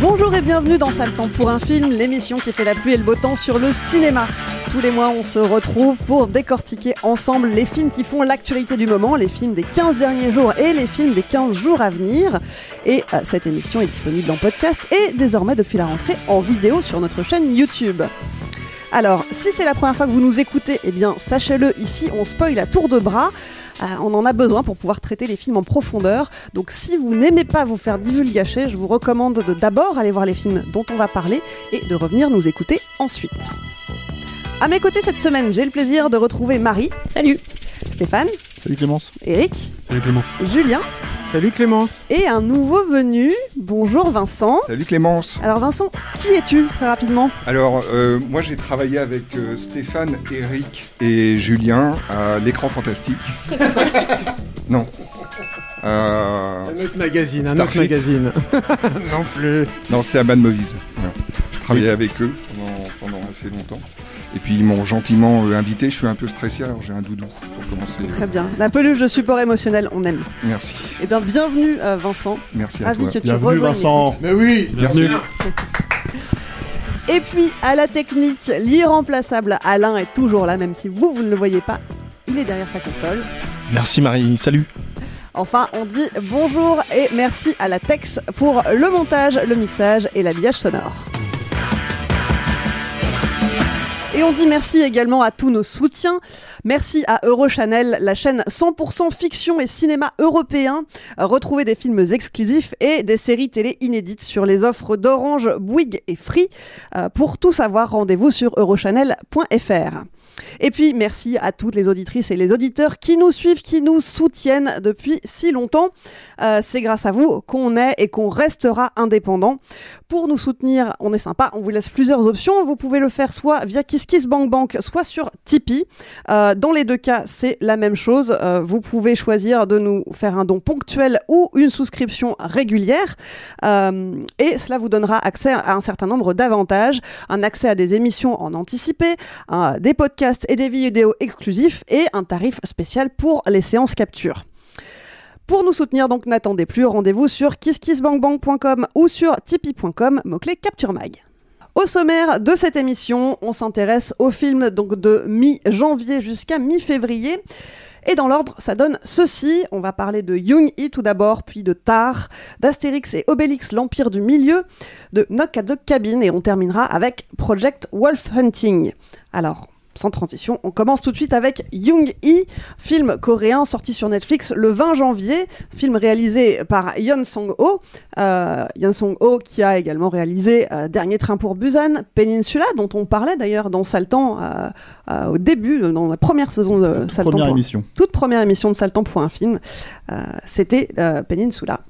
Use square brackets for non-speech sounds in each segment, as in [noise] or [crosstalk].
Bonjour et bienvenue dans Sale Temps pour un film, l'émission qui fait la pluie et le beau temps sur le cinéma. Tous les mois, on se retrouve pour décortiquer ensemble les films qui font l'actualité du moment, les films des 15 derniers jours et les films des 15 jours à venir. Et euh, cette émission est disponible en podcast et désormais depuis la rentrée en vidéo sur notre chaîne YouTube. Alors, si c'est la première fois que vous nous écoutez, eh bien, sachez-le, ici, on spoil à tour de bras. Euh, on en a besoin pour pouvoir traiter les films en profondeur. Donc, si vous n'aimez pas vous faire divulgacher, je vous recommande de d'abord aller voir les films dont on va parler et de revenir nous écouter ensuite. À mes côtés cette semaine, j'ai le plaisir de retrouver Marie. Salut. Stéphane. Salut Clémence. Eric. Salut Clémence. Julien. Salut Clémence. Et un nouveau venu. Bonjour Vincent. Salut Clémence. Alors Vincent, qui es-tu très rapidement? Alors, euh, moi j'ai travaillé avec euh, Stéphane, Eric et Julien à l'écran fantastique. [laughs] non. Euh, Un autre magazine, un autre magazine. [laughs] non plus. non, c'était à Bad Movies. Je travaillais avec eux pendant, pendant assez longtemps. Et puis ils m'ont gentiment euh, invité. Je suis un peu stressé, alors j'ai un doudou pour commencer. Très bien. La peluche de support émotionnel, on aime. Merci. Eh bien, bienvenue euh, Vincent. Merci à Ravi toi. que tu Bienvenue Vincent. Mais oui. Merci. Bienvenue. Et puis à la technique, l'irremplaçable Alain est toujours là, même si vous, vous ne le voyez pas. Il est derrière sa console. Merci Marie, salut. Enfin, on dit bonjour et merci à la Tex pour le montage, le mixage et l'habillage sonore. Et on dit merci également à tous nos soutiens. Merci à Eurochannel, la chaîne 100% fiction et cinéma européen. Retrouvez des films exclusifs et des séries télé inédites sur les offres d'Orange, Bouygues et Free. Euh, pour tout savoir, rendez-vous sur eurochannel.fr. Et puis merci à toutes les auditrices et les auditeurs qui nous suivent, qui nous soutiennent depuis si longtemps. Euh, c'est grâce à vous qu'on est et qu'on restera indépendant. Pour nous soutenir, on est sympa, on vous laisse plusieurs options. Vous pouvez le faire soit via KissKissBankBank, soit sur Tipeee. Euh, dans les deux cas, c'est la même chose. Euh, vous pouvez choisir de nous faire un don ponctuel ou une souscription régulière. Et cela vous donnera accès à un certain nombre d'avantages. Un accès à des émissions en anticipé, des podcasts et des vidéos exclusifs et un tarif spécial pour les séances capture. Pour nous soutenir, donc n'attendez plus, rendez-vous sur kisskissbankbank.com ou sur tipeee.com, mot-clé Capture Mag. Au sommaire de cette émission, on s'intéresse aux films donc de mi-janvier jusqu'à mi-février. Et dans l'ordre, ça donne ceci. On va parler de Young-Hee tout d'abord, puis de Tar, d'Astérix et Obélix, l'Empire du Milieu, de Knock at the Cabin, et on terminera avec Project Wolf Hunting. Alors, sans transition, on commence tout de suite avec Young-Hee, film coréen sorti sur Netflix le 20 janvier, film réalisé par Yeon Song-ho, euh, Yeon Song-ho qui a également réalisé euh, Dernier train pour Busan, Peninsula, dont on parlait d'ailleurs dans Saltan euh, euh, au début, dans la première saison de Saltan. Première pour- émission. toute première émission de Saltan pour un film, c'était Peninsula.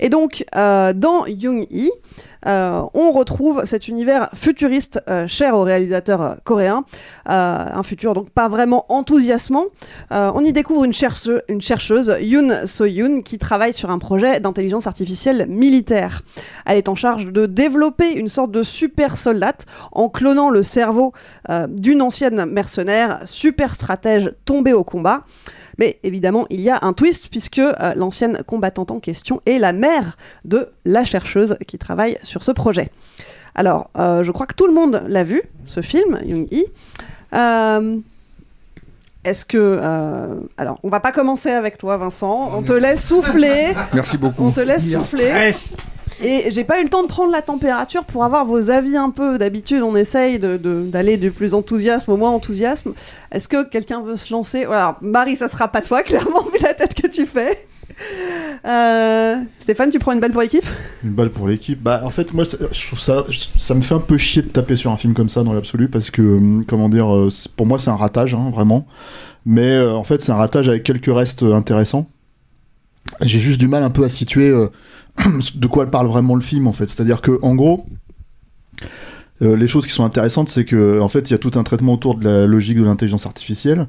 Et donc, euh, dans Young-Hee, euh, on retrouve cet univers futuriste euh, cher au réalisateur euh, coréen, un futur donc pas vraiment enthousiasmant. On y découvre une, cherche- une chercheuse, Yoon So-yoon, qui travaille sur un projet d'intelligence artificielle militaire. Elle est en charge de développer une sorte de super soldate en clonant le cerveau d'une ancienne mercenaire, super stratège tombée au combat. Mais évidemment, il y a un twist puisque euh, l'ancienne combattante en question est la mère de la chercheuse qui travaille sur ce projet. Alors, euh, je crois que tout le monde l'a vu, ce film, Young-Hee. Euh, Est-ce que... euh, alors, on va pas commencer avec toi, Vincent. On te laisse souffler. Merci beaucoup. On te laisse souffler. Et j'ai pas eu le temps de prendre la température pour avoir vos avis un peu. D'habitude, on essaye d'aller du plus enthousiasme au moins enthousiasme. Est-ce que quelqu'un veut se lancer? Alors, Marie, ça sera pas toi, [laughs] clairement, vu la tête que tu fais. Euh, Stéphane, tu prends une balle pour l'équipe? Une balle pour l'équipe. Bah, en fait, moi, ça- me fait un peu chier de taper sur un film comme ça dans l'absolu parce que, hum, comment dire, euh, pour moi, c'est un ratage, hein, vraiment. Mais euh, en fait, c'est un ratage avec quelques restes euh, intéressants. J'ai juste du mal un peu à situer euh, de quoi parle vraiment le film, en fait. C'est-à-dire que, en gros. euh, les choses qui sont intéressantes, c'est que en fait, il y a tout un traitement autour de la logique de l'intelligence artificielle.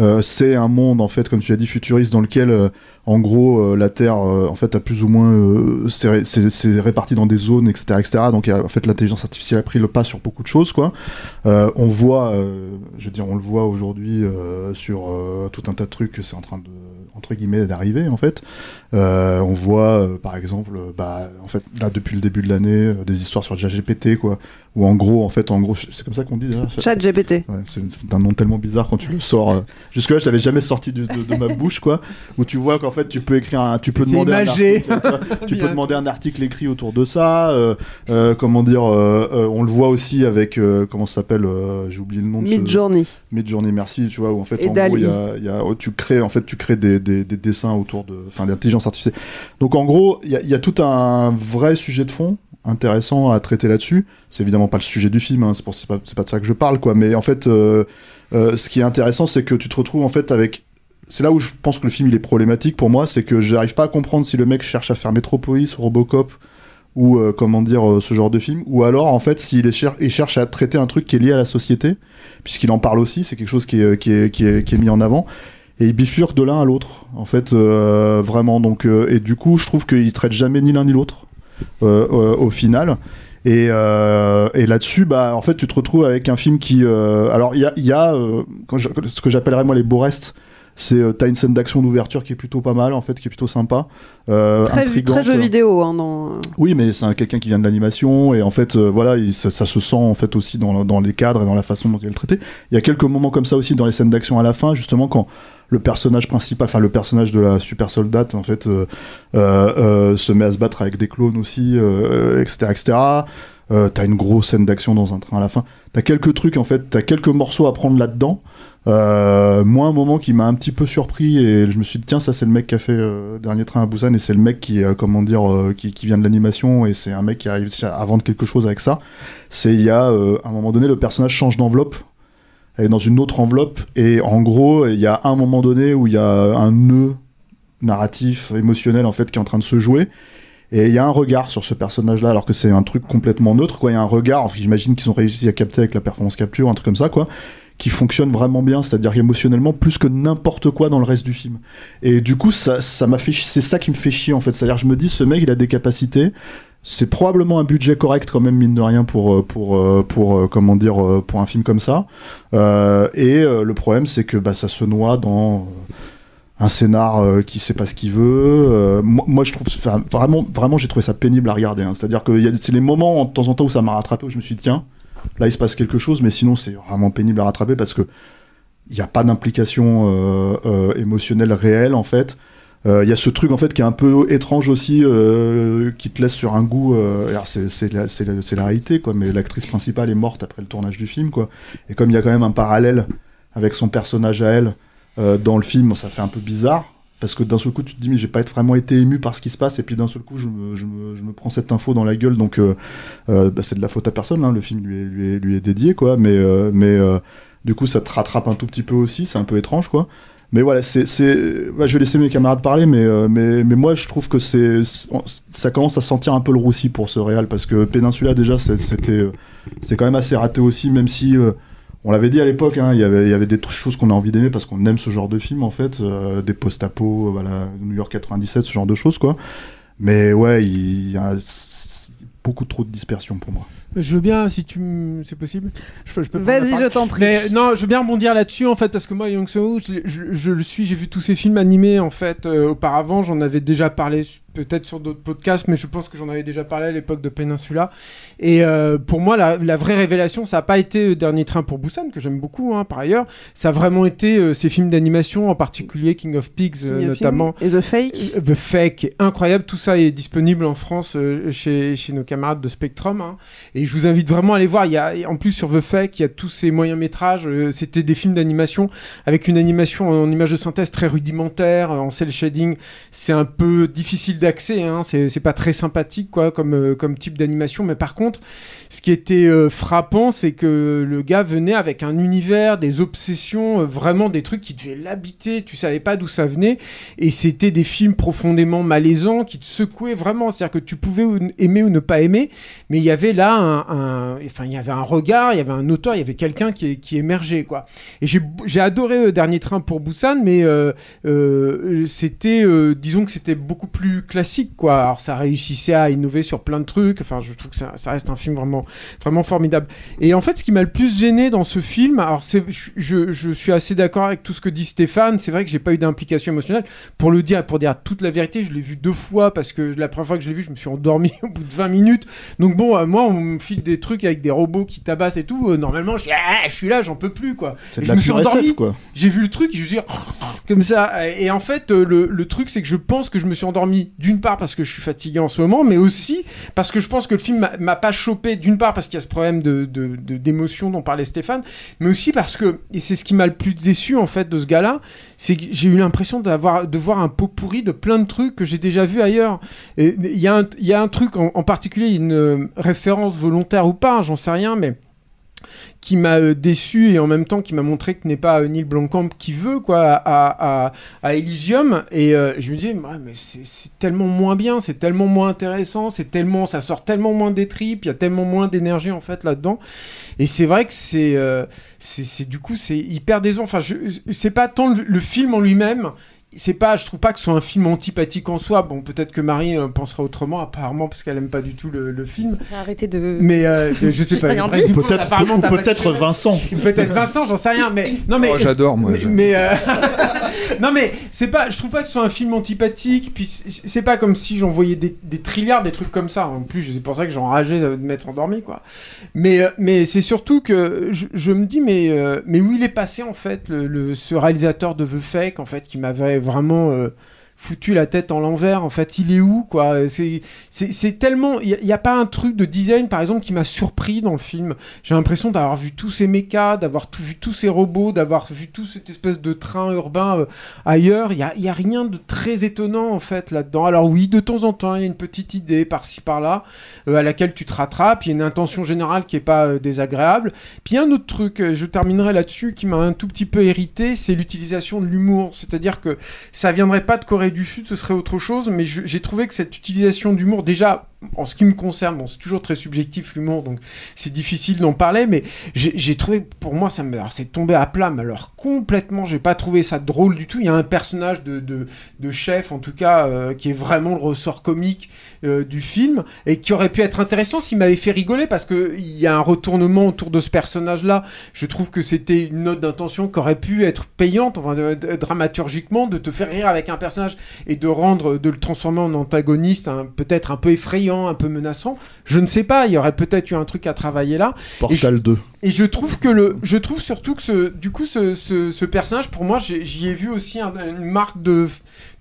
Euh, c'est un monde, en fait, comme tu as dit, futuriste, dans lequel, euh, en gros, la Terre, en fait, a plus ou moins, c'est ré- c'est c'est réparti dans des zones, etc., etc. Donc, en fait, l'intelligence artificielle a pris le pas sur beaucoup de choses, quoi. On voit, je veux dire, on le voit aujourd'hui sur tout un tas de trucs c'est en train de, entre guillemets, d'arriver, en fait. Euh, on voit, euh, par exemple, bah, en fait, là, depuis le début de l'année, euh, des histoires sur GPT, quoi. Où en gros, en fait, en gros, c'est comme ça qu'on dit déjà. Chat GPT. Ouais, c'est un nom tellement bizarre quand tu le sors. euh. Jusque-là, je l'avais jamais sorti de, de- de ma bouche, quoi. Où tu vois qu'en fait, tu peux écrire un, tu peux demander un imagé. article, tu [laughs] peux demander un article écrit autour de ça. euh, euh, comment dire, euh, euh, on le voit aussi avec, euh, comment ça s'appelle, euh, j'ai oublié le nom ce- Mid-journey. Midjourney, merci, tu vois, où en fait, Et en gros, il y a, y a- oh, tu crées, en fait, tu crées des, des- des dessins autour de, enfin, l'intelligence artificielle. Donc, en gros, il y a, il y a tout un vrai sujet de fond intéressant à traiter là-dessus. C'est évidemment pas le sujet du film, hein, c'est pas, pas de ça que je parle, quoi. Mais en fait, euh, euh, ce qui est intéressant, c'est que tu te retrouves en fait avec. C'est là où je pense que le film il est problématique pour moi, c'est que j'arrive pas à comprendre si le mec cherche à faire Metropolis ou Robocop ou euh, comment dire ce genre de film, ou alors en fait s'il cherche à traiter un truc qui est lié à la société, puisqu'il en parle aussi, c'est quelque chose qui est, qui est, qui est, qui est mis en avant. Et il bifurque de l'un à l'autre, en fait, vraiment. Donc, et du coup, je trouve qu'il traite jamais ni l'un ni l'autre au final. Et, euh, et là-dessus, bah, en fait, tu te retrouves avec un film qui. euh, alors, il y a, il y a euh, quand je- ce que j'appellerais moi les beaux restes. C'est euh, t'as une scène d'action d'ouverture qui est plutôt pas mal en fait, qui est plutôt sympa, euh, Très, très jeu vidéo. Hein, dans... Oui, mais c'est un- quelqu'un qui vient de l'animation et en fait, euh, voilà, il- ça, ça se sent en fait aussi dans, dans les cadres et dans la façon dont il est traité. Il y a quelques moments comme ça aussi dans les scènes d'action à la fin, justement quand le personnage principal, enfin le personnage de la super soldate en fait, euh, euh, euh, se met à se battre avec des clones aussi, etc., etc. Euh, t'as une grosse scène d'action dans un train à la fin. T'as quelques trucs en fait, t'as quelques morceaux à prendre là-dedans. Euh, moi, un moment qui m'a un petit peu surpris et je me suis dit tiens ça c'est le mec qui a fait euh, Dernier Train à Busan et c'est le mec qui comment dire qui, qui vient de l'animation et c'est un mec qui arrive à vendre quelque chose avec ça. C'est il y a à un moment donné le personnage change d'enveloppe. Elle est dans une autre enveloppe et en gros il y a un moment donné où il y a un nœud narratif émotionnel en fait qui est en train de se jouer et il y a un regard sur ce personnage-là, alors que c'est un truc complètement neutre, quoi. Il y a un regard, enfin, j'imagine qu'ils ont réussi à capter avec la performance capture, un truc comme ça, quoi, qui fonctionne vraiment bien, c'est-à-dire émotionnellement plus que n'importe quoi dans le reste du film. Et du coup, ça, ça m'a fait, c'est ça qui me fait chier en fait. C'est-à-dire, je me dis, ce mec, il a des capacités. C'est probablement un budget correct quand même mine de rien pour euh, pour euh, pour euh, comment dire pour un film comme ça. Et le problème, c'est que bah, ça se noie dans un scénar euh, qui sait pas ce qu'il veut. Moi, je trouve vraiment, vraiment, j'ai trouvé ça pénible à regarder. hein. C'est-à-dire que c'est les moments de temps en temps où ça m'a rattrapé où je me suis dit tiens, là il se passe quelque chose, mais sinon c'est vraiment pénible à rattraper parce que il n'y a pas d'implication émotionnelle réelle en fait. Euh, Il y a ce truc en fait qui est un peu étrange aussi, euh, qui te laisse sur un goût. euh, c'est la, réalité quoi, mais l'actrice principale est morte après le tournage du film quoi. Et comme il y a quand même un parallèle avec son personnage à elle dans le film, ça fait un peu bizarre. Parce que d'un seul coup, tu te dis, mais j'ai pas être vraiment été ému par ce qui se passe, et puis d'un seul coup, je me, je prends cette info dans la gueule, donc bah, c'est de la faute à personne, hein, le film lui est, dédié, quoi, mais, du coup, ça te rattrape un tout petit peu aussi, c'est un peu étrange, quoi. Mais voilà, c'est, c'est... je vais laisser mes camarades parler, mais, euh, mais, mais moi, je trouve que c'est, ça commence à sentir un peu le roussi pour ce Real, parce que Peninsula, déjà, c'est- c'était, euh, c'était quand même assez raté aussi, même si. euh, on l'avait dit à l'époque, hein, il y avait- il y avait des choses qu'on a envie d'aimer parce qu'on aime ce genre de film en fait, des post-apo, voilà, New York 97, ce genre de choses quoi. Mais ouais, il, y a- beaucoup trop de dispersion pour moi. Je veux bien, si tu m- c'est possible. Je peux, je Vas-y, je t'en prie. Mais non, je veux bien rebondir là-dessus en fait parce que moi, Young Soo, je, je, je le suis, j'ai vu tous ces films animés en fait euh, auparavant. J'en avais déjà parlé peut-être sur d'autres podcasts, mais je pense que j'en avais déjà parlé à l'époque de Peninsula. Et euh, pour moi, la, la vraie révélation, ça n'a pas été euh, Dernier Train pour Busan que j'aime beaucoup hein, par ailleurs. Ça a vraiment été euh, ces films d'animation, en particulier King of Pigs euh, King notamment. Et The Fake. The Fake est incroyable, tout ça est disponible en France chez, chez nos camarades de Spectrum. hein. Et je vous invite vraiment à aller voir. Il y a, en plus sur The Fake, il y a tous ces moyens métrages. C'était des films d'animation avec une animation en image de synthèse très rudimentaire, en cel shading. C'est un peu difficile d'accès, hein, c'est pas très sympathique quoi, comme, euh, comme type d'animation. Mais par contre, ce qui était euh, frappant, c'est que le gars venait avec un univers, des obsessions, euh, vraiment des trucs qui devaient l'habiter. Tu savais pas d'où ça venait. Et c'était des films profondément malaisants qui te secouaient vraiment. C'est-à-dire que tu pouvais ou- aimer ou ne pas aimer, mais il y avait là un, enfin, y avait un regard, il y avait un auteur, il y avait quelqu'un qui, émergeait, quoi. Et j'ai adoré euh, Dernier Train pour Busan, mais c'était, disons que c'était beaucoup plus classique, quoi. Alors ça réussissait à innover sur plein de trucs. Enfin, je trouve que ça, ça reste un film vraiment, vraiment formidable. Et en fait, ce qui m'a le plus gêné dans ce film, alors je, je- je suis assez d'accord avec tout ce que dit Stéphane. C'est vrai que j'ai pas eu d'implication émotionnelle. Pour le dire, pour dire toute la vérité, je l'ai vu deux fois parce que la première fois que je l'ai vu, je me suis endormi [laughs] au bout de 20 minutes. Donc bon, euh, moi, on me file des trucs avec des robots qui tabassent et tout. euh, normalement, je, Ah, je suis là, j'en peux plus, quoi. Et je me suis endormi. J'ai vu le truc, je veux dire, [laughs] comme ça. Et en fait, euh, le, le truc, c'est que je pense que je me suis endormi d'une part parce que je suis fatigué en ce moment, mais aussi parce que je pense que le film m'a- pas chopé d'une part parce qu'il y a ce problème d'émotion dont parlait Stéphane, mais aussi parce que, et c'est ce qui m'a le plus déçu en fait de ce gars-là, c'est que j'ai eu l'impression de voir un pot pourri de plein de trucs que j'ai déjà vu ailleurs. Il y, a un- truc en, particulier, une euh, référence volontaire ou pas, j'en sais rien, mais qui m'a euh, déçu et en même temps qui m'a montré que n'est pas euh, Neil Blomkamp qui veut quoi à, à, Elysium. Et euh, je me dis ouais, mais c'est tellement moins bien c'est tellement moins intéressant c'est tellement ça sort tellement moins des tripes il y a tellement moins d'énergie en fait là-dedans. Et c'est vrai que c'est euh, c'est du coup c'est hyper décevant. Enfin c'est pas tant le film en lui-même c'est pas, je trouve pas que ce soit un film antipathique en soi. Bon, peut-être que Marie euh, pensera autrement, apparemment, parce qu'elle aime pas du tout le, le film. Arrêtez de. Mais euh, de- je sais [laughs] pas. Peut-être pas- peut-être Vincent. Peut-être Vincent, j'en sais rien, mais non mais. Oh, j'adore, moi, Mais, euh, [laughs] non mais c'est pas, je trouve pas que ce soit un film antipathique. Puis c'est pas comme si j'en voyais des, des trilliards, des trucs comme ça. En plus, c'est pour ça que j'enrageais de m'être endormi, quoi. Mais euh, mais c'est surtout que je, je me dis mais euh, mais où il est passé en fait le, le- ce réalisateur de The Fake en fait qui m'avait vraiment euh, foutu la tête en l'envers. En fait, il est où, quoi? C'est tellement. Il n'y a, pas un truc de design, par exemple, qui m'a surpris dans le film. J'ai l'impression d'avoir vu tous ces mechas, d'avoir vu tous ces robots, d'avoir vu tout cette espèce de train urbain euh, ailleurs. Il n'y a, y a rien de très étonnant, en fait, là-dedans. Alors, oui, de temps en temps, il y a une petite idée par-ci, par-là, euh, à laquelle tu te rattrapes. Il y a une intention générale qui n'est pas euh, désagréable. Puis, un autre truc, je terminerai là-dessus, qui m'a un tout petit peu hérité, c'est l'utilisation de l'humour. C'est-à-dire que ça viendrait pas de Corée du Sud, ce serait autre chose, mais j'ai trouvé que cette utilisation d'humour, déjà, en ce qui me concerne, bon, c'est toujours très subjectif l'humour, donc c'est difficile d'en parler, mais j'ai trouvé, pour moi, ça c'est tombé à plat, mais alors complètement, j'ai pas trouvé ça drôle du tout. Il y a un personnage de, chef, en tout cas, euh, qui est vraiment le ressort comique euh, du film, et qui aurait pu être intéressant s'il m'avait fait rigoler, parce que il y a un retournement autour de ce personnage-là. Je trouve que c'était une note d'intention qui aurait pu être payante, enfin, de- dramaturgiquement, de te faire rire avec un personnage et de rendre, de le transformer en antagoniste, peut-être un peu effrayant, un peu menaçant. Je ne sais pas, il y aurait peut-être eu un truc à travailler là. Et je- Portal 2. et je trouve que le, je trouve surtout que ce, du coup, ce, ce, ce personnage, pour moi, j'y ai vu aussi un- une marque de,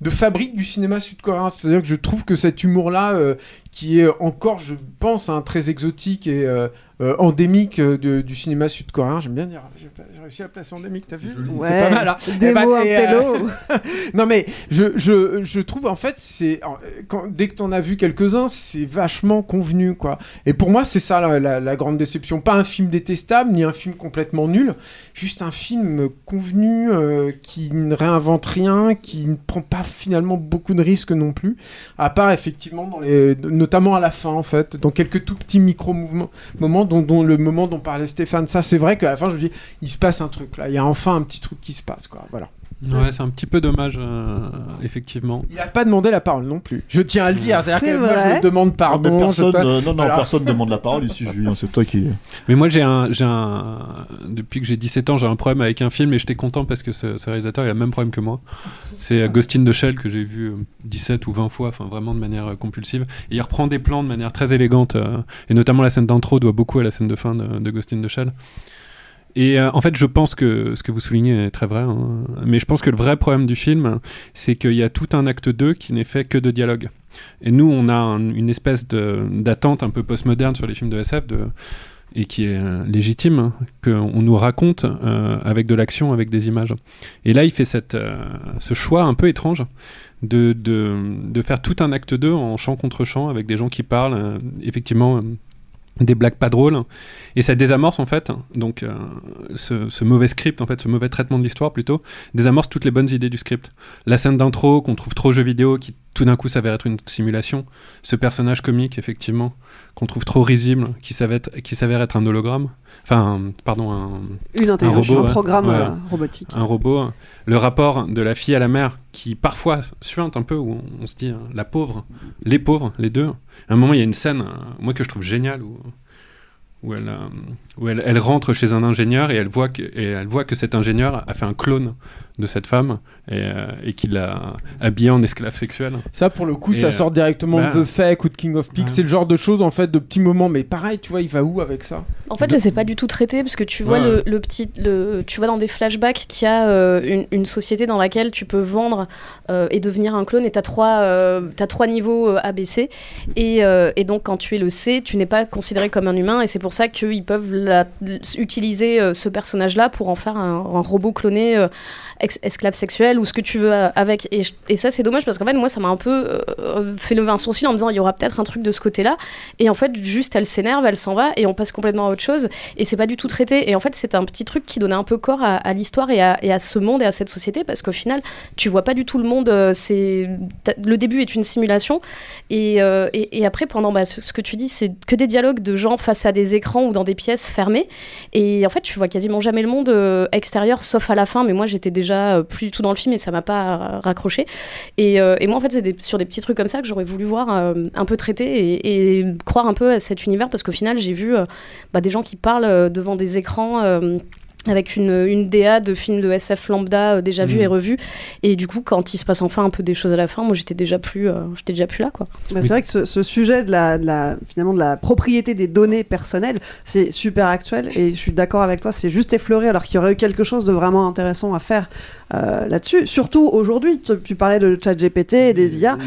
de fabrique du cinéma sud-coréen. C'est-à-dire que je trouve que cet humour-là, euh, qui est encore, je pense, hein, très exotique et euh, euh, endémique euh, de- du cinéma sud-coréen, j'aime bien dire, j'ai réussi à placer endémique, t'as vu Ouais, C'est pas mal. hein. des ben, mots euh, [laughs] non mais je, je, je trouve en fait c'est quand, dès que t'en as vu quelques-uns c'est vachement convenu quoi. Et pour moi c'est ça la, la- la grande déception. Pas un film détestable ni un film complètement nul juste un film convenu euh, qui ne réinvente rien qui ne prend pas finalement beaucoup de risques non plus. À part effectivement dans les notamment à la fin en fait dans quelques tout petits micro mouvements moments dont, le moment dont parlait Stéphane ça c'est vrai qu'à la fin je me dis il se passe un truc là. Il y a enfin un petit truc qui se passe quoi. Voilà Ouais, c'est un petit peu dommage, euh, effectivement. Il a pas demandé la parole non plus. Je tiens à le dire. C'est-à-dire C'est que moi, je demande pardon. Je personne, euh, non, non, Alors- personne demande la parole ici, [laughs] Julien. C'est toi qui. Mais moi, j'ai un, j'ai un, depuis que j'ai 17 ans, j'ai un problème avec un film et j'étais content parce que ce, ce réalisateur, il a le même problème que moi. C'est euh, Ghost in the Shell que j'ai vu euh, 17 ou 20 fois, enfin vraiment de manière euh, compulsive. Et il reprend des plans de manière très élégante, euh, et notamment la scène d'intro doit beaucoup à la scène de fin de, de Ghost in the Shell. Et euh, en fait, je pense que ce que vous soulignez est très vrai, hein. mais je pense que le vrai problème du film, c'est qu'il y a tout un acte 2 qui n'est fait que de dialogue. Et nous, on a un- une espèce d'attente un peu postmoderne sur les films de SF, et qui est euh, légitime, hein, qu'on nous raconte euh, avec de l'action, avec des images. Et là, il fait cette, ce choix un peu étrange de, de, de faire tout un acte 2 en chant contre chant, avec des gens qui parlent, effectivement, des blagues pas drôles. Et ça désamorce, en fait, donc euh, ce, ce mauvais script, en fait, ce mauvais traitement de l'histoire, plutôt, désamorce toutes les bonnes idées du script. La scène d'intro qu'on trouve trop jeu vidéo, qui tout d'un coup s'avère être une simulation. Ce personnage comique, effectivement, qu'on trouve trop risible, qui s'avère être, un hologramme. Enfin, un- pardon, un, Une intelligence, robot, un programme Ouais. euh, robotique. un robot. Le rapport de la fille à la mère, qui parfois suinte un peu, où on, on se dit, euh, la pauvre, les pauvres, les deux. À un moment, il y a une scène, euh, moi, que je trouve géniale, où, où, elle, euh, où elle, elle rentre chez un ingénieur et elle, voit que, et elle voit que cet ingénieur a fait un clone de cette femme et, euh, et qu'il l'a habillée en esclave sexuelle. Ça, pour le coup, Et, ça euh, sort directement bah, de The Fake ou de King of Pigs. Ouais. C'est le genre de choses, en fait, de petits moments. Mais pareil, tu vois, il va où avec ça? En fait, ça c'est pas du tout traité parce que tu vois Ouais. le, le petit, le, tu vois dans des flashbacks qu'il y a euh, une, une société dans laquelle tu peux vendre euh, et devenir un clone et t'as trois, euh, t'as trois niveaux euh, ABC et, euh, et donc quand tu es le C, tu n'es pas considéré comme un humain et c'est pour ça qu'ils peuvent la- utiliser euh, ce personnage-là pour en faire un, un robot cloné euh, esclave sexuel ou ce que tu veux euh, avec. Et, et ça c'est dommage parce qu'en fait moi ça m'a un peu euh, fait lever un sourcil en me disant il y aura peut-être un truc de ce côté-là. Et en fait juste elle s'énerve, elle s'en va et on passe complètement à autre chose. Et c'est pas du tout traité. Et en fait c'est un petit truc qui donnait un peu corps à, l'histoire et à, à ce monde et à cette société parce qu'au final tu vois pas du tout le monde euh, c'est le début est une simulation. Et, euh, et, après pendant bah, ce, ce que tu dis c'est que des dialogues de gens face à des écrans ou dans des pièces fermées. Et en fait tu vois quasiment jamais le monde euh, extérieur sauf à la fin. Mais moi j'étais déjà euh, plus du tout dans le film et ça m'a pas raccroché. Et, euh, moi en fait c'est sur des petits trucs comme ça que j'aurais voulu voir euh, un peu traité et, croire un peu à cet univers parce qu'au final j'ai vu bah, des gens qui parlent devant des écrans avec une, une DA de films de SF lambda euh, déjà vus Mhm. et revus et du coup quand il se passe enfin un peu des choses à la fin moi j'étais déjà plus euh, j'étais déjà plus là quoi Bah, c'est vrai que ce, ce sujet de la, de la- finalement de la propriété des données personnelles, c'est super actuel et je suis d'accord avec toi, c'est juste effleuré alors qu'il y aurait eu quelque chose de vraiment intéressant à faire euh, là-dessus. Surtout aujourd'hui, tu, tu parlais de ChatGPT et des IA.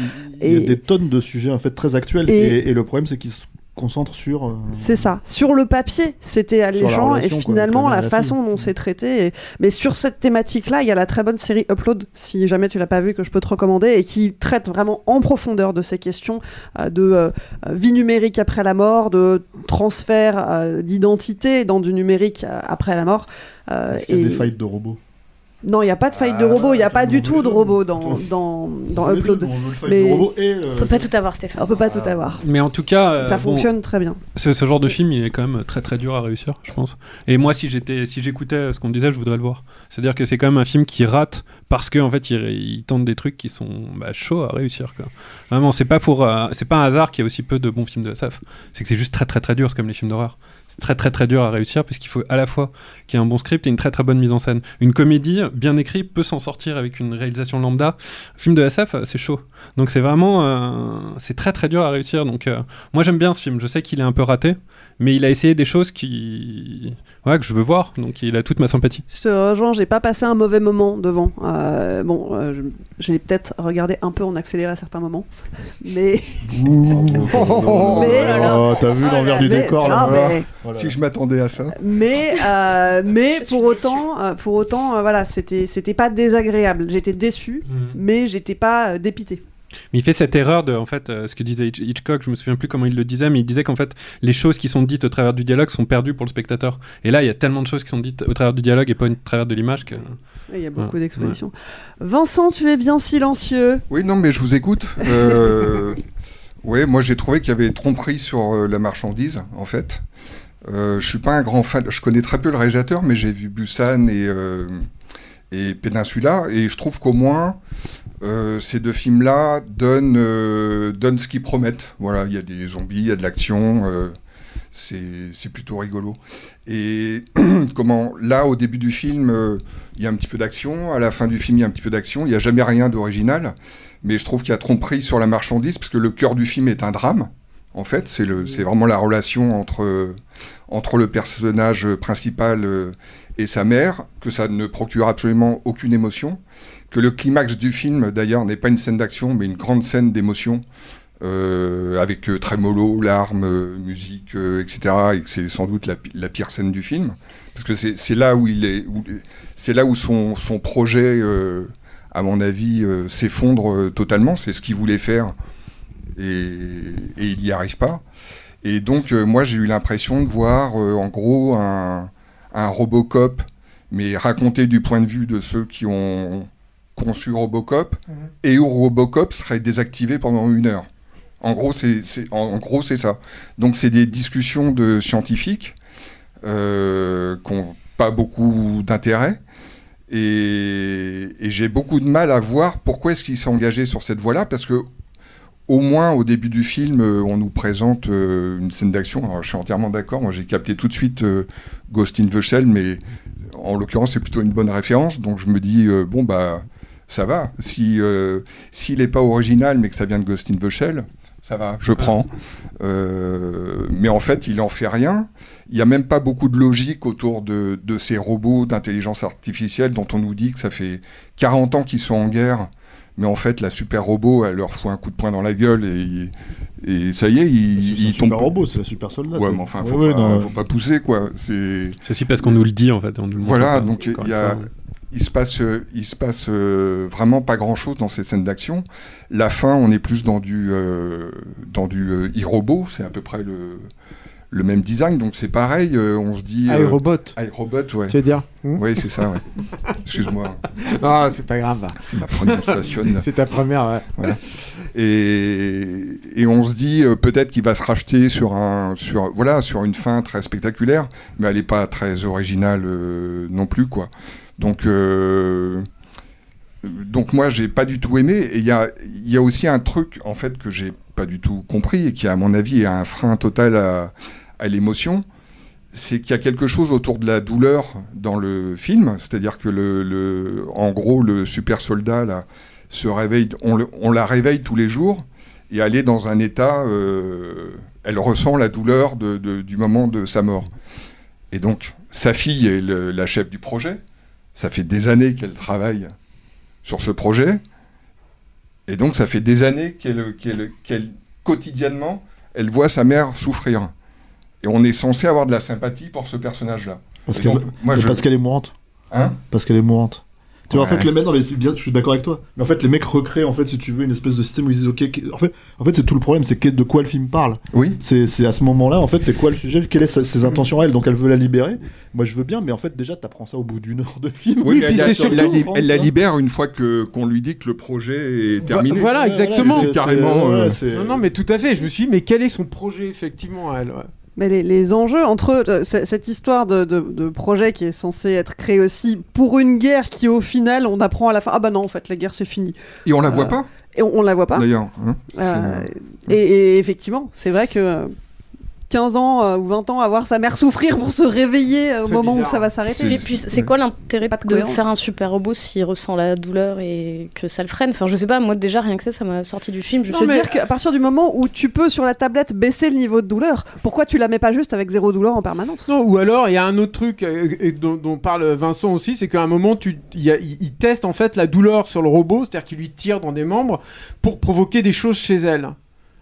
Il y a Et des tonnes de sujets en fait très actuels. Et- Et, et le problème, c'est qu'ils se concentrent sur. euh, c'est ça. Sur le papier, c'était alléchant et relation, finalement la façon dont c'est traité. et- Mais sur cette thématique-là, il y a la très bonne série Upload, si jamais tu l'as pas vue, que je peux te recommander et qui traite vraiment en profondeur de ces questions euh, de euh, vie numérique après la mort, de transfert d'identité dans du numérique après la mort. Il y a des failles de robots. Non, il n'y a pas de faille de Ah, robot, il n'y a pas du tout de robot dans, dans, dans Upload. Mais de robot et le- on peut pas tout avoir Stéphane on peut pas tout avoir. Mais en tout cas, euh, Ça bon, fonctionne très bien. Ce, ce genre de film, il est quand même très très dur à réussir, je pense. Et moi, si j'étais, si j'écoutais ce qu'on disait, je voudrais le voir. C'est-à-dire que c'est quand même un film qui rate parce qu'en en fait, il, il tente des trucs qui sont bah, chauds à réussir. Quoi. Vraiment, c'est pas pour, euh, c'est pas un hasard qu'il y a aussi peu de bons films de SF. C'est que c'est juste très très très dur, c'est comme les films d'horreur. C'est très très très dur à réussir parce qu'il faut à la fois qu'il y ait un bon script et une très très bonne mise en scène. Une comédie bien écrite peut s'en sortir avec une réalisation lambda. Un film de SF, c'est chaud. Donc c'est vraiment, euh, c'est très très dur à réussir. Donc euh, moi j'aime bien ce film. Je sais qu'il est un peu raté, mais il a essayé des choses qui, ouais, que je veux voir. Donc il a toute ma sympathie. Je te rejoins, j'ai pas passé un mauvais moment devant. Euh, bon, euh, je- j'ai peut-être regardé un peu en accéléré à certains moments, [laughs] mais. [laughs] Mais- Oh, t'as vu l'envers du mais- décor non, là mais- Voilà. Si je m'attendais à ça. Mais, [laughs] euh, mais pour autant, euh, pour autant, euh, voilà, c'était, c'était pas désagréable. J'étais déçu, mais j'étais pas euh, dépité. Mais il fait cette erreur de, en fait, euh, ce que disait Hitch- Hitchcock, je me souviens plus comment il le disait, mais il disait qu'en fait, les choses qui sont dites au travers du dialogue sont perdues pour le spectateur. Et là, il y a tellement de choses qui sont dites au travers du dialogue et pas au travers de l'image que. Il y a beaucoup Ouais. d'expositions. Vincent, tu es bien silencieux. Oui, non, mais je vous écoute. Euh, [laughs] ouais, moi j'ai trouvé qu'il y avait tromperie sur euh, la marchandise, en fait. Euh, je suis pas un grand fan. Je connais très peu le réalisateur, mais j'ai vu Busan et, euh, et Peninsula. Et je trouve qu'au moins, euh, ces deux films-là donnent, euh, donnent ce qu'ils promettent. Voilà, il y a des zombies, il y a de l'action, c'est plutôt rigolo. Et [clears throat] comment, là, au début du film, il y a un petit peu d'action, à la fin du film, il y a un petit peu d'action, il n'y a jamais rien d'original, mais je trouve qu'il y a tromperie sur la marchandise, parce que le cœur du film est un drame. En fait, c'est vraiment la relation entre, le personnage principal euh, et sa mère, que ça ne procure absolument aucune émotion, que le climax du film, d'ailleurs, n'est pas une scène d'action, mais une grande scène d'émotion, euh, avec euh, trémolo, larmes, musique, euh, etc., et que c'est sans doute la, pi- la pire scène du film, parce que c'est là où son, projet, à mon avis, s'effondre totalement. C'est ce qu'il voulait faire, et, et il n'y arrive pas. Et donc, euh, moi, j'ai eu l'impression de voir, euh, en gros, un, un Robocop, mais raconté du point de vue de ceux qui ont conçu Robocop, et où Robocop serait désactivé pendant une heure. En gros, c'est c'est- en, en gros, c'est ça. Donc, c'est des discussions de scientifiques euh, qui n'ont pas beaucoup d'intérêt. Et, et j'ai beaucoup de mal à voir pourquoi est-ce qu'il s'est engagé sur cette voie-là, parce que au moins au début du film, euh, on nous présente euh, une scène d'action. Alors, je suis entièrement d'accord. Moi, j'ai capté tout de suite euh, Ghost in the Shell, mais en l'occurrence, c'est plutôt une bonne référence. Donc, je me dis bon bah ça va. Si euh, s'il n'est pas original, mais que ça vient de Ghost in the Shell, ça va. Je prends. Euh, mais en fait, il en fait rien. Il n'y a même pas beaucoup de logique autour de, de ces robots d'intelligence artificielle dont on nous dit que ça fait 40 ans qu'ils sont en guerre. Mais en fait, la super robot, elle leur fout un coup de poing dans la gueule et, et ça y est, ils, ils super tombent. robot, c'est la super soldat. Ouais, mais enfin, faut, ouais, pas, non, faut pas pousser, quoi. C'est. Aussi parce qu'on nous le dit en fait. On nous le montre Voilà, pas, donc il y a, il se passe, euh, il se passe euh, vraiment pas grand chose dans ces scènes d'action. La fin, on est plus dans du, euh, dans du euh, e-robot, c'est à peu près le, le même design, donc c'est pareil. euh, on se dit. euh, iRobot. iRobot, ouais. Tu veux dire Hmm Oui, c'est ça, ouais. Excuse-moi. [laughs] Ah, c'est pas grave. C'est ma prononciation. [laughs] C'est ta première, ouais. Voilà. Et, et on se dit euh, peut-être qu'il va se racheter sur un sur voilà sur une fin très spectaculaire, mais elle n'est pas très originale euh, non plus quoi. Donc donc moi j'ai pas du tout aimé. Et il y a il y a aussi un truc en fait que j'ai pas du tout compris et qui à mon avis est un frein total à, à l'émotion. C'est qu'il y a quelque chose autour de la douleur dans le film, c'est-à-dire que le, en gros le super soldat là se réveille, on, la réveille tous les jours et elle est dans un état, euh, elle ressent la douleur du moment de sa mort. Et donc, sa fille est la chef du projet. Ça fait des années qu'elle travaille sur ce projet. Et donc, ça fait des années qu'elle- quotidiennement, elle voit sa mère souffrir. Et on est censé avoir de la sympathie pour ce personnage-là. Parce Et qu'elle je- est mourante. Hein Parce qu'elle est mourante. Tu vois, en fait, les mecs, non, mais c'est bien, je suis d'accord avec toi. Mais en fait, les mecs recréent, en fait, si tu veux, une espèce de système où ils disent, ok, en fait, en fait c'est tout le problème, c'est de quoi le film parle. Oui. C'est c'est à ce moment-là, en fait, c'est quoi le sujet, quelles sont ses intentions à elle. Donc, elle veut la libérer. Moi, je veux bien, mais en fait, déjà, t'apprends ça au bout d'une heure de film. Oui, mais elle, la- surtout, elle la, elle la libère une fois que qu'on lui dit que le projet est terminé. Voilà, exactement. C'est carrément. euh, Non, non, mais tout à fait. Je me suis dit, mais quel est son projet, effectivement, à elle ouais. Mais les, les enjeux entre euh, cette histoire de, de- de projet qui est censé être créé aussi pour une guerre qui au final on apprend à la fin ah bah non en fait la guerre c'est fini. Et on la voit Euh, pas Et on, on la voit pas. D'ailleurs. hein. Euh, et, et effectivement c'est vrai que 15 ans euh, ou 20 ans à voir sa mère souffrir pour se réveiller euh, au moment où ça va s'arrêter. Et puis, c'est quoi l'intérêt de faire un super robot s'il ressent la douleur et que ça le freine? Enfin, je sais pas, moi déjà, rien que ça, ça m'a sorti du film. Je veux dire qu'à partir du moment où tu peux sur la tablette baisser le niveau de douleur, pourquoi tu la mets pas juste avec zéro douleur en permanence? Non, ou alors il y a un autre truc euh, et dont, dont parle Vincent aussi, c'est qu'à un moment tu, il teste en fait la douleur sur le robot, c'est-à-dire qu'il lui tire dans des membres pour provoquer des choses chez elle.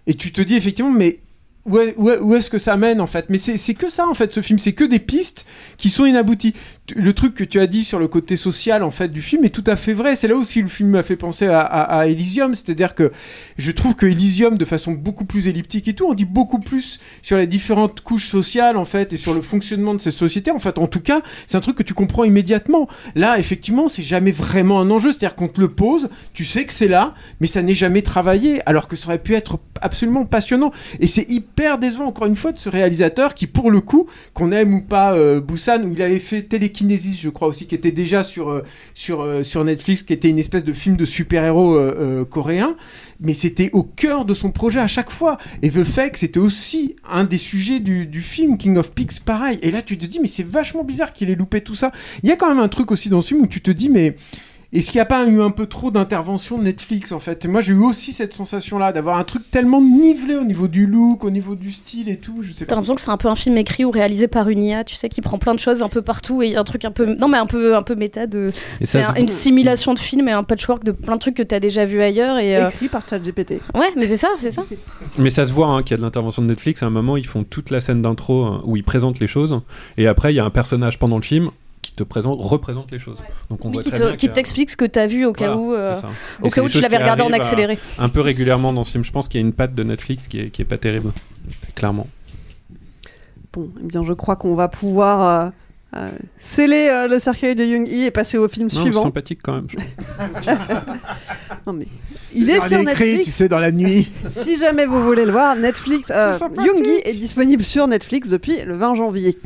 Et tu te dis effectivement, mais où, est- où est- où est-ce que ça mène en fait? Mais c'est que ça en fait, ce film, c'est que des pistes qui sont inabouties. Le truc que tu as dit sur le côté social en fait du film est tout à fait vrai. C'est là aussi le film m'a fait penser à, à- à Elysium, c'est-à-dire que je trouve que Elysium, de façon beaucoup plus elliptique et tout, on dit beaucoup plus sur les différentes couches sociales en fait et sur le fonctionnement de ces sociétés. En fait, en tout cas, c'est un truc que tu comprends immédiatement. Là, effectivement, c'est jamais vraiment un enjeu. C'est-à-dire qu'on te le pose, tu sais que c'est là, mais ça n'est jamais travaillé, alors que ça aurait pu être absolument passionnant. Et c'est hyper hyper décevant encore une fois de ce réalisateur qui, pour le coup, qu'on aime ou pas euh, Busan, où il avait fait Télékinésis, je crois aussi, qui était déjà sur, euh, sur, euh, sur Netflix, qui était une espèce de film de super-héros euh, coréen, mais c'était au cœur de son projet à chaque fois. Et The Fake, c'était aussi un des sujets du, du film King of Pigs, pareil. Et là, tu te dis, mais c'est vachement bizarre qu'il ait loupé tout ça. Il y a quand même un truc aussi dans ce film où tu te dis, mais. Est-ce qu'il n'y a pas eu un peu trop d'intervention de Netflix en fait? Moi j'ai eu aussi cette sensation-là d'avoir un truc tellement nivelé au niveau du look, au niveau du style et tout. Je sais T'as pas. l'impression que c'est un peu un film écrit ou réalisé par une IA, tu sais, qui prend plein de choses un peu partout et un truc un peu. Non, mais un peu, un peu méta de. C'est un- une simulation de film et un patchwork de plein de trucs que t'as déjà vu ailleurs. Et, euh, Écrit par ChatGPT. Ouais, mais c'est ça, c'est ça. Mais ça se voit hein, qu'il y a de l'intervention de Netflix. À un moment, ils font toute la scène d'intro hein, où ils présentent les choses. Et après, il y a un personnage pendant le film qui te présente, représente les choses. Donc on Oui, voit qui très te- bien qui t'explique ce que t'as vu au cas Voilà, où. euh, au cas où tu l'avais regardé en à- accéléré. Un peu régulièrement dans ce film. Je pense qu'il y a une patte de Netflix qui est, qui est pas terrible. Clairement. Bon, eh bien, je crois qu'on va pouvoir euh, euh, sceller euh, le cercueil de Young Hee et passer au film Non, suivant. sympathique quand même. [laughs] Non, mais il est sur Netflix. tu sais, dans la nuit. [laughs] Si jamais vous voulez le voir, Netflix, euh, est disponible sur Netflix depuis le 20 janvier.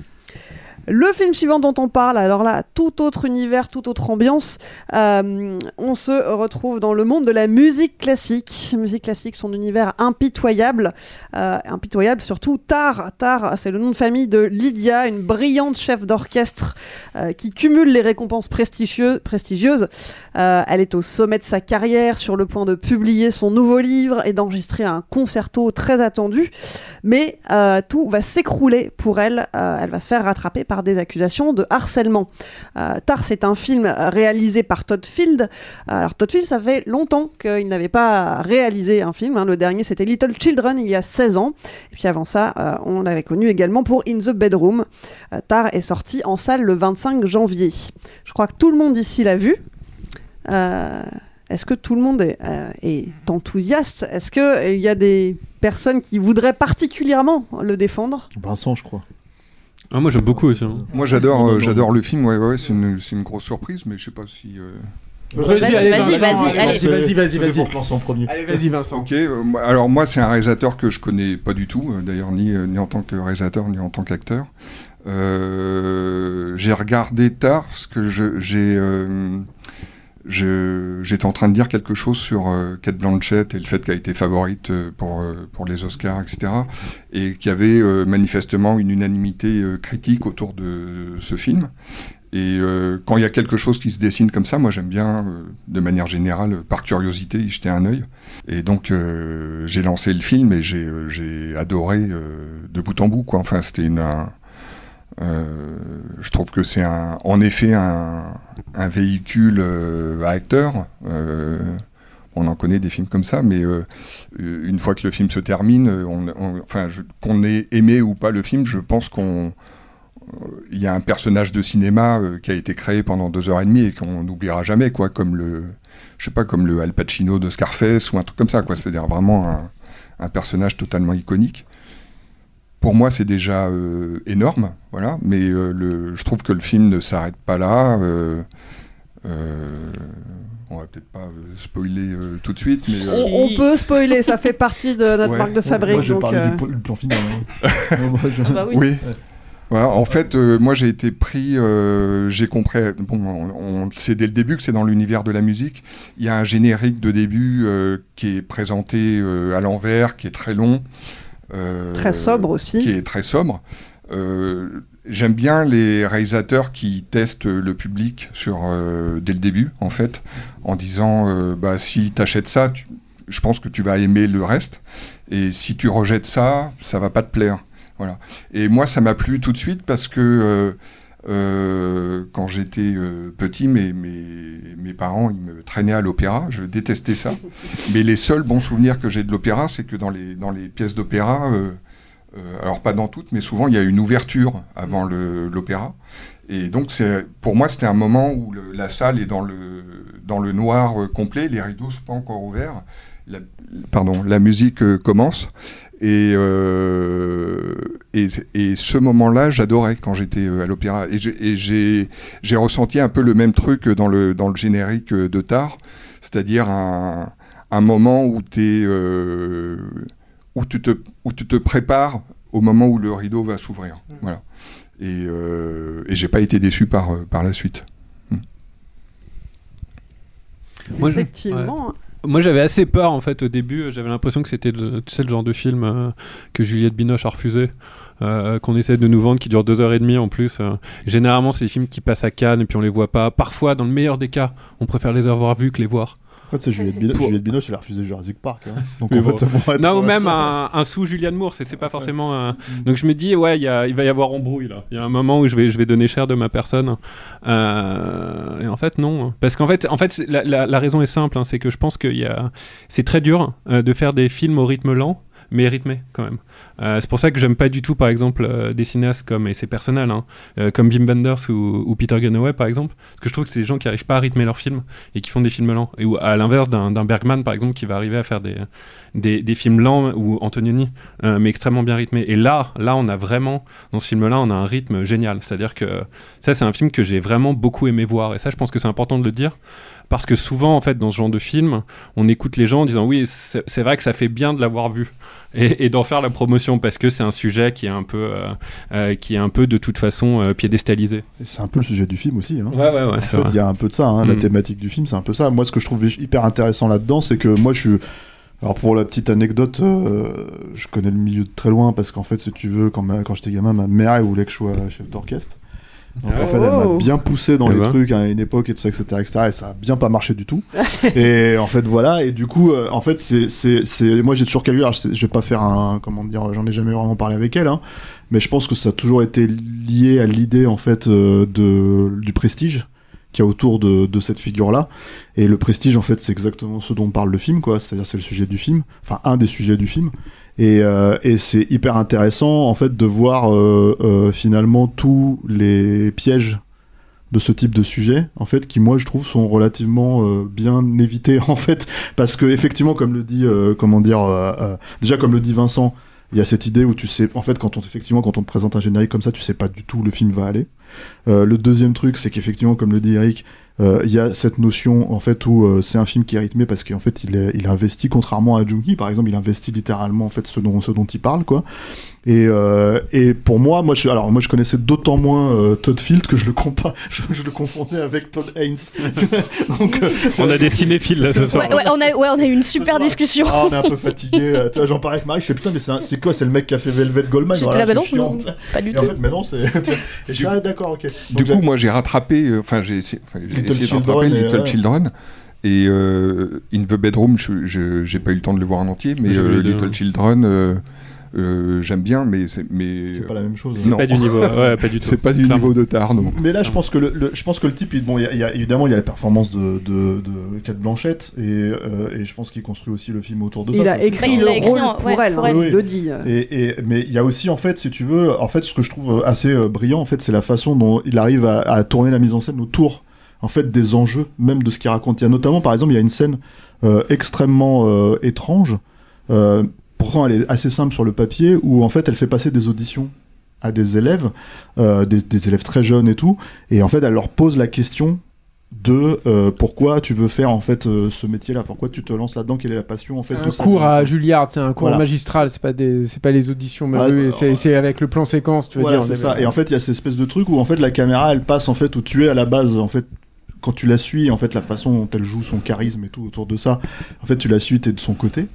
Le film suivant dont on parle, alors là, tout autre univers, toute autre ambiance, euh, on se retrouve dans le monde de la musique classique. Musique classique, son univers impitoyable, euh, impitoyable surtout. Tar, Tar, c'est le nom de famille de Lydia, une brillante chef d'orchestre euh, qui cumule les récompenses prestigieuses. Euh, elle est au sommet de sa carrière, sur le point de publier son nouveau livre et d'enregistrer un concerto très attendu. Mais tout va s'écrouler pour elle. Elle va se faire rattraper par des accusations de harcèlement. Euh, Tar, c'est un film réalisé par Todd Field. Alors Todd Field, ça fait longtemps qu'il n'avait pas réalisé un film. hein. Le dernier, c'était Little Children, il y a 16 ans. Et puis avant ça, euh, on l'avait connu également pour In the Bedroom. Euh, Tar est sorti en salle le 25 janvier. Je crois que tout le monde ici l'a vu. Euh, Est-ce que tout le monde est, euh, est enthousiaste? Est-ce qu'il y a des personnes qui voudraient particulièrement le défendre? Vincent, je crois. Ah, moi j'aime beaucoup aussi. hein. Moi j'adore euh, j'adore le film, ouais, ouais, c'est une, c'est une grosse surprise, mais je sais pas si. euh, Vas-y, Vas-y, allez, vas-y, vas-y, allez, vas-y, vas-y, en premier. Allez, vas-y, Vincent. Ok, euh, moi- alors moi c'est un réalisateur que je connais pas du tout, euh, d'ailleurs ni, euh, ni en tant que réalisateur ni en tant qu'acteur. Euh, j'ai regardé tard parce que je- j'ai euh, j'étais en train de dire quelque chose sur euh, Kate Blanchett et le fait qu'elle a été favorite euh, pour, euh, pour les Oscars, etc. Et qu'il y avait euh, manifestement une unanimité euh, critique autour de ce film. Et euh, quand il y a quelque chose qui se dessine comme ça, moi j'aime bien, euh, de manière générale, par curiosité, y jeter un œil. Et donc j'ai lancé le film et j'ai adoré de bout en bout. Quoi. Enfin, c'était une. un- je trouve que c'est un, en effet un, véhicule euh, à acteurs. Euh, on en connaît des films comme ça, mais euh, une fois que le film se termine, enfin, qu'on ait aimé ou pas le film, je pense qu'on il y a un personnage de cinéma qui a été créé pendant deux heures et demie et qu'on n'oubliera jamais, quoi, comme le, je sais pas, comme le Al Pacino de Scarface ou un truc comme ça, quoi. C'est-à-dire vraiment un personnage totalement iconique. Pour moi, c'est déjà euh, énorme, voilà. Mais euh, le, je trouve que le film ne s'arrête pas là. euh, euh, on va peut-être pas spoiler euh, tout de suite, mais euh, on, on peut spoiler, ça fait partie de notre Ouais. marque de fabrique. Moi, je donc, parler euh, du, plan final. hein. [laughs] Moi, je- Ah bah oui. Oui. Voilà, en fait, euh, moi j'ai été pris, euh, j'ai compris, bon, on, on sait dès le début que c'est dans l'univers de la musique. Il y a un générique de début euh, qui est présenté euh, à l'envers, qui est très long. Euh, Très sobre aussi. Qui est très sobre. Euh, J'aime bien les réalisateurs qui testent le public sur, euh, dès le début, en fait, en disant euh, bah, si tu achètes ça, tu- je pense que tu vas aimer le reste. Et si tu rejettes ça, ça va pas te plaire. Voilà. Et moi, ça m'a plu tout de suite parce que euh, euh, quand j'étais euh, petit, mes, mes, mes parents, ils me traînaient à l'opéra. Je détestais ça. [laughs] Mais les seuls bons souvenirs que j'ai de l'opéra, c'est que dans les, dans les pièces d'opéra, euh, alors pas dans toutes, mais souvent, il y a une ouverture avant l'opéra. Et donc, pour moi, c'était un moment où le- la salle est dans le, dans le noir complet, les rideaux ne sont pas encore ouverts. La, pardon, la musique commence. Et, euh, et, et ce moment-là, j'adorais quand j'étais euh, à l'opéra. Et j'ai- ressenti un peu le même truc dans le, dans le générique euh, de Tar, c'est-à-dire un, un moment où tu es où tu te, où tu te prépares au moment où le rideau va s'ouvrir. Voilà. Et, euh, et j'ai pas été déçu par, euh, par la suite. Je- Effectivement. ouais. Moi j'avais assez peur en fait au début, j'avais l'impression que c'était le, genre de film euh, que Juliette Binoche a refusé, euh, qu'on essaie de nous vendre, qui dure deux heures et demie en plus. euh. Généralement c'est des films qui passent à Cannes et puis on les voit pas. Parfois dans le meilleur des cas, on préfère les avoir vus que les voir. Après, sais, Juliette Binoche, Juliette Binoche, elle a refusé Jurassic Park. hein. [laughs] Donc, en bon. être- non, ou même un, un sous Julianne Moore, c'est c'est pas forcément un... Donc je me dis, ouais, il y a- il va y avoir embrouille là. Il y a un moment où je vais, je vais donner cher de ma personne. Euh, et en fait, non. Parce qu'en fait, en fait la, la- la raison est simple, hein, c'est que je pense que c'est très dur euh, de faire des films au rythme lent. Mais rythmé quand même. Euh, c'est pour ça que j'aime pas du tout, par exemple, euh, des cinéastes comme, et c'est personnel, hein, euh, comme Wim Wenders ou, Peter Greenaway, par exemple. Parce que je trouve que c'est des gens qui arrivent pas à rythmer leurs films et qui font des films lents. Et ou à l'inverse d'un Bergman, par exemple, qui va arriver à faire des, des, films lents ou Antonioni, mais extrêmement bien rythmés. Et là, là, on a vraiment, dans ce film-là, on a un rythme génial. C'est-à-dire que ça, c'est un film que j'ai vraiment beaucoup aimé voir. Et ça, je pense que c'est important de le dire. Parce que souvent, en fait, dans ce genre de film, on écoute les gens en disant oui, c'est vrai que ça fait bien de l'avoir vu [laughs] et, et d'en faire la promotion parce que c'est un sujet qui est un peu, euh, euh, qui est un peu de toute façon euh, piédestalisé. C'est un peu le sujet du film aussi. Hein. Ouais, ouais, ouais, En fait, il y a un peu de ça. hein. La Mm. thématique du film, c'est un peu ça. Moi, ce que je trouve hyper intéressant là-dedans, c'est que moi, je suis. Alors, pour la petite anecdote, euh, je connais le milieu de très loin parce qu'en fait, si tu veux, quand, ma- quand j'étais gamin, ma mère, elle voulait que je sois chef d'orchestre. Donc, Ah en fait, elle m'a bien poussé dans Eh les ben. trucs à une époque et tout ça, etc., etc. Et ça a bien pas marché du tout. [laughs] et en fait, voilà. Et du coup, euh, en fait, c'est, c'est, c'est, moi, j'ai toujours calculé. alors, je vais pas faire un, comment dire, j'en ai jamais vraiment parlé avec elle, hein, mais je pense que ça a toujours été lié à l'idée, en fait, euh, de, du prestige qu'il y a autour de, de cette figure-là. Et le prestige, en fait, c'est exactement ce dont parle le film, quoi. C'est-à-dire, c'est le sujet du film, enfin, un des sujets du film. Et, euh, et c'est hyper intéressant, en fait, de voir euh, euh, finalement tous les pièges de ce type de sujet, en fait, qui moi je trouve sont relativement euh, bien évités, [laughs] en fait, parce que effectivement, comme le dit, euh, comment dire, euh, euh, déjà comme le dit Vincent, il y a cette idée où tu sais, en fait, quand on effectivement quand on te présente un générique comme ça, tu sais pas du tout où le film va aller. Euh, le deuxième truc, c'est qu'effectivement, comme le dit Eric, il y a cette notion en fait où euh, c'est un film qui est rythmé parce qu'en fait il est, il investit contrairement à Junkie par exemple il investit littéralement en fait ce dont ce dont il parle quoi et, euh, et pour moi moi je alors moi je connaissais d'autant moins euh, Todd Field que je le compa [laughs] je, je le confondais avec Todd Haynes [laughs] donc euh, On a des cinéphiles là ce soir. Ouais, ouais, on a, ouais, on a eu une super discussion. ah, on est un peu fatigué tu vois j'en parlais avec Marie je fais putain mais c'est quoi c'est le mec qui a fait Velvet Goldmine? J'étais voilà, là, bah c'est non, pas du en tout. fait mais non c'est [laughs] et je suis ah, d'accord ok Du coup, moi, j'ai rattrapé, enfin, j'ai essayé, essayé de Children, rattraper et, Little ouais. Children. Et euh, In the Bedroom, je- j'ai pas eu le temps de le voir en entier, mais euh, Little. Children, euh, euh, j'aime bien, mais c'est mais c'est pas la même chose non. Pas du niveau, ouais, pas du [laughs] tout. c'est pas du Clairement. niveau de Tarno. Mais là, je pense que le, le- je pense que le type, il- bon, il y a, il y a- évidemment, il y a la performance de, de, de Kate Blanchett, et, euh, et je pense qu'il construit aussi le film autour de ça. Il ça, a c'est écrit il le l'a écrit rôle en- pour ouais, elle, pour hein, elle. il le dit. Et, et- mais il y a aussi, en fait, si tu veux, en fait, ce que je trouve assez euh, brillant, en fait, c'est la façon dont il arrive à, à tourner la mise en scène autour, en fait, des enjeux, même de ce qu'il raconte. Il y a notamment, par exemple, il y a une scène euh, extrêmement euh, étrange. euh, pourtant, elle est assez simple sur le papier, où en fait, elle fait passer des auditions à des élèves, euh, des, des élèves très jeunes et tout, et en fait, elle leur pose la question de euh, pourquoi tu veux faire en fait euh, ce métier-là, pourquoi tu te lances là-dedans, quelle est la passion en fait de un cours à Juilliard, c'est un cours Voilà. magistral, c'est pas des, c'est pas les auditions Ah, euh, c'est avec le plan séquence, tu veux Voilà, dire. c'est ça. avait- Et en fait, il y a cette espèce de truc où en fait la caméra elle passe en fait où tu es à la base en fait quand tu la suis en fait la façon dont elle joue son charisme et tout autour de ça en fait tu la suis t'es de son côté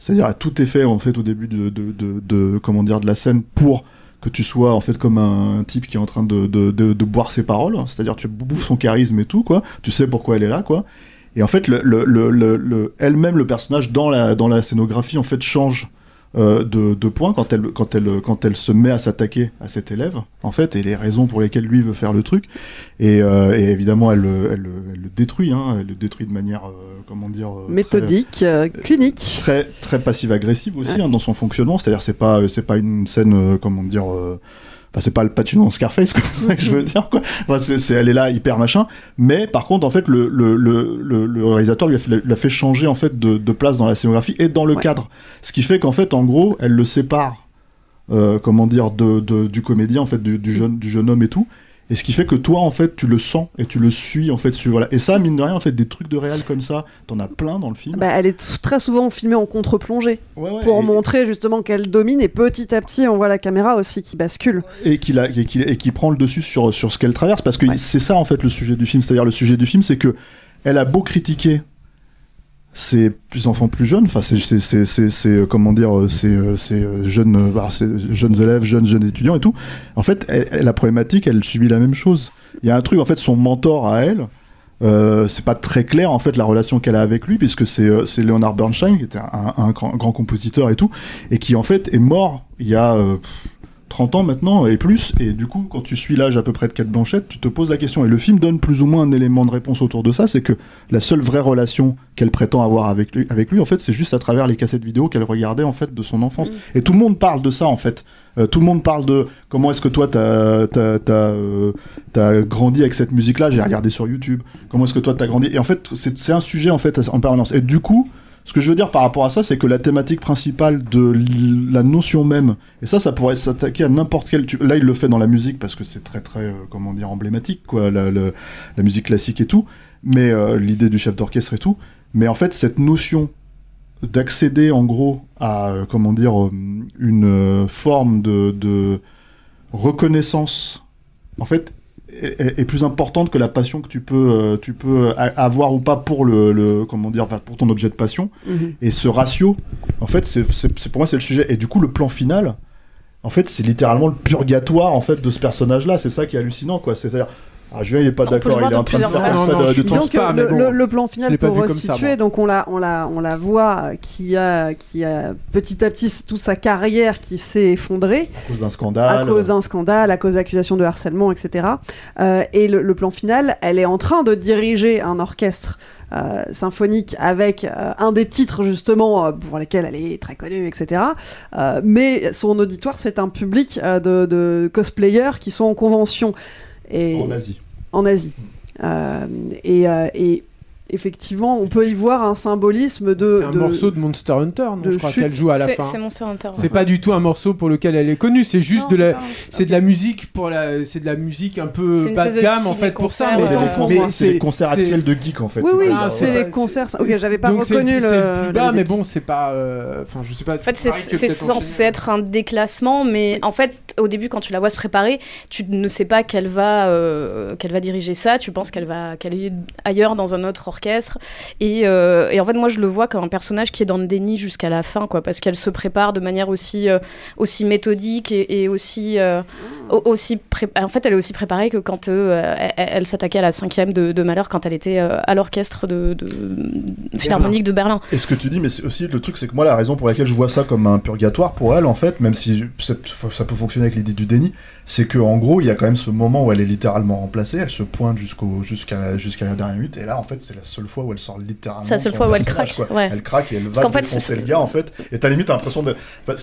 c'est-à-dire tout est fait en fait au début de, de, de, comment dire de la scène pour que tu sois en fait comme un type qui est en train de, de, de, boire ses paroles. C'est-à-dire tu bouffes son charisme et tout quoi. Tu sais pourquoi elle est là quoi. Et en fait le, le, le, le- le- elle-même le personnage dans la dans la scénographie en fait change euh, de, de points quand elle, quand, elle, quand elle se met à s'attaquer à cet élève, en fait, et les raisons pour lesquelles lui veut faire le truc. Et, euh, et évidemment, elle, le- elle, le- elle le détruit, hein, elle le détruit de manière, euh, comment dire, très- Méthodique, clinique. très très passive agressive aussi hein, dans son fonctionnement c'est à dire c'est pas c'est pas une scène comment dire Enfin, c'est pas le Pacino dans Scarface, quoi, que [laughs] je veux dire, quoi. Enfin, c'est, elle est là hyper machin. Mais par contre, en fait, le, le, le, le, réalisateur lui a fait, lui a fait changer en fait de, de place dans la scénographie et dans le cadre. Ce qui fait qu'en fait, en gros, elle le sépare, euh, comment dire, de, de- du comédien, en fait, du, du jeune, du jeune homme et tout. Et ce qui fait que toi, en fait, tu le sens et tu le suis, en fait, sur, voilà. Et ça, mine de rien, en fait, des trucs de réel comme ça, t'en as plein dans le film. Bah, elle est très souvent filmée en contre-plongée Ouais, ouais, pour et- montrer justement qu'elle domine et petit à petit on voit la caméra aussi qui bascule. et qui, la- et qui, et qui prend le dessus sur, sur ce qu'elle traverse parce que c'est ça en fait le sujet du film c'est-à-dire le sujet du film c'est que elle a beau critiquer plus enfants plus jeunes enfin c'est euh, comment dire euh, c'est euh, jeunes jeunes élèves jeunes jeunes étudiants et tout. En fait la problématique elle subit la même chose. Il y a un truc en fait son mentor à elle euh, c'est pas très clair en fait la relation qu'elle a avec lui puisque c'est c'est Leonard Bernstein qui était un, grand, grand compositeur et tout et qui en fait est mort il y a 30 ans maintenant et plus et du coup quand tu suis l'âge à peu près de Kate Blanchett tu te poses la question et le film donne plus ou moins un élément de réponse autour de ça c'est que la seule vraie relation qu'elle prétend avoir avec lui, avec lui en fait c'est juste à travers les cassettes vidéo qu'elle regardait en fait de son enfance. Et tout le monde parle de ça en fait. Euh, tout le monde parle de comment est-ce que toi t'as euh, t'as grandi avec cette musique là j'ai regardé sur YouTube. Comment est-ce que toi t'as grandi? Et en fait c'est c'est un sujet en fait en permanence. Et du coup ce que je veux dire par rapport à ça, c'est que la thématique principale de la notion même, et ça, ça pourrait s'attaquer à n'importe quel. Là, il le fait dans la musique parce que c'est très, très, euh, comment dire, emblématique, quoi, la, musique classique et tout, mais euh, l'idée du chef d'orchestre et tout. Mais en fait, cette notion d'accéder, en gros, à, euh, comment dire, une forme de, de reconnaissance, en fait, est, plus importante que la passion que tu peux, euh, tu peux a- avoir ou pas pour le, le- comment dire, pour ton objet de passion. Mhm. Et ce ratio, en fait, c'est- pour moi c'est le sujet. Et du coup, le plan final, en fait, c'est littéralement le purgatoire en fait de ce personnage-là. C'est ça qui est hallucinant, quoi. C'est-à-dire, ah, Julien, il est pas On peut le d'accord. voir Il est en train de plusieurs faire Non, non, de- pas, mais le, bon, le- le plan final pour ça, resituer, moi. donc on la, on la, on la voit qui a, qui a petit à petit toute sa carrière qui s'est effondrée à cause d'un scandale. à cause d'un scandale, à cause d'accusations de harcèlement, etc. Euh, et le, le plan final, elle est en train de diriger un orchestre. euh, symphonique avec euh, un des titres justement euh, pour lesquels elle est très connue, etc. Euh, mais son auditoire, c'est un public euh, de, de cosplayers qui sont en convention. Et En Asie. en Asie. Euh, et, euh, et effectivement, on peut y voir un symbolisme de. C'est un de- morceau de Monster Hunter, non, de je crois qu'elle joue à la C'est- fin. c'est Monster Hunter, ouais. C'est pas du tout un morceau pour lequel elle est connue, c'est juste Non, de la, de la musique pour la, c'est de la musique un peu bas de gamme en fait pour ça. Mais, C'est ouais. les concerts- moi, c'est les concerts c'est- actuels de geek en fait. Oui, c'est oui, c'est les concerts. Ok, j'avais pas Donc reconnu le. plus la bas, mais bon, c'est pas. euh, Enfin, je sais pas. En fait, c'est censé être un déclassement, mais en fait, au début, quand tu la vois se préparer, tu ne sais pas qu'elle va, euh, qu'elle va diriger ça. Tu penses qu'elle va, qu'elle est ailleurs dans un autre orchestre. Et, euh, et en fait, moi, je le vois comme un personnage qui est dans le déni jusqu'à la fin, quoi, parce qu'elle se prépare de manière aussi, euh, aussi méthodique et, et aussi, euh, au- aussi en fait, elle est aussi préparée que quand elle, elle s'attaquait à la cinquième de, de Malheur quand elle était à l'orchestre de, de philharmonique de Berlin. Et ce que tu dis, mais c'est aussi le truc, c'est que moi, la raison pour laquelle je vois ça comme un purgatoire pour elle, en fait, même si ça peut fonctionner avec l'idée du déni, c'est que en gros, il y a quand même ce moment où elle est littéralement remplacée, elle se pointe jusqu'au jusqu'à jusqu'à la dernière minute, et là, en fait, c'est la seule fois où elle sort littéralement. C'est la seule fois où elle craque, quoi. ouais. Elle craque et elle va fait, défoncer c'est- le gars, en fait. Et t'as limite l'impression de. enfin,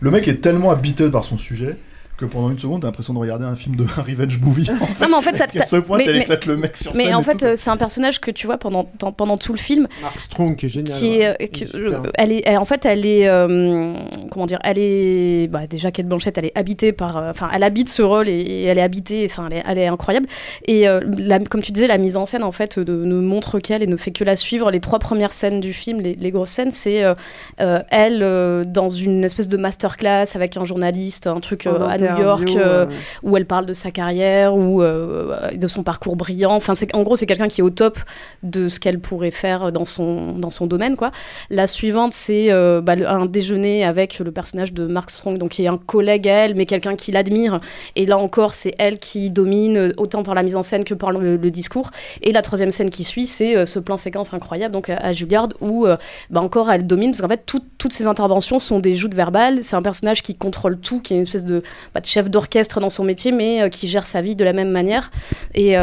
Le mec est tellement habité par son sujet que pendant une seconde, t'as l'impression de regarder un film de un [laughs] revenge movie. En fait. Non, mais en fait, t'as- Elle se pointe, mais- elle mais- éclate le mec sur Mais scène en et fait, euh, c'est un personnage que tu vois pendant, dans- pendant tout le film. Mark Strong qui est génial. Qui ouais. est, euh, Il que- est super. elle est, elle- en fait, elle est, euh, comment dire, elle est, bah, déjà Kate Blanchett, elle est habitée par, euh, enfin, elle habite ce rôle et, et elle est habitée, enfin, elle est, elle est incroyable. Et euh, la- comme tu disais, la mise en scène, en fait, de- ne montre qu'elle et ne fait que la suivre. Les trois premières scènes du film, les, les grosses scènes, c'est euh, euh, elle euh, dans une espèce de masterclass avec un journaliste, un truc En euh, à New York, euh, euh. où elle parle de sa carrière ou euh, de son parcours brillant. Enfin, en gros, c'est quelqu'un qui est au top de ce qu'elle pourrait faire dans son dans son domaine, quoi. La suivante, c'est bah, un déjeuner avec le personnage de Mark Strong, donc qui est un collègue à elle, mais quelqu'un qui l'admire. Et là encore, c'est elle qui domine autant par la mise en scène que par le, le discours. Et la troisième scène qui suit, c'est ce plan séquence incroyable, donc à, à Juilliard, où bah, encore elle domine, parce qu'en fait, tout- toutes ces interventions sont des joutes verbales. C'est un personnage qui contrôle tout, qui est une espèce de, bah, chef d'orchestre dans son métier, mais euh, qui gère sa vie de la même manière. Et.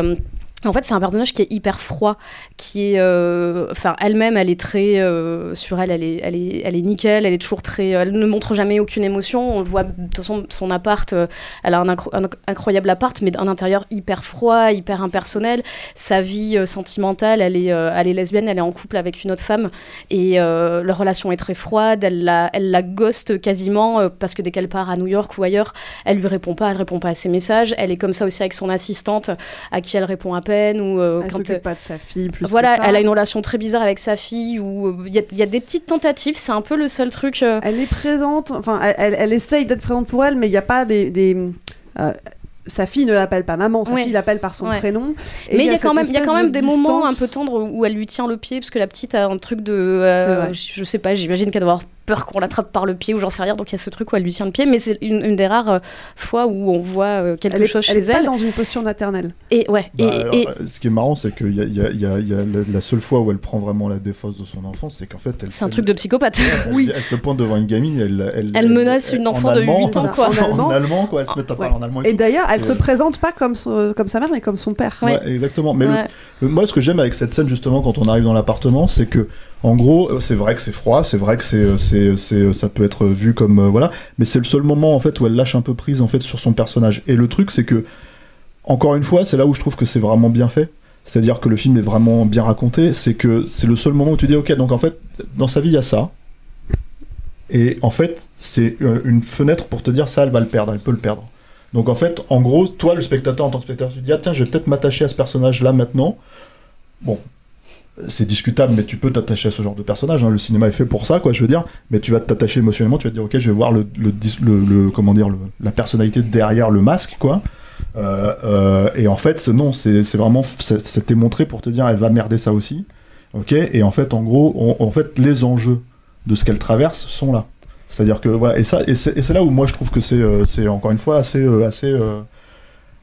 Euh, En fait, c'est un personnage qui est hyper froid, qui est, euh, enfin, elle-même, elle est très, euh, sur elle, elle est, elle est, elle est nickel, elle est toujours très, elle ne montre jamais aucune émotion. On le voit, de toute façon, son appart, euh, elle a un, incro- un incroyable appart, mais un intérieur hyper froid, hyper impersonnel. Sa vie euh, sentimentale, elle est, euh, elle est lesbienne, elle est en couple avec une autre femme, et euh, leur relation est très froide. Elle la, elle la ghost quasiment euh, parce que dès qu'elle part à New York ou ailleurs, elle lui répond pas, elle répond pas à ses messages. Elle est comme ça aussi avec son assistante, à qui elle répond à peine ou euh, Elle quand pas de sa fille plus voilà, que ça. elle a une relation très bizarre avec sa fille où il y, a- il y a des petites tentatives, c'est un peu le seul truc. euh, Elle est présente, enfin, elle, elle- essaye d'être présente pour elle, mais il n'y a pas des. des, euh, sa fille ne l'appelle pas maman, sa Ouais. fille l'appelle par son Ouais. prénom. Et Mais il y, a quand même, il y a espèce quand même de des moments un peu tendres où elle lui tient le pied parce que la petite a un truc de, euh, je sais pas, j'imagine qu'elle doit avoir peur qu'on l'attrape par le pied ou j'en sais rien. Donc il y a ce truc où elle lui tient le pied, mais c'est une, une des rares euh, fois où on voit euh, quelque Elle est, chose elle chez est pas elle. dans une posture maternelle. Et ouais, Bah, et, alors, et- euh, ce qui est marrant, c'est qu'il y y a- il y a- il y a la, seule fois où elle prend vraiment la défense de son enfant, c'est qu'en fait, elle. c'est un elle- truc de psychopathe. Elle, Oui. elle se pointe devant une gamine, elle, elle, Elle menace une en enfant de allemand, 8 ans, quoi. En allemand. En allemand, quoi. Elle se met à parler en allemand. Et d'ailleurs, elle se présente pas comme, son- comme sa mère, mais comme son père. Ouais, exactement. Mais le- moi, ce que j'aime avec cette scène, justement, quand on arrive dans l'appartement, c'est que, en gros, euh, c'est vrai que c'est froid, c'est vrai que c'est, euh, c'est, c'est, euh, ça peut être vu comme, voilà, mais c'est le seul moment, en fait, où elle lâche un peu prise, en fait, sur son personnage. Et le truc, c'est que, encore une fois, c'est là où je trouve que c'est vraiment bien fait. C'est-à-dire que le film est vraiment bien raconté. C'est que c'est le seul moment où tu dis, ok, donc en fait, dans sa vie, il y a ça. Et en fait, c'est une fenêtre pour te dire ça, elle va le perdre, elle peut le perdre. Donc en fait, en gros, toi, le spectateur, en tant que spectateur, tu te dis, ah tiens, je vais peut-être m'attacher à ce personnage-là maintenant. Bon, c'est discutable, mais tu peux t'attacher à ce genre de personnage. hein. Le cinéma est fait pour ça, quoi, je veux dire. Mais tu vas t'attacher émotionnellement, tu vas te dire, ok, je vais voir le, le, comment dire, la personnalité derrière le masque, quoi. Euh, euh, et en fait, non, c'est vraiment, c'était montré pour te dire, elle va merder ça aussi. Ok, et en fait, en gros, on- en fait, les enjeux de ce qu'elle traverse sont là. C'est-à-dire que voilà, et ça, et c'est là où moi je trouve que c'est, euh, c'est encore une fois assez, assez,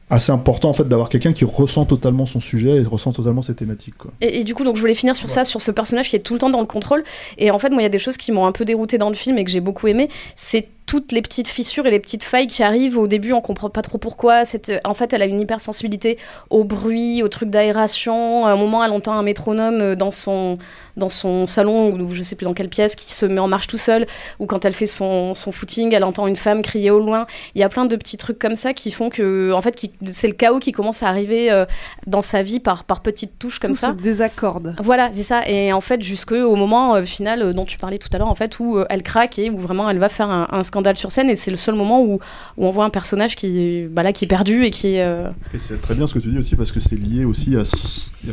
assez important en fait d'avoir quelqu'un qui ressent totalement son sujet et ressent totalement ses thématiques. Quoi. Et, et du coup, donc je voulais finir sur ça, sur ce personnage qui est tout le temps dans le contrôle. Et en fait, moi, il y a des choses qui m'ont un peu dérouté dans le film et que j'ai beaucoup aimé. C'est toutes les petites fissures et les petites failles qui arrivent. Au début, on comprend pas trop pourquoi. C'est- En fait, elle a une hypersensibilité au bruit, au truc d'aération. À un moment, elle entend un métronome euh, dans son, dans son salon, ou je sais plus dans quelle pièce, qui se met en marche tout seul. Ou quand elle fait son, son footing, elle entend une femme crier au loin. Il y a plein de petits trucs comme ça qui font que, en fait, c'est le chaos qui commence à arriver euh, dans sa vie par, par petites touches comme Tout ça. se désaccorde. Voilà, c'est ça. Et en fait, jusqu'au moment euh, final dont tu parlais tout à l'heure, en fait, où elle craque et où vraiment elle va faire un, un scandale sur scène. Et c'est le seul moment où, où on voit un personnage qui, bah là, qui est perdu et qui est. euh, Et c'est très bien ce que tu dis aussi parce que c'est lié aussi à,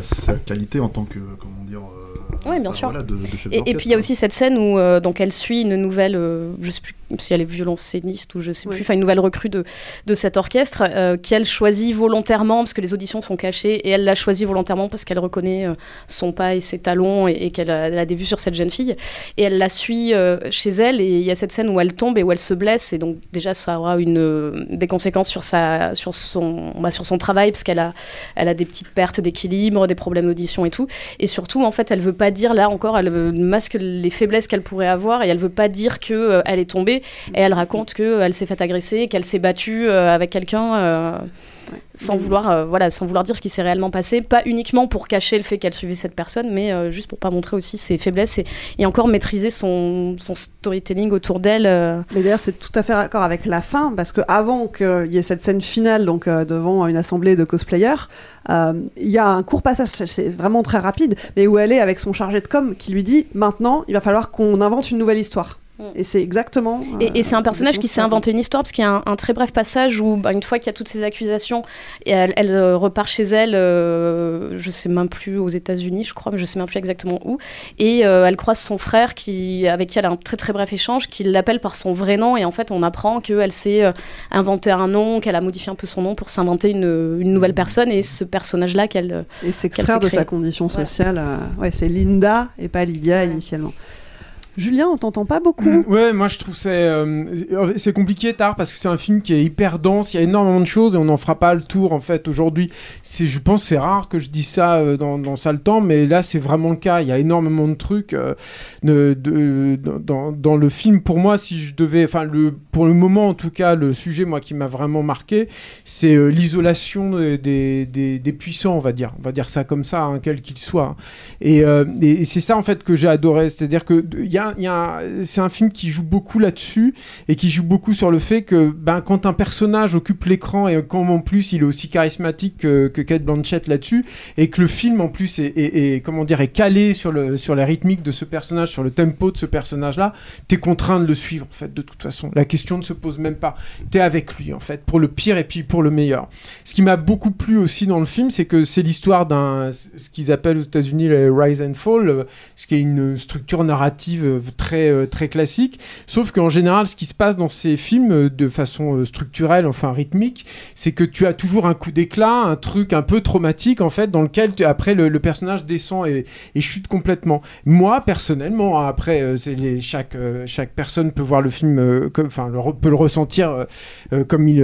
sa qualité en tant que comment dire. euh, Ouais, bien enfin, sûr. voilà, de- de chef Et, et puis il y a quoi. aussi cette scène où euh, donc elle suit une nouvelle, euh, je sais plus si elle est violoncelliste ou je sais plus, enfin une nouvelle recrue de, de cet orchestre euh, qu'elle choisit volontairement parce que les auditions sont cachées et elle l'a choisit volontairement parce qu'elle reconnaît euh, son pas et ses talons et, et qu'elle a, a des vues sur cette jeune fille. Et elle la suit euh, chez elle et il y a cette scène où elle tombe et où elle se blesse et donc déjà ça aura une des conséquences sur sa sur son bah, sur son travail parce qu'elle a elle a des petites pertes d'équilibre, des problèmes d'audition et tout. Et surtout en fait elle veut pas dire là encore elle masque les faiblesses qu'elle pourrait avoir et elle veut pas dire que euh, elle est tombée et elle raconte que euh, s'est fait agresser qu'elle s'est battue euh, avec quelqu'un euh, sans vouloir voilà sans vouloir dire ce qui s'est réellement passé pas uniquement pour cacher le fait qu'elle suivait cette personne mais juste pour pas montrer aussi ses faiblesses et, et encore maîtriser son, son storytelling autour d'elle. Mais d'ailleurs, c'est tout à fait raccord avec la fin, parce que avant qu'il y ait cette scène finale, donc devant une assemblée de cosplayers, euh, il y a un court passage, c'est vraiment très rapide, mais où elle est avec son chargé de com qui lui dit maintenant, il va falloir qu'on invente une nouvelle histoire. Et c'est exactement. Et, et c'est un euh, personnage qui s'est inventé une histoire parce qu'il y a un, un très bref passage où, bah, une fois qu'il y a toutes ces accusations, et elle, elle, euh, repart chez elle, euh, je sais même plus aux États-Unis, je crois, mais je sais même plus exactement où. Et euh, elle croise son frère qui, avec qui elle a un très très bref échange, qui l'appelle par son vrai nom. Et en fait, on apprend qu'elle s'est inventé un nom, qu'elle a modifié un peu son nom pour s'inventer une, une nouvelle personne. Et ce personnage-là qu'elle. Et s'extraire de sa condition sociale. ouais, c'est Linda et pas Lydia initialement. Julien, on t'entend pas beaucoup. Mm, Ouais, moi je trouve c'est euh, c'est compliqué tard parce que c'est un film qui est hyper dense, il y a énormément de choses et on n'en fera pas le tour en fait aujourd'hui. C'est je pense c'est rare que je dise ça euh, dans dans ça le temps mais là c'est vraiment le cas, il y a énormément de trucs euh, de, dans, le film pour moi si je devais enfin le pour le moment en tout cas le sujet moi qui m'a vraiment marqué, c'est l'isolation des, des, puissants, on va dire. On va dire ça comme ça, hein, quel qu'il soit. Et, euh, et- et c'est ça en fait que j'ai adoré, c'est-à-dire que il y a, c'est un film qui joue beaucoup là-dessus et qui joue beaucoup sur le fait que ben quand un personnage occupe l'écran et quand en plus il est aussi charismatique que, que Kate Blanchett là-dessus et que le film en plus est, comment dire est calé sur le sur la rythmique de ce personnage, sur le tempo de ce personnage-là, t'es contraint de le suivre en fait de toute façon. La question ne se pose même pas. T'es avec lui en fait pour le pire et puis pour le meilleur. Ce qui m'a beaucoup plu aussi dans le film, c'est que c'est l'histoire d'un ce qu'ils appellent aux États-Unis le rise and fall, ce qui est une structure narrative très euh, très classique. Sauf qu'en général, ce qui se passe dans ces films euh, de façon euh, structurelle, enfin rythmique, c'est que tu as toujours un coup d'éclat, un truc un peu traumatique en fait, dans lequel tu- après le, personnage descend et, chute complètement. Moi personnellement, hein, après les, chaque chaque personne peut voir le film comme, enfin peut le ressentir comme il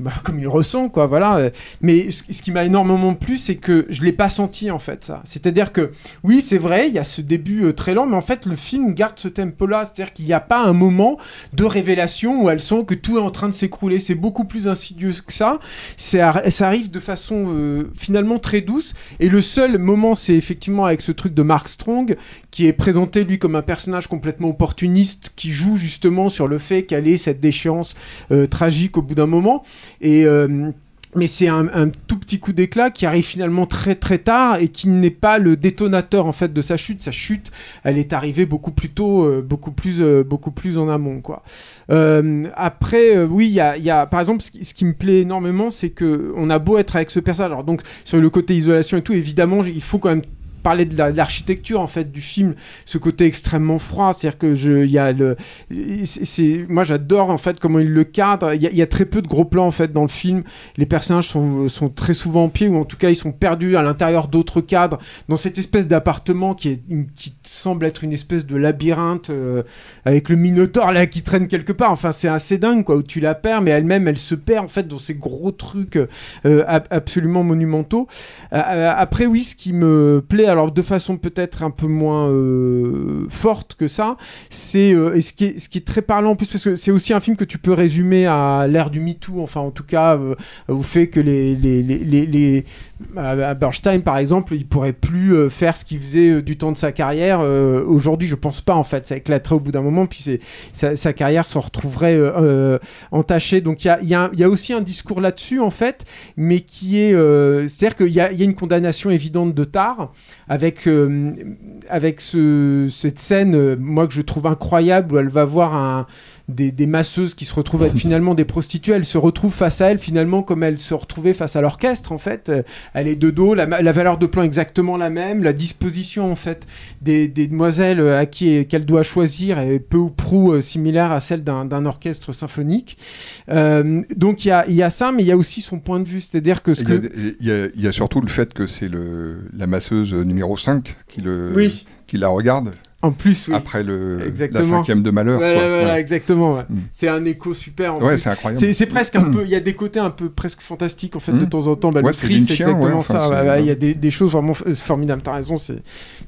bah, comme il ressent quoi, voilà. Mais ce, qui m'a énormément plu, c'est que je l'ai pas senti en fait ça. C'est-à-dire que oui, c'est vrai, il y a ce début très lent, mais en fait le film garde ce tempo-là, c'est-à-dire qu'il n'y a pas un moment de révélation où elle sent que tout est en train de s'écrouler. C'est beaucoup plus insidieux que ça. Ar- ça arrive de façon euh, finalement très douce. Et le seul moment, c'est effectivement avec ce truc de Mark Strong, qui est présenté lui comme un personnage complètement opportuniste, qui joue justement sur le fait qu'elle ait cette déchéance euh, tragique au bout d'un moment. Et euh, mais c'est un, tout petit coup d'éclat qui arrive finalement très très tard et qui n'est pas le détonateur en fait de sa chute. Sa chute, elle est arrivée beaucoup plus tôt, euh, beaucoup plus euh, beaucoup plus en amont quoi. Euh, après, oui, il y a, par exemple ce qui, ce qui me plaît énormément, c'est que on a beau être avec ce personnage. Alors donc sur le côté isolation et tout, évidemment, il faut quand même parler de la- de l'architecture en fait du film ce côté extrêmement froid c'est à dire que je il y a le c'est moi j'adore en fait comment il le cadre. Il y, a- très peu de gros plans en fait dans le film. Les personnages sont, sont très souvent en pied ou en tout cas ils sont perdus à l'intérieur d'autres cadres. Dans cette espèce d'appartement qui est une, semble être une espèce de labyrinthe euh, avec le minotaure là qui traîne quelque part. Enfin c'est assez dingue quoi où tu la perds mais elle-même elle se perd en fait dans ces gros trucs euh, ab- absolument monumentaux. Euh, après, oui, ce qui me plaît, alors de façon peut-être un peu moins forte que ça, c'est ce qui est très parlant en plus parce que c'est aussi un film que tu peux résumer à l'ère du MeToo, enfin en tout cas au fait que les- à- à Bernstein par exemple, il pourrait plus euh, faire ce qu'il faisait euh, du temps de sa carrière. Euh, Aujourd'hui, je pense pas en fait, ça éclaterait au bout d'un moment, puis sa, sa carrière se retrouverait euh, euh, entachée. Donc il y a, y, a, aussi un discours là-dessus en fait, mais qui est, euh, c'est-à-dire qu'il y y a une condamnation évidente de Tar avec euh, avec ce, cette scène, euh, moi que je trouve incroyable, où elle va voir un des, des masseuses qui se retrouvent être [laughs] finalement des prostituées, elle se retrouve face à elle finalement comme elle se retrouvait face à l'orchestre en fait. Euh, Elle est de dos, la, valeur de plan est exactement la même, la disposition en fait des, des demoiselles euh, à qui qu'elle doit choisir est peu ou prou euh, similaire à celle d'un orchestre symphonique. Euh, donc il y a, y a ça, mais il y a aussi son point de vue, c'est-à-dire que Il y, a, que il y a- il y a surtout le fait que c'est la masseuse numéro 5 qui, le, Oui. qui la regarde. En plus, oui. Après le, la Exactement. cinquième de malheur. Voilà, quoi. voilà, Ouais. exactement. ouais. Mm. C'est un écho super. en Ouais, c'est incroyable. C'est, presque un [clears throat] peu. Il y a des côtés un peu presque fantastiques en fait de Mm. temps en temps. Bah, Ouais, le c'est prix, c'est exactement enfin, ça. Il y a des, des choses vraiment formidables. T'as raison. C'est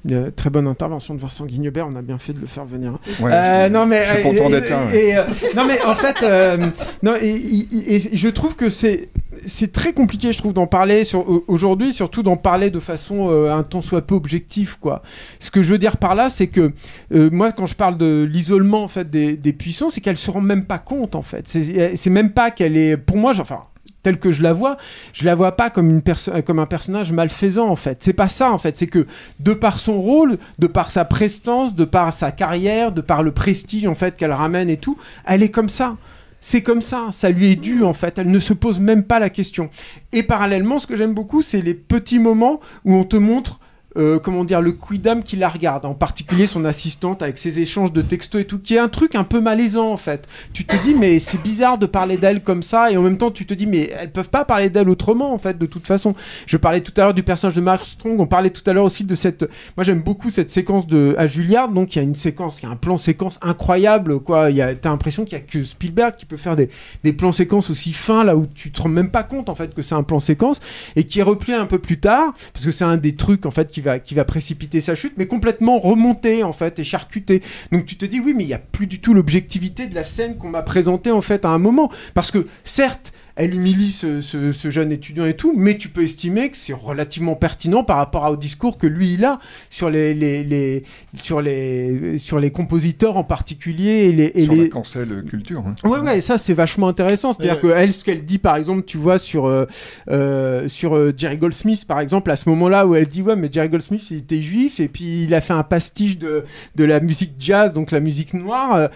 une très bonne intervention de Vincent Guignebert. On a bien fait de le faire venir. Ouais, Euh, je- non mais je suis euh, content et- d'être là, et- euh, non mais en fait, euh, non et, et- et je trouve que c'est c'est très compliqué, je trouve, d'en parler aujourd'hui, surtout d'en parler de façon euh, un tant soit peu objective, quoi. Ce que je veux dire par là, c'est que euh, moi, quand je parle de l'isolement en fait des, des puissants, c'est qu'elle se rend même pas compte, en fait. C'est c'est même pas qu'elle est, pour moi, enfin telle que je la vois, je la vois pas comme une comme un personnage malfaisant en fait. C'est pas ça en fait, c'est que de par son rôle, de par sa prestance, de par sa carrière, de par le prestige en fait qu'elle ramène et tout, elle est comme ça. C'est comme ça, ça lui est dû en fait, elle ne se pose même pas la question. Et parallèlement, ce que j'aime beaucoup, c'est les petits moments où on te montre euh, comment dire, le quidam qui la regarde, en particulier son assistante avec ses échanges de textos et tout, qui est un truc un peu malaisant en fait. Tu te dis, mais c'est bizarre de parler d'elle comme ça, et en même temps, tu te dis, mais elles peuvent pas parler d'elle autrement en fait, de toute façon. Je parlais tout à l'heure du personnage de Mark Strong, on parlait tout à l'heure aussi de cette. Moi, j'aime beaucoup cette séquence de à Juilliard, donc il y a une séquence, il y a un plan séquence incroyable, quoi. Y a, t'as l'impression qu'il y a que Spielberg qui peut faire des, des plans séquences aussi fins là où tu te rends même pas compte en fait que c'est un plan séquence et qui est repris un peu plus tard parce que c'est un des trucs en fait qui va qui va précipiter sa chute mais complètement remonté en fait et charcuté donc tu te dis oui mais il y a plus du tout l'objectivité de la scène qu'on m'a présentée en fait à un moment. Parce que certes elle humilie ce, ce- ce jeune étudiant et tout, mais tu peux estimer que c'est relativement pertinent par rapport au discours que lui il a sur les, les, les- sur les sur les compositeurs en particulier et les et Sur les- la cancel culture. hein. Ouais, ouais, ça c'est vachement intéressant. C'est-à-dire Ouais. que elle, ce qu'elle dit par exemple, tu vois, sur, euh, euh, sur euh, Jerry Goldsmith par exemple, à ce moment-là où elle dit Ouais, mais Jerry Goldsmith il était juif et puis il a fait un pastiche de, de la musique jazz, donc la musique noire,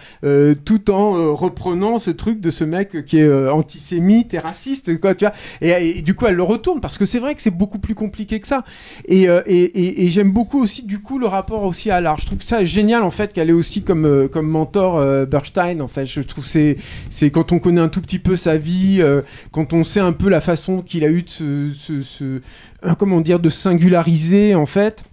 tout en euh, reprenant ce truc de ce mec qui est euh, antisémite raciste, quoi, tu vois. Et, du coup, elle le retourne parce que c'est vrai que c'est beaucoup plus compliqué que ça. Et, euh, et, et- j'aime beaucoup aussi, du coup, le rapport aussi à l'art. Je trouve ça génial en fait qu'elle est aussi comme, euh, comme mentor euh, Bernstein. En fait, je trouve c'est c'est quand on connaît un tout petit peu sa vie, euh, quand on sait un peu la façon qu'il a eu de se, se- comment dire, de singulariser en fait.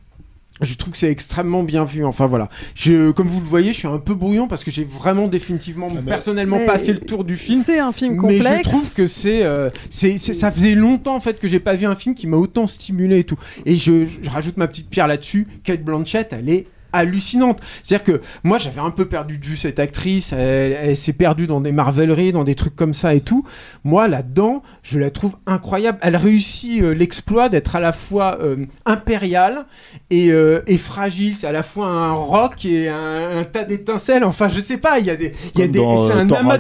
Je trouve que c'est extrêmement bien vu. Enfin voilà. Je, comme vous le voyez, je suis un peu brouillon parce que j'ai vraiment définitivement personnellement Mais pas fait le tour du film. C'est un film Mais complexe. je trouve que c'est, euh, c'est, c'est- ça faisait longtemps en fait que j'ai pas vu un film qui m'a autant stimulé et tout. Et je, je rajoute ma petite pierre là-dessus. Kate Blanchett, elle est hallucinante. C'est-à-dire que moi j'avais un peu perdu de vue cette actrice, elle, elle s'est perdue dans des marveleries, dans des trucs comme ça et tout. Moi là-dedans, je la trouve incroyable. Elle réussit euh, l'exploit d'être à la fois euh, impériale et, euh, et fragile. C'est à la fois un rock et un, un tas d'étincelles. Enfin, je sais pas, il y a des, il y a Comme des, dans, c'est un amas.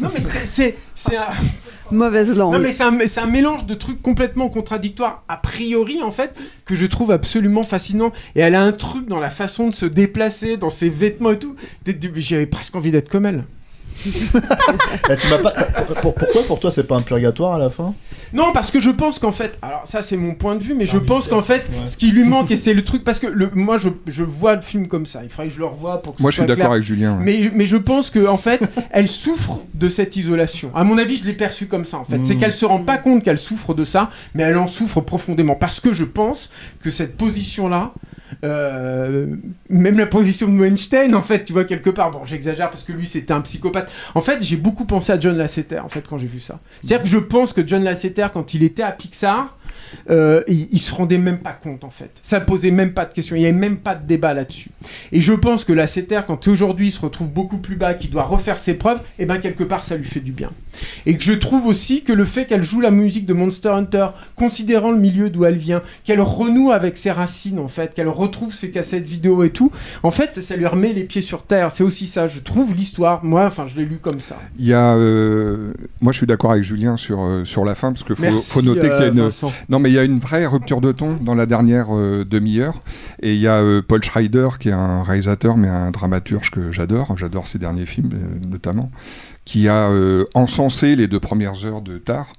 Non mais c'est, c'est, c'est un Mauvaise langue. non mais c'est un, mélange de trucs complètement contradictoires a priori en fait que je trouve absolument fascinant et elle a un truc dans la façon de se déplacer, dans ses vêtements et tout. J'avais presque envie d'être comme elle. [laughs] Tu m'as pas- pour- pourquoi pour toi c'est pas un purgatoire à la fin? Non, parce que je pense qu'en fait, alors ça c'est mon point de vue, mais je Ah, mais pense qu'en fait, ouais. ce qui lui manque, et c'est le truc, parce que le, moi je, je vois le film comme ça, il faudrait que je le revoie pour que Moi, ce je suis soit d'accord avec Julien, ouais. Mais, mais je pense que en fait, [laughs] elle souffre de cette isolation. À mon avis, je l'ai perçue comme ça en fait. C'est Mm. qu'elle se rend pas compte qu'elle souffre de ça, mais elle en souffre profondément. Parce que je pense que cette position-là, euh, même la position de Weinstein, en fait, tu vois, quelque part, bon, j'exagère parce que lui, c'était un psychopathe. En fait, j'ai beaucoup pensé à John Lasseter, en fait, quand j'ai vu ça. C'est-à-dire que je pense que John Lasseter, quand il était à Pixar, euh, il, il se rendait même pas compte, en fait. Ça posait même pas de questions, il y avait même pas de débat là-dessus. Et je pense que Lasseter, quand aujourd'hui il se retrouve beaucoup plus bas, qu'il doit refaire ses preuves, et ben quelque part, ça lui fait du bien. Et que je trouve aussi que le fait qu'elle joue la musique de Monster Hunter, considérant le milieu d'où elle vient, qu'elle renoue avec ses racines en fait, qu'elle retrouve ses cassettes vidéo et tout, en fait ça lui remet les pieds sur terre. C'est aussi ça, je trouve l'histoire. Moi, enfin, je l'ai lu comme ça. Il y a, euh, moi je suis d'accord avec Julien sur, euh, sur la fin parce qu'il faut, Merci, faut noter qu'il y a euh, une, Vincent. non mais il y a une vraie rupture de ton dans la dernière euh, demi-heure. Et il y a euh, Paul Schrader qui est un réalisateur mais un dramaturge que j'adore, j'adore ses derniers films euh, notamment, qui a encensé les deux premières heures de Tar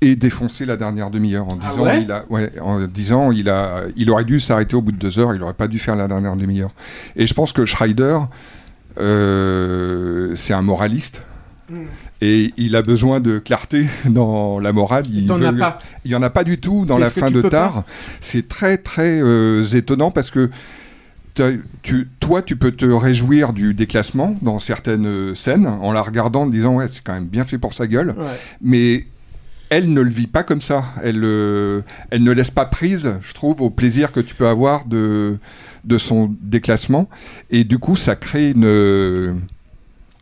et défoncé la dernière demi-heure en Ah disant ouais? il a ouais, en disant il a il aurait dû s'arrêter au bout de deux heures il aurait pas dû faire la dernière demi-heure. Et je pense que Schreider euh, c'est un moraliste Mm. et il a besoin de clarté dans la morale. Il T'en as pas. Il y en a pas du tout dans la fin de peux Tar. pas C'est très très euh, étonnant parce que tu, toi, tu peux te réjouir du déclassement dans certaines euh, scènes en la regardant en disant ouais, c'est quand même bien fait pour sa gueule. Ouais. Mais elle ne le vit pas comme ça. Elle, euh, elle ne laisse pas prise, je trouve, au plaisir que tu peux avoir de, de son déclassement. Et du coup, ça crée une.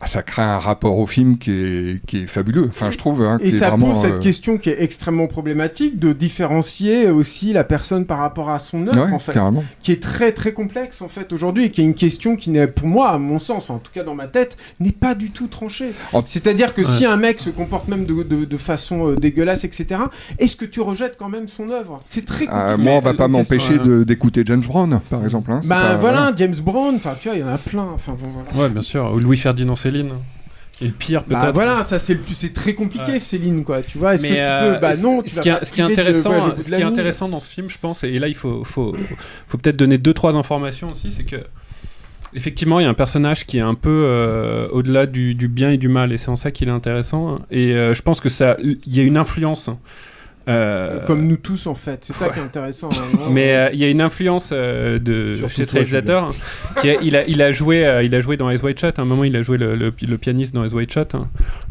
Euh, ça crée un rapport au film qui est, qui est fabuleux. Enfin, je trouve. hein, Et qui est ça vraiment, pose cette euh, question qui est extrêmement problématique de différencier aussi la personne par rapport à son œuvre, Ouais, en fait, carrément. qui est très très complexe en fait aujourd'hui et qui est une question qui n'est, pour moi, à mon sens, enfin, en tout cas dans ma tête, n'est pas du tout tranchée. C'est-à-dire que Ouais. si un mec se comporte même de, de- de façon euh, dégueulasse, etc., est-ce que tu rejettes quand même son œuvre? C'est très compliqué. euh, moi, on va pas m'empêcher d'écouter James Brown, par exemple. hein, Ben pas- voilà, James Brown, enfin tu vois, il y en a plein. Enfin bon, voilà. Ouais, bien sûr. Ou Louis Ferdinand Céline. Et le pire, Bah peut-être. voilà, ça c'est c'est très compliqué, Ouais. Céline, quoi. Tu vois, est-ce que tu euh, peux Bah ce- non, tu ce qui, ce qui est intéressant, de ce qui est dans ce film, je pense, et là il faut, faut, faut peut-être donner deux trois informations aussi, c'est que effectivement il y a un personnage qui est un peu euh, au-delà du, du bien et du mal, et c'est en ça qu'il est intéressant. Et euh, je pense que ça, il y a une influence. Euh, Comme nous tous en fait, c'est ça ouais. qui est intéressant. hein. mais euh, il y a une influence euh, de Surtout chez ce réalisateur. hein, qui a- il, a, il, a joué, euh, il a joué dans Eyes Wide Shut. À un moment, il a joué le, le- le pianiste dans Eyes Wide Shut hein,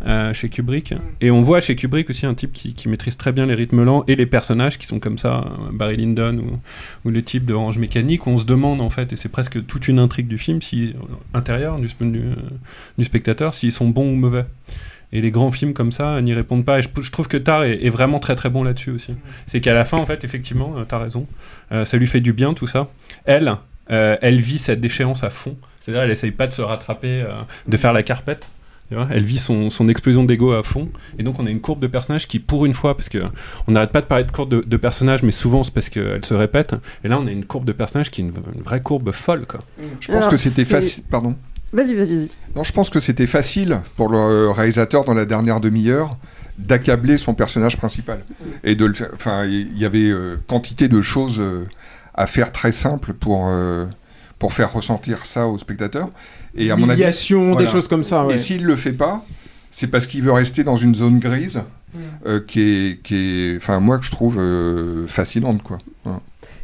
euh, chez Kubrick. Et on voit chez Kubrick aussi un type qui, qui maîtrise très bien les rythmes lents et les personnages qui sont comme ça, euh, Barry Lyndon ou, ou le type de Orange Mécanique. où On se demande en fait, et c'est presque toute une intrigue du film, si intérieur du, du, du spectateur, s'ils sont bons ou mauvais. Et les grands films comme ça n'y répondent pas. Et je, je trouve que Tar est, est vraiment très très bon là-dessus aussi. C'est qu'à la fin, en fait, effectivement, euh, t'as raison. Euh, ça lui fait du bien tout ça. Elle, euh, elle vit cette déchéance à fond. C'est-à-dire, elle essaye pas de se rattraper, euh, de faire la carpette. Tu elle vit son, son explosion d'ego à fond. Et donc, on a une courbe de personnages qui, pour une fois, parce que on n'arrête pas de parler de courbe de, de personnages, mais souvent c'est parce qu'elle se répète. Et là, on a une courbe de personnages qui est une, une vraie courbe folle, quoi. Je pense Alors, que c'était facile. Pardon. Vas-y, vas-y, vas-y. Non, je pense que c'était facile pour le réalisateur dans la dernière demi-heure d'accabler son personnage principal et de le faire. Enfin, il y avait euh, quantité de choses euh, à faire très simples pour euh, pour faire ressentir ça au spectateur. Et à mon avis, des choses comme ça, ouais. Et s'il le fait pas, c'est parce qu'il veut rester dans une zone grise euh, qui est qui est, enfin moi que je trouve euh, fascinante quoi. Voilà.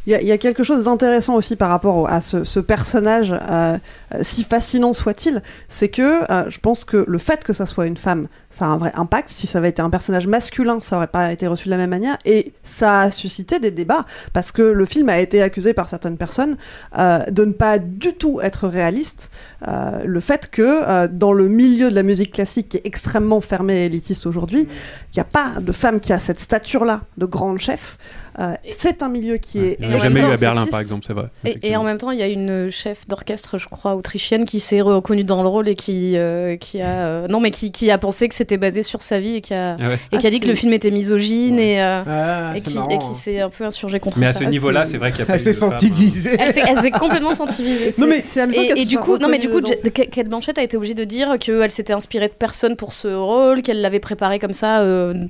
Il y, a- quelque chose d'intéressant aussi par rapport à ce, personnage, euh, euh, si fascinant soit-il, c'est que euh, je pense que le fait que ça soit une femme, ça a un vrai impact. Si ça avait été un personnage masculin, ça aurait pas été reçu de la même manière. Et ça a suscité des débats, parce que le film a été accusé par certaines personnes de ne pas du tout être réaliste. Le fait que dans le milieu de la musique classique, qui est extrêmement fermé et élitiste aujourd'hui, il n'y a pas de femme qui a cette stature-là de grande chef. Euh, c'est un milieu qui est Il n'y en a jamais même eu à Berlin, sexiste. par exemple, c'est vrai. Et, et en même temps, il y a une chef d'orchestre, je crois, autrichienne, qui s'est reconnue dans le rôle et qui, euh, qui a, euh, non, mais qui, qui a pensé que c'était basé sur sa vie et qui a, Ah ouais. et qui a Ah, dit que c'est- le film était misogyne et, euh, Ah, et qui, marrant, et qui hein. s'est un peu insurgé contre Mais à ce niveau-là, c'est vrai qu'il y a pas Elle s'est sentie visée. Elle s'est, complètement sentivisée. Non, mais c'est et, du coup, non mais du coup, Kate Blanchett a été obligée de dire qu'elle s'était inspirée de personne pour ce rôle, qu'elle l'avait préparé comme ça de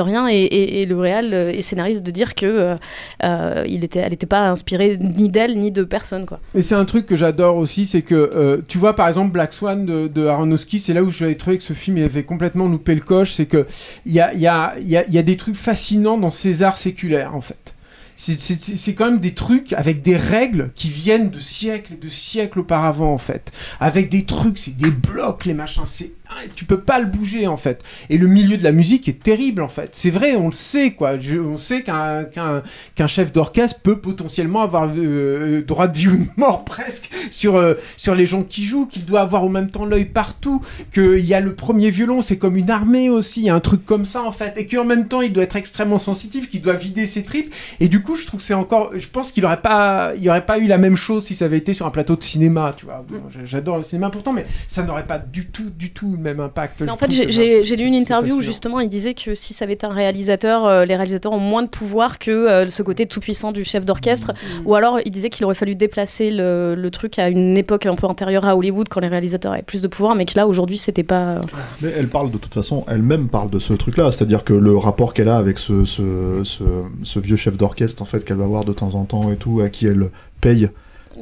rien, et, le réal et scénariste de dire que euh, euh, il était, elle n'était pas inspirée ni d'elle ni de personne quoi. Et c'est un truc que j'adore aussi, c'est que euh, tu vois par exemple Black Swan de, de Aronofsky, c'est là où j'avais trouvé que ce film il avait complètement loupé le coche, c'est que il y a, y, a, y, y a des trucs fascinants dans ces arts séculaires en fait. C'est quand même des trucs avec des règles qui viennent de siècles et de siècles auparavant en fait. Avec des trucs, c'est des blocs, les machins, c'est tu peux pas le bouger en fait. Et le milieu de la musique est terrible en fait. C'est vrai, on le sait quoi. On sait qu'un qu'un qu'un chef d'orchestre peut potentiellement avoir euh, droit de vie ou de mort [laughs] presque sur euh, sur les gens qui jouent, qu'il doit avoir en même temps l'œil partout, qu'il y a le premier violon, c'est comme une armée aussi, il y a un truc comme ça en fait, et qu'en même temps il doit être extrêmement sensitif, qu'il doit vider ses tripes. Et du coup, je trouve que c'est encore, je pense qu'il aurait pas, aurait pas eu la même chose si ça avait été sur un plateau de cinéma, tu vois. J'adore le cinéma pourtant, mais ça n'aurait pas du tout, du tout le même impact. Mais en fait, j'ai- lu une interview où justement il disait que si ça avait été un réalisateur, euh, les réalisateurs ont moins de pouvoir que euh, ce côté tout puissant du chef d'orchestre. Mmh. Ou alors il disait qu'il aurait fallu déplacer le, le truc à une époque un peu antérieure à Hollywood quand les réalisateurs avaient plus de pouvoir, mais que là aujourd'hui c'était pas. Mais elle parle de toute façon, elle-même parle de ce truc-là, c'est-à-dire que le rapport qu'elle a avec ce, ce, ce, ce vieux chef d'orchestre, en fait, qu'elle va voir de temps en temps et tout, à qui elle paye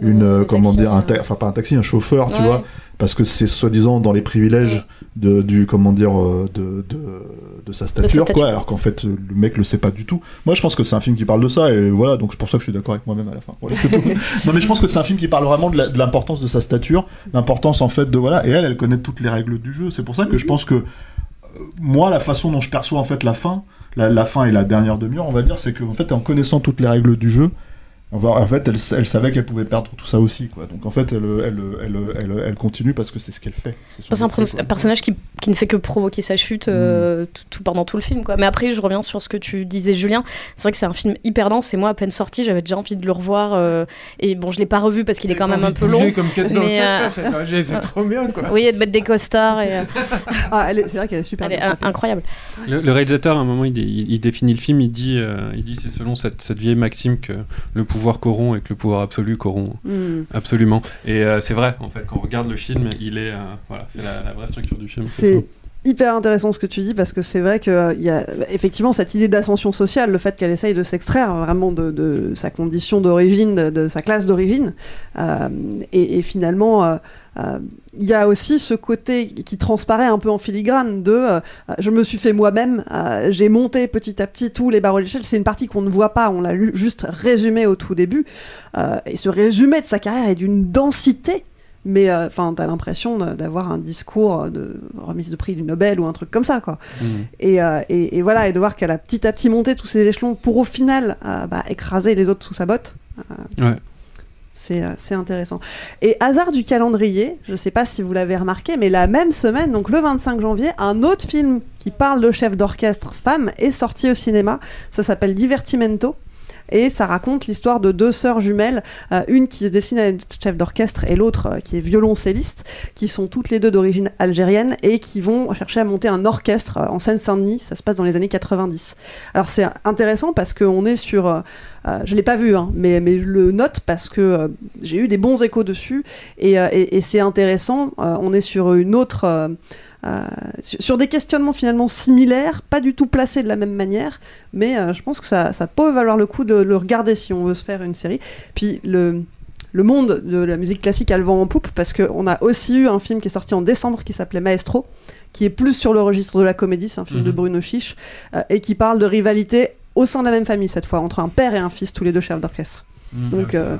une, euh, comment dire, un enfin pas un taxi, un chauffeur, tu vois, parce que c'est soi-disant dans les privilèges de, du, comment dire, euh, de, de, de sa stature, stature. quoi, alors qu'en fait le mec le sait pas du tout. Moi, je pense que c'est un film qui parle de ça, et voilà, donc c'est pour ça que je suis d'accord avec moi-même à la fin. Voilà, c'est tout. [laughs] non, mais je pense que c'est un film qui parle vraiment de l'importance de sa stature, l'importance en fait de voilà, et elle, elle connaît toutes les règles du jeu. C'est pour ça que je pense que euh, moi, la façon dont je perçois en fait la fin, la, la fin et la dernière demi-heure, on va dire, c'est que en fait, en connaissant toutes les règles du jeu, en fait, elle, elle savait qu'elle pouvait perdre tout ça aussi, quoi. Donc en fait, elle, elle, elle, elle, elle continue parce que c'est ce qu'elle fait. C'est un, quoi. personnage qui, qui ne fait que provoquer sa chute euh, Mm. tout, tout pendant tout le film. Quoi. Mais après, je reviens sur ce que tu disais, Julien. C'est vrai que c'est un film hyper dense. Et moi, à peine sorti, j'avais déjà envie de le revoir. euh, et bon, je l'ai pas revu parce qu'il est quand même un peu long. Comme mais, euh, c'est [laughs] trop bien quoi. Oui, et de mettre des costards. Et, euh, Ah, c'est vrai qu'elle est super elle est incroyable. Le, le réalisateur, à un moment, il, il- il définit le film, il dit, euh, il dit c'est selon cette, cette vieille maxime que le pouvoir pouvoir corrompt et que le pouvoir absolu corrompt Hmm. absolument. Et euh, c'est vrai, en fait, quand on regarde le film, il est. euh, voilà, c'est la, la vraie structure du film. C'est hyper intéressant ce que tu dis parce que c'est vrai qu'il y a effectivement cette idée d'ascension sociale, le fait qu'elle essaye de s'extraire vraiment de, sa condition d'origine, de, sa classe d'origine. Euh, et, finalement, euh, euh, il y a aussi ce côté qui transparaît un peu en filigrane de euh, je me suis fait moi-même, euh, j'ai monté petit à petit tous les barreaux d'échelle. C'est une partie qu'on ne voit pas, on l'a juste résumé au tout début. Euh, et ce résumé de sa carrière est d'une densité mais euh, enfin t'as l'impression d'avoir un discours de remise de prix du Nobel ou un truc comme ça quoi. Et, euh, et, et voilà et de voir qu'elle a petit à petit monté tous ces échelons pour au final euh, bah, écraser les autres sous sa botte Ouais. c'est c'est intéressant. Et hasard du calendrier je sais pas si vous l'avez remarqué mais la même semaine donc le 25 janvier un autre film qui parle de chef d'orchestre femme est sorti au cinéma. Ça s'appelle Divertimento et ça raconte l'histoire de deux sœurs jumelles, euh, une qui se dessine à être chef d'orchestre et l'autre euh, qui est violoncelliste, qui sont toutes les deux d'origine algérienne et qui vont chercher à monter un orchestre euh, en Seine-Saint-Denis. Ça se passe dans les années 90. Alors c'est intéressant parce qu'on est sur, je l'ai pas vu, hein, mais, mais je le note parce que j'ai eu des bons échos dessus et, c'est intéressant. On est sur une autre. Euh, sur, des questionnements finalement similaires, pas du tout placés de la même manière, mais euh, je pense que ça, ça peut valoir le coup de le regarder si on veut se faire une série. Puis le, le monde de la musique classique a le vent en poupe parce qu'on a aussi eu un film qui est sorti en décembre qui s'appelait Maestro, qui est plus sur le registre de la comédie, c'est un film de Mhm. Bruno Chiche, euh, et qui parle de rivalité au sein de la même famille cette fois, entre un père et un fils, tous les deux chefs d'orchestre. Mhm. Donc euh,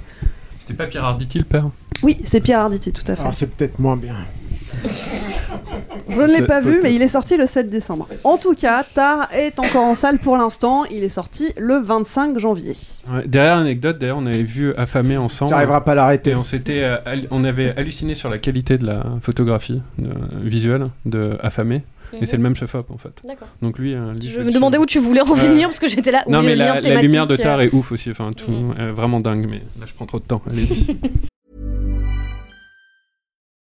C'était pas Pierre Arditi le père? oui, c'est Pierre Arditi, tout à fait. Alors c'est peut-être moins bien. [laughs] Je ne l'ai pas vu, mais il est sorti le 7 décembre. En tout cas, Tar est encore en salle pour l'instant. Il est sorti le 25 janvier. Ouais, derrière l'anecdote, d'ailleurs, on avait vu Affamé ensemble. Tu arriveras pas à l'arrêter. On s'était, euh, on avait halluciné sur la qualité de la photographie de- visuelle de Affamé. Et Mhm. c'est le même chef-op en fait. D'accord. Donc lui, euh, lui, Je me demandais où tu voulais en venir parce que j'étais là. Non mais la, lumière de Tar euh, est ouf aussi. Enfin, tout, vraiment dingue. Mais là, je prends trop de temps. Allez-y. [laughs]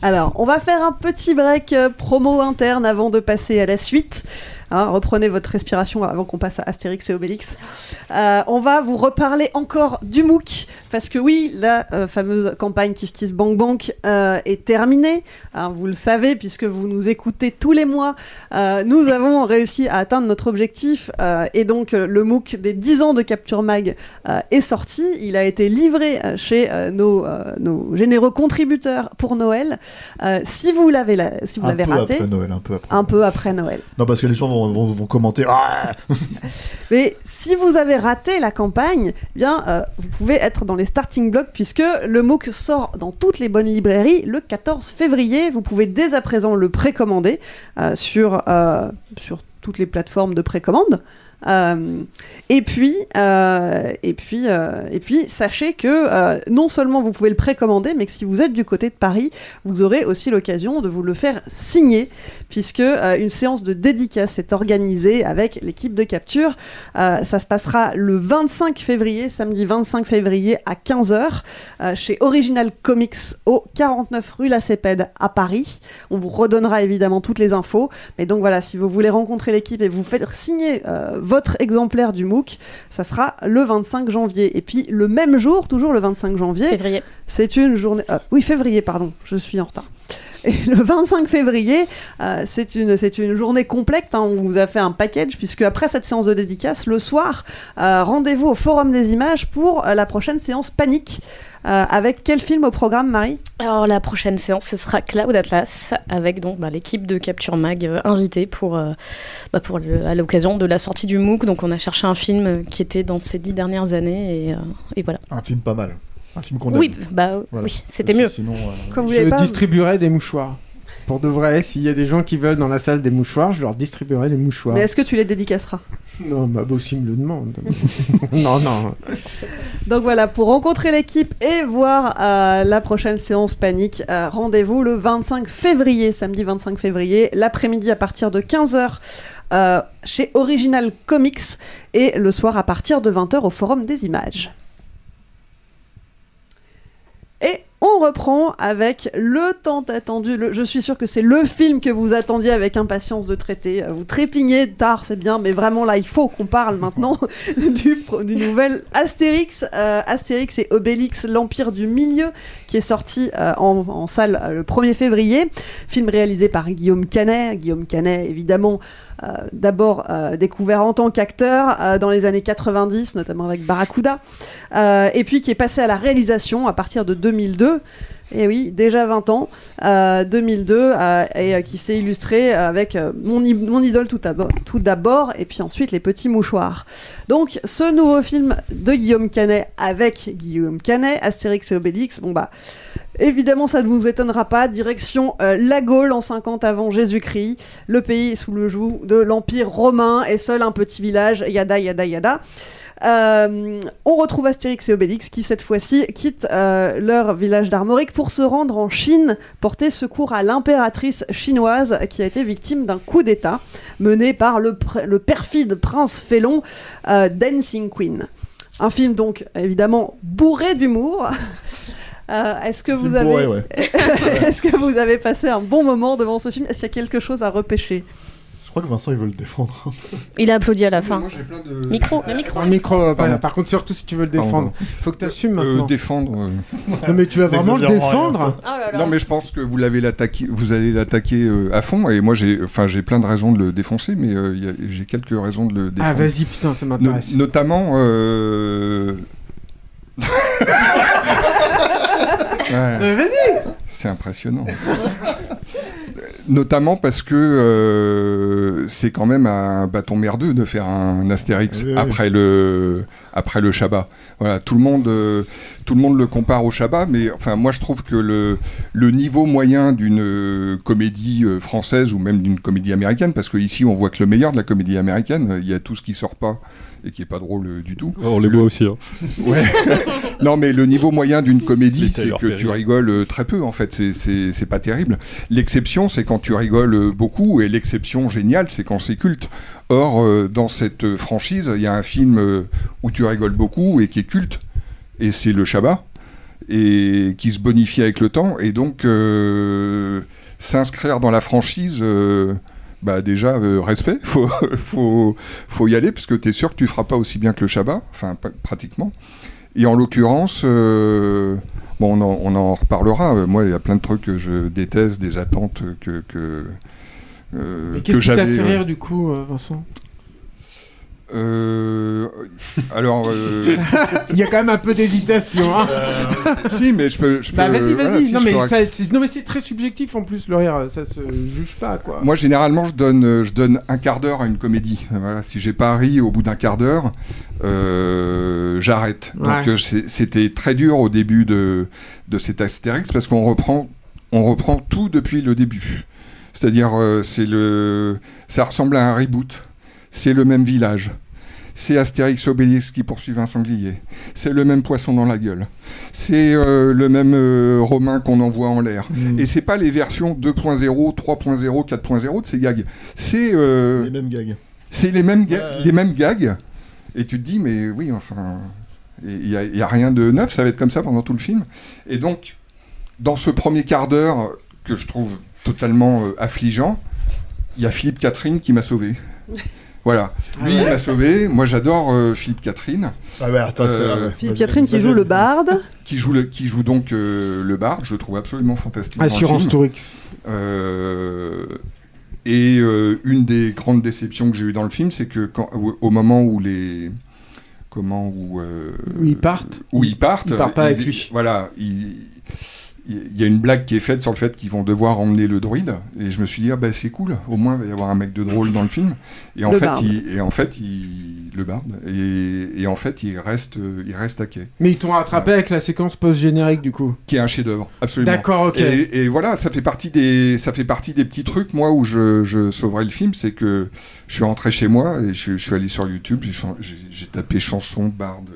Alors, on va faire un petit break euh, promo interne avant de passer à la suite. Hein, reprenez votre respiration avant qu'on passe à Astérix et Obélix. Euh, on va vous reparler encore du MOOC, parce que oui, la euh, fameuse campagne Kiss Kiss Bank Bank est terminée. Hein, vous le savez, puisque vous nous écoutez tous les mois. Nous avons réussi à atteindre notre objectif, et donc le MOOC des 10 ans de Capture Mag est sorti. Il a été livré chez nos généreux contributeurs pour Noël. Euh, si vous l'avez la- si vous l'avez raté, après Noël, un peu après. un peu après Noël. Non, parce que les gens vont, vont, vont commenter. Ah [laughs] Mais si vous avez raté la campagne, eh bien, euh, vous pouvez être dans les starting blocks puisque le MOOC sort dans toutes les bonnes librairies le 14 février. Vous pouvez dès à présent le précommander euh, sur, sur toutes les plateformes de précommande. Euh, et puis, euh, et puis, euh, et puis, sachez que non seulement vous pouvez le précommander, mais que si vous êtes du côté de Paris, vous aurez aussi l'occasion de vous le faire signer, puisque une séance de dédicace est organisée avec l'équipe de capture. Ça se passera le 25 février, samedi 25 février à 15h, euh, chez Original Comics au 49 rue La Cépède à Paris. On vous redonnera évidemment toutes les infos. Mais donc voilà, si vous voulez rencontrer l'équipe et vous faire signer votre exemplaire du MOOC, ça sera le 25 janvier. Et puis le même jour, toujours le 25 janvier, Février. c'est une journée. euh, oui, février, pardon, je suis en retard. Et le 25 février, euh, c'est une, c'est une journée complète. hein, on vous a fait un package, puisque après cette séance de dédicace, le soir, euh, rendez-vous au Forum des images pour euh, la prochaine séance Panique. Euh, avec quel film au programme, Marie? Alors la prochaine séance, ce sera Cloud Atlas avec donc bah, l'équipe de Capture Mag euh, invitée pour, euh, bah, pour le- à l'occasion de la sortie du MOOC. Donc on a cherché un film qui était dans ces dix dernières années et, euh, et voilà. Un film pas mal. Un film qu'on Oui, aime. bah Voilà. oui, c'était mieux. Sinon, euh, vous Je pas- distribuerai des mouchoirs. Pour de vrai, s'il y a des gens qui veulent dans la salle des mouchoirs, je leur distribuerai les mouchoirs. Mais est-ce que tu les dédicaceras? Non, bah, bah aussi, me le demande. [laughs] non, non. Donc voilà, pour rencontrer l'équipe et voir euh, la prochaine séance panique, euh, rendez-vous le 25 février, samedi 25 février, l'après-midi à partir de 15h euh, chez Original Comics et le soir à partir de 20h au Forum des Images. Et on reprend avec le tant attendu. je suis sûr que c'est le film que vous attendiez avec impatience de traiter. Vous trépignez tard, c'est bien, mais vraiment là, il faut qu'on parle maintenant [laughs] du, nouvel Astérix, euh, Astérix et Obélix, l'Empire du Milieu, qui est sorti euh, en, salle euh, le 1er février. Film réalisé par Guillaume Canet. Guillaume Canet, évidemment, d'abord découvert en tant qu'acteur dans les années 90, notamment avec Barracuda, et puis qui est passé à la réalisation à partir de 2002. Et oui, déjà 20 ans, euh, 2002, euh, et euh, qui s'est illustré avec euh, mon, idole tout d'abord, tout d'abord, et puis ensuite les petits mouchoirs. Donc, ce nouveau film de Guillaume Canet avec Guillaume Canet, Astérix et Obélix, bon bah, évidemment, ça ne vous étonnera pas. Direction euh, la Gaule en 50 avant Jésus-Christ. Le pays sous le joug de l'Empire romain et seul un petit village, yada yada yada. Euh, on retrouve Astérix et Obélix qui cette fois-ci quittent euh, leur village d'Armorique pour se rendre en Chine, porter secours à l'impératrice chinoise qui a été victime d'un coup d'État mené par le, pr- le perfide prince félon euh, Dancing Queen. Un film donc évidemment bourré d'humour. [laughs] Euh, Est-ce que vous avez, bourré, ouais. [laughs] est-ce que vous avez passé un bon moment devant ce film? Est-ce qu'il y a quelque chose à repêcher? Crois que Vincent, il veut le défendre. Il a applaudi à la fin. Moi, j'ai plein de... Micro, le micro. Dans le micro, euh, Pardon. par, par contre, surtout si tu veux le défendre. pardon. Faut que tu assumes Euh, maintenant. défendre. euh, Non, mais tu vas vraiment le défendre Oh là là. Non, mais je pense que vous l'avez l'attaqué, vous allez l'attaquer euh, à fond. Et moi, j'ai, enfin, j'ai plein de raisons de le défoncer, mais euh, il y a- j'ai quelques raisons de le défendre. Ah, vas-y, putain, ça No- m'intéresse. notamment. euh, [laughs] Ouais, Euh, vas-y c'est impressionnant. [laughs] notamment parce que euh, c'est quand même un bâton merdeux de faire un Astérix Oui, oui. après le après le Shabbat. Voilà, tout le monde euh, tout le monde le compare au Shabbat, mais enfin moi je trouve que le le niveau moyen d'une euh, comédie française ou même d'une comédie américaine, parce que ici on voit que le meilleur de la comédie américaine, il y a tout ce qui sort pas et qui est pas drôle euh, du tout. on les voit aussi. hein. [laughs] Ouais. [laughs] non, mais le niveau moyen d'une comédie, c'est que tu rigoles euh, très peu, en fait. C'est- pas terrible. L'exception, c'est quand tu rigoles euh, beaucoup, et l'exception géniale, c'est quand c'est culte. Or, dans cette franchise, il y a un film où tu rigoles beaucoup et qui est culte, et c'est Le Shabbat, et qui se bonifie avec le temps, et donc euh, s'inscrire dans la franchise. euh, bah déjà, euh, respect, [laughs] faut, faut, faut y aller, parce que tu es sûr que tu feras pas aussi bien que le Shabbat, enfin pratiquement. Et en l'occurrence, euh, bon, on en, on en reparlera. Euh, Moi, il y a plein de trucs que je déteste, des attentes que que euh, qu'est-ce qui t'a fait rire du coup, Vincent? Euh, alors, euh, [laughs] Il y a quand même un peu d'hésitation. Hein si, mais je peux, je peux. bah vas-y, vas-y. voilà, si, non, mais peux c'est- non mais c'est très subjectif en plus le rire, ça se juge pas quoi. Moi, généralement, je donne, euh, je donne un quart d'heure à une comédie. Voilà, si j'ai pas ri au bout d'un quart d'heure, euh, j'arrête. Ouais. Donc, euh, c'était très dur au début de, de cet Astérix parce qu'on reprend, on reprend tout depuis le début. C'est-à-dire, euh, c'est le, ça ressemble à un reboot. C'est le même village. C'est Astérix Obélix qui poursuivent un sanglier. C'est le même poisson dans la gueule. C'est euh, le même euh, Romain qu'on envoie en l'air. Mm. Et c'est pas les versions 2.0, 3.0, 4.0 de ces gags. C'est euh, Les mêmes gags. c'est les mêmes ga- les mêmes gags. Et tu te dis mais oui enfin il y, a- rien de neuf. Ça va être comme ça pendant tout le film. Et donc dans ce premier quart d'heure que je trouve totalement euh, affligeant, il y a Philippe Catherine qui m'a sauvé. [laughs] Voilà. Lui, il m'a sauvé. Moi, j'adore euh, Philippe Catherine. Ah ouais, attends, c'est- Euh, ah. Philippe Catherine qui joue le barde. qui joue, le, qui joue donc euh, le bar, je le trouve absolument fantastique. Assurance. Tourix. Euh, et euh, une des grandes déceptions que j'ai eues dans le film, c'est que quand, au, au moment où les comment où, euh, Où ils partent. où ils partent, Ils partent pas avec lui. Voilà, ils, il y a une blague qui est faite sur le fait qu'ils vont devoir emmener le druide et je me suis dit ah bah c'est cool. Au moins il va y avoir un mec de drôle dans le film. Et en Le fait barde. il, et en fait il le barde. Et, et en fait il reste il reste à quai. Mais ils t'ont rattrapé avec la séquence post-générique du coup. qui est un chef-d'œuvre absolument. D'accord, ok. et, et voilà ça fait partie des ça fait partie des petits trucs moi où je, je sauverais le film. C'est que je suis rentré chez moi et je, je suis allé sur YouTube j'ai tapé chanson barde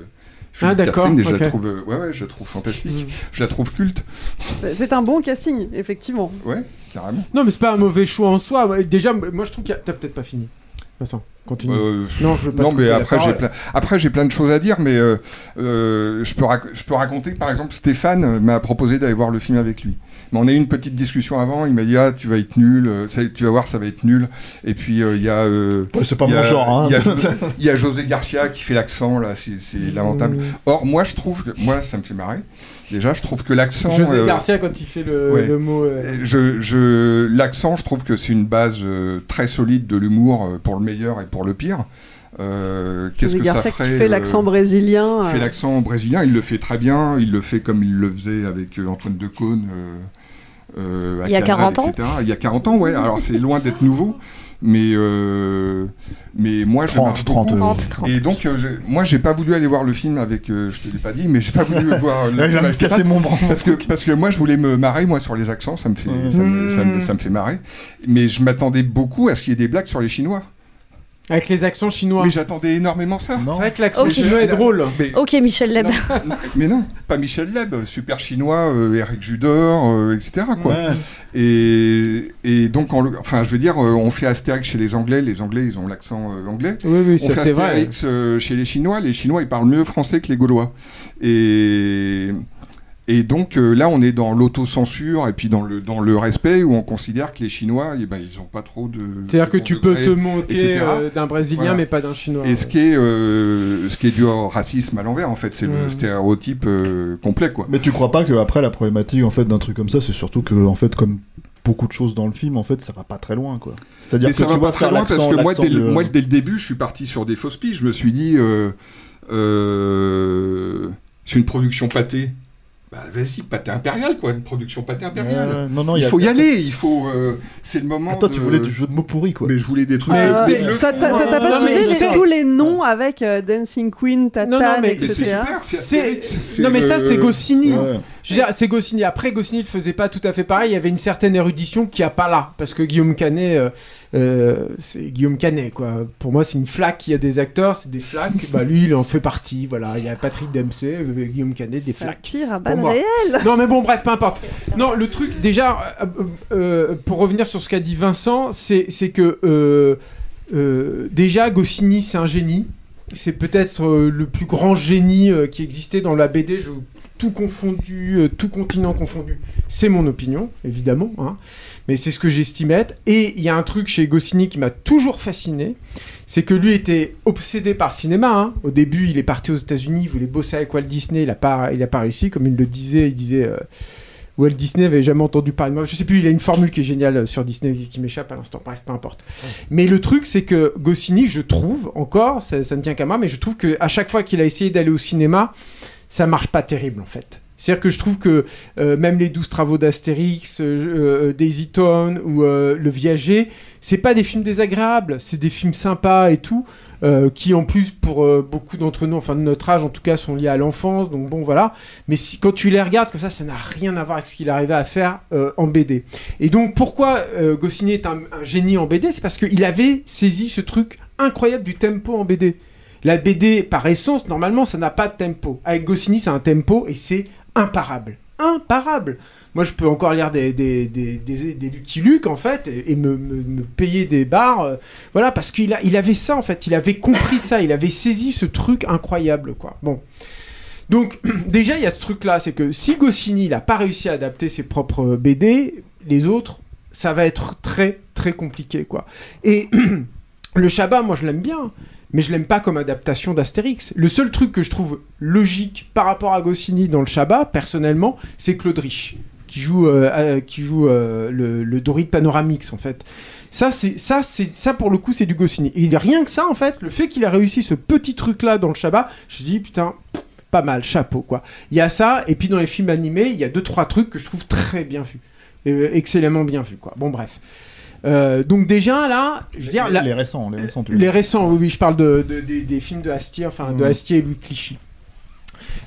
Philippe d'accord, Catherine, et je la trouve euh, ouais ouais je la trouve fantastique je la trouve culte C'est un bon casting, effectivement. ouais carrément Non, mais c'est pas un mauvais choix en soi. Déjà, moi je trouve qu'il y a... T'as peut-être pas fini. Vincent, continue. Euh, non, je veux pas non, te mais après j'ai plein, après j'ai plein de choses à dire, mais euh, euh, je peux rac- je peux raconter par exemple Stéphane m'a proposé d'aller voir le film avec lui. Mais on a eu une petite discussion avant. Il m'a dit ah tu vas être nul, euh, ça- tu vas voir ça va être nul. Et puis euh, il y a euh, Ouais, c'est pas mon genre, hein. Il y, a [laughs] y José Garcia qui fait l'accent là, c'est c'est lamentable. Or moi je trouve que moi ça me fait marrer. Déjà je trouve que l'accent. José euh, Garcia, quand il fait le, ouais. le mot. euh, et Je, je, l'accent, je trouve que c'est une base euh, très solide de l'humour euh, pour le meilleur et pour le pire. Euh, Qu'est-ce José que Garcia ça qui ferait fait euh, l'accent brésilien. Il fait euh, l'accent brésilien, il le fait très bien, il le fait comme il le faisait avec euh, Antoine Decaune. Euh, à Il y a Canal, 40 ans etc. Il y a 40 ans, ouais. Alors c'est loin d'être nouveau. Mais, euh, mais moi, je 30, marche 30, beaucoup. 30, 30. Et donc, euh, moi, j'ai pas voulu aller voir le film avec, euh, je te l'ai pas dit, mais j'ai pas voulu [laughs] voir le film avec casser mon bras. parce que parce que moi, je voulais me marrer moi sur les accents, ça me fait ça, me, ça me- ça me fait marrer. Mais je m'attendais beaucoup à ce qu'il y ait des blagues sur les Chinois. Avec les accents chinois. Mais j'attendais énormément ça. C'est vrai que l'accent Ok. chinois est drôle. Mais, Ok, Michel Leb. non, [laughs] mais non, pas Michel Leb, super chinois, euh, Eric Judor, euh, etc. Quoi. Ouais. Et, et donc, en enfin, je veux dire, euh, on fait Astérix chez les Anglais, les Anglais, ils ont l'accent euh, anglais. Oui, oui, on ça fait c'est vrai. Astérix euh, chez les Chinois, les Chinois, ils parlent mieux français que les Gaulois. Et, et donc, euh, là, on est dans l'autocensure et puis dans le, dans le respect où on considère que les Chinois, eh ben, ils ont pas trop de... C'est-à-dire que tu peux te moquer etc. euh, d'un Brésilien, Voilà. mais pas d'un Chinois. Et ce qui est, euh, ce qui est dû au racisme à l'envers, en fait, c'est le stéréotype euh, complet, quoi. Mais tu crois pas que après la problématique en fait d'un truc comme ça, c'est surtout que en fait comme beaucoup de choses dans le film, en fait, ça va pas très loin, quoi. C'est-à-dire que ça tu va pas très loin parce que moi dès, le, de- moi, dès le début, je suis parti sur des fausses pistes. Je me suis dit, euh, euh, c'est une production pâtée. Bah, vas-y, pâté impérial, quoi, une production pâté impérial. Non, non, il y faut y aller, il faut. euh, c'est le moment. Attends, tu voulais du jeu de mots pourri, quoi. Mais je voulais des trucs. Euh, le- ça t'a ça t'a pas suivi tous les noms avec euh, Dancing Queen, Tatane, etc. c'est Non, mais ça, c'est Goscinny. Ouais. Je veux dire, c'est Goscinny. Après, Goscinny ne faisait pas tout à fait pareil. Il y avait une certaine érudition qu'il n'y a pas là. Parce que Guillaume Canet, euh, c'est Guillaume Canet, quoi. Pour moi, c'est une flaque. Il y a des acteurs, c'est des flaques. [laughs] bah, lui, il en fait partie. Voilà. Il y a Patrick Dempsey, euh, Guillaume Canet, des Ça flaques. tire à balles réelles. [laughs] Non, mais bon, bref, peu importe. Non, le truc, déjà, euh, euh, pour revenir sur ce qu'a dit Vincent, c'est que déjà, Goscinny, c'est un génie. C'est peut-être le plus grand génie qui existait dans la BD, je- tout confondu, euh, tout continent confondu. C'est mon opinion, évidemment, hein. mais c'est ce que j'estime être. Et il y a un truc chez Goscinny qui m'a toujours fasciné, c'est que lui était obsédé par le cinéma. hein. Au début, il est parti aux États-Unis, il voulait bosser avec Walt Disney, il n'a pas, il a pas réussi, comme il le disait. Il disait euh, Walt Disney avait jamais entendu parler de moi. Je sais plus, il a une formule qui est géniale euh, sur Disney qui, m'échappe à l'instant. Bref, peu importe. Mais le truc, c'est que Goscinny, je trouve encore, ça, ça ne tient qu'à moi, mais je trouve que à chaque fois qu'il a essayé d'aller au cinéma, ça marche pas terrible en fait. C'est-à-dire que je trouve que euh, même les 12 travaux d'Astérix, euh, euh, Daisy Town ou euh, Le Viager, c'est pas des films désagréables, c'est des films sympas et tout, euh, qui en plus pour euh, beaucoup d'entre nous, enfin de notre âge en tout cas, sont liés à l'enfance, donc bon voilà. Mais quand tu les regardes comme ça, ça n'a rien à voir avec ce qu'il arrivait à faire euh, en BD. Et donc pourquoi euh, Goscinny est un génie en BD C'est parce qu'il avait saisi ce truc incroyable du tempo en BD. La BD, par essence, normalement, ça n'a pas de tempo. Avec Goscinny, c'est un tempo et c'est imparable. Imparable. Moi, je peux encore lire des, des, des, des, Lucky Luke, en fait, et, me, payer des bars. euh, voilà, parce qu'il il avait ça, en fait. Il avait compris ça. Il avait saisi ce truc incroyable, quoi. Bon. Donc, [clears throat] déjà, il y a ce truc-là. C'est que si Goscinny, n'a pas réussi à adapter ses propres BD, les autres, ça va être très, très compliqué, quoi. Et [clears throat] le Shabbat, moi, je l'aime bien mais je l'aime pas comme adaptation d'Astérix. Le seul truc que je trouve logique par rapport à Goscinny dans le Shabbat, personnellement, c'est Claude Rich, qui joue, euh, euh, qui joue euh, le, le Panoramix, en fait. Ça, c'est ça, c'est ça pour le coup, c'est du Goscinny. Et rien que ça, en fait, le fait qu'il a réussi ce petit truc-là dans le Shabbat, je me dis putain, pas mal, chapeau quoi. Il y a ça, et puis dans les films animés, il y a deux trois trucs que je trouve très bien vus, Euh, excellemment bien vus quoi. Bon bref. Euh, donc déjà là, je veux dire, les, la- les récents, les récents. tu les récents, oui, oui, je parle de, de- des- des films de Astier, enfin de Mhm. Astier et Louis Clichy.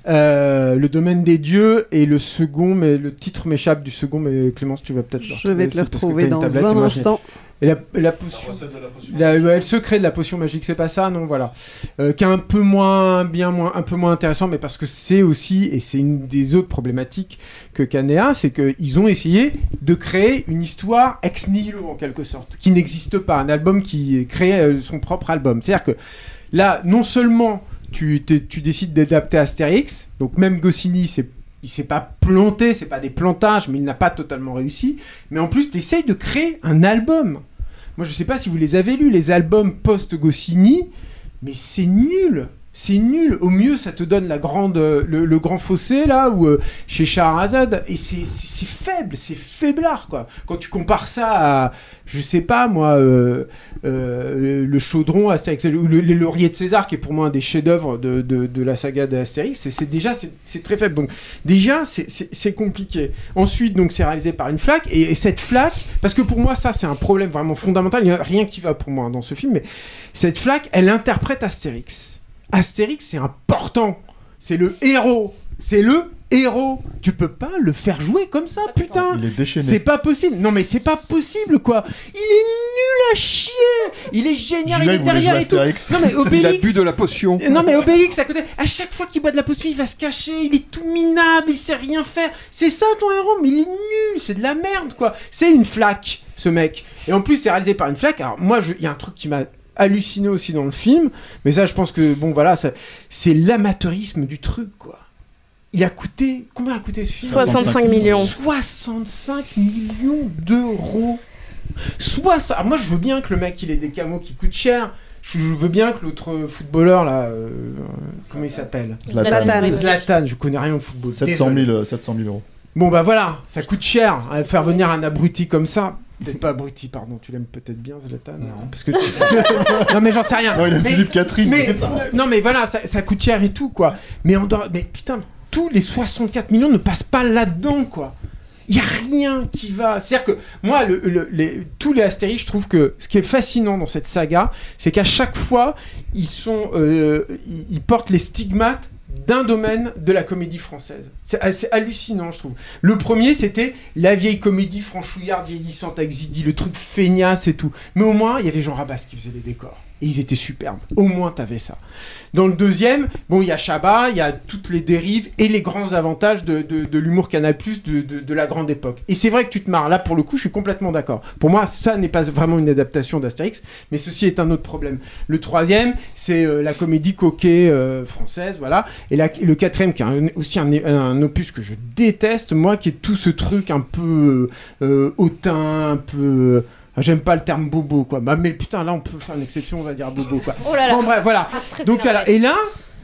Euh, le domaine des dieux et le second, mais le titre m'échappe du second, mais Clémence, tu vas peut-être le Je vais te le c'est parce que retrouver dans tablette, un instant. Et la, la potion. La- ouais, le secret de la potion magique, c'est pas ça, non, voilà. Euh, qui est un peu moins, bien moins, un peu moins intéressant, mais parce que c'est aussi, et c'est une des autres problématiques que Canéa, c'est qu'ils ont essayé de créer une histoire ex nihilo, en quelque sorte, qui n'existe pas, un album qui crée euh, son propre album. C'est-à-dire que là, non seulement tu, tu décides d'adapter Astérix, donc même Goscinny, c'est il s'est pas planté, c'est pas des plantages, mais il n'a pas totalement réussi. Mais en plus, tu essayes de créer un album. Moi, je sais pas si vous les avez lus, les albums post-Goscinny, mais c'est nul. C'est nul. Au mieux, ça te donne la grande, euh, le, grand fossé, là, ou euh, chez Shahrazad. Et c'est faible, c'est faiblard, quoi. Quand tu compares ça à, je sais pas, moi, euh, le chaudron Astérix, ou le, les lauriers de César, qui est pour moi un des chefs-d'œuvre de, de, la saga d'Astérix, c'est- déjà, c'est très faible. Donc, déjà, c'est compliqué. Ensuite, donc, c'est réalisé par une flaque, et, et cette flaque, parce que pour moi, ça, c'est un problème vraiment fondamental. Il n'y a rien qui va pour moi dans ce film, mais cette flaque, elle interprète Astérix. Astérix, c'est important. C'est le héros. C'est le héros. Tu peux pas le faire jouer comme ça, putain. Il est déchaîné. C'est pas possible. Non, mais c'est pas possible, quoi. Il est nul à chier. Il est génial. Il est derrière et tout. Non, mais [laughs] Il a Obélix. bu de la potion. Non, mais Obélix, à côté. À chaque fois qu'il boit de la potion, il va se cacher. Il est tout minable. Il sait rien faire. C'est ça ton héros, mais il est nul. C'est de la merde, quoi. C'est une flaque, ce mec. Et en plus, c'est réalisé par une flaque. Alors, moi, je- il y a un truc qui m'a halluciné aussi dans le film. Mais ça, je pense que, bon, voilà, ça- c'est l'amateurisme du truc, quoi. Il a coûté. Combien a coûté ce film? 65 millions. 65 millions d'euros. Soit ça. Alors moi, je veux bien que le mec il ait des camos qui coûtent cher. Je je veux bien que l'autre footballeur là, euh, comment il s'appelle? Zlatan. Zlatan. Je connais rien au football. 700 désolé. 000, euh, 700 000 euros. Bon bah voilà, ça coûte cher. hein, Faire venir un abruti comme ça. Peut-être pas abruti, pardon. Tu l'aimes peut-être bien, Zlatan. Non. Parce que [laughs] non mais j'en sais rien. Non, il aime mais, Philippe Catherine. mais- non mais voilà, ça, ça coûte cher et tout quoi. Mais en dehors- mais putain, tous les 64 millions ne passent pas là-dedans quoi. Il y a rien qui va. C'est-à-dire que moi, le- le- les- tous les Astérix, je trouve que ce qui est fascinant dans cette saga, c'est qu'à chaque fois, ils sont, euh, ils, ils portent les stigmates d'un domaine de la comédie française. C'est assez hallucinant, je trouve. Le premier, c'était la vieille comédie franchouillarde vieillissante avec Zidi, le truc feignasse et tout. Mais au moins, il y avait Jean Rabas qui faisait les décors. Et ils étaient superbes. Au moins, t'avais ça. Dans le deuxième, bon, il y a Chabat, il y a toutes les dérives et les grands avantages de, de- l'humour Canal Plus de, de- la grande époque. Et c'est vrai que tu te marres. Là, pour le coup, je suis complètement d'accord. Pour moi, ça n'est pas vraiment une adaptation d'Astérix, mais ceci est un autre problème. Le troisième, c'est euh, la comédie coquet euh, française, voilà. Et le quatrième, qui est aussi un, opus que je déteste, moi, qui est tout ce truc un peu euh, hautain, un peu. Euh, J'aime pas le terme bobo, quoi. Bah, mais putain, là, on peut faire une exception, on va dire bobo, quoi. Oh là là. Bon, bref, voilà. Très Donc, voilà. Et là,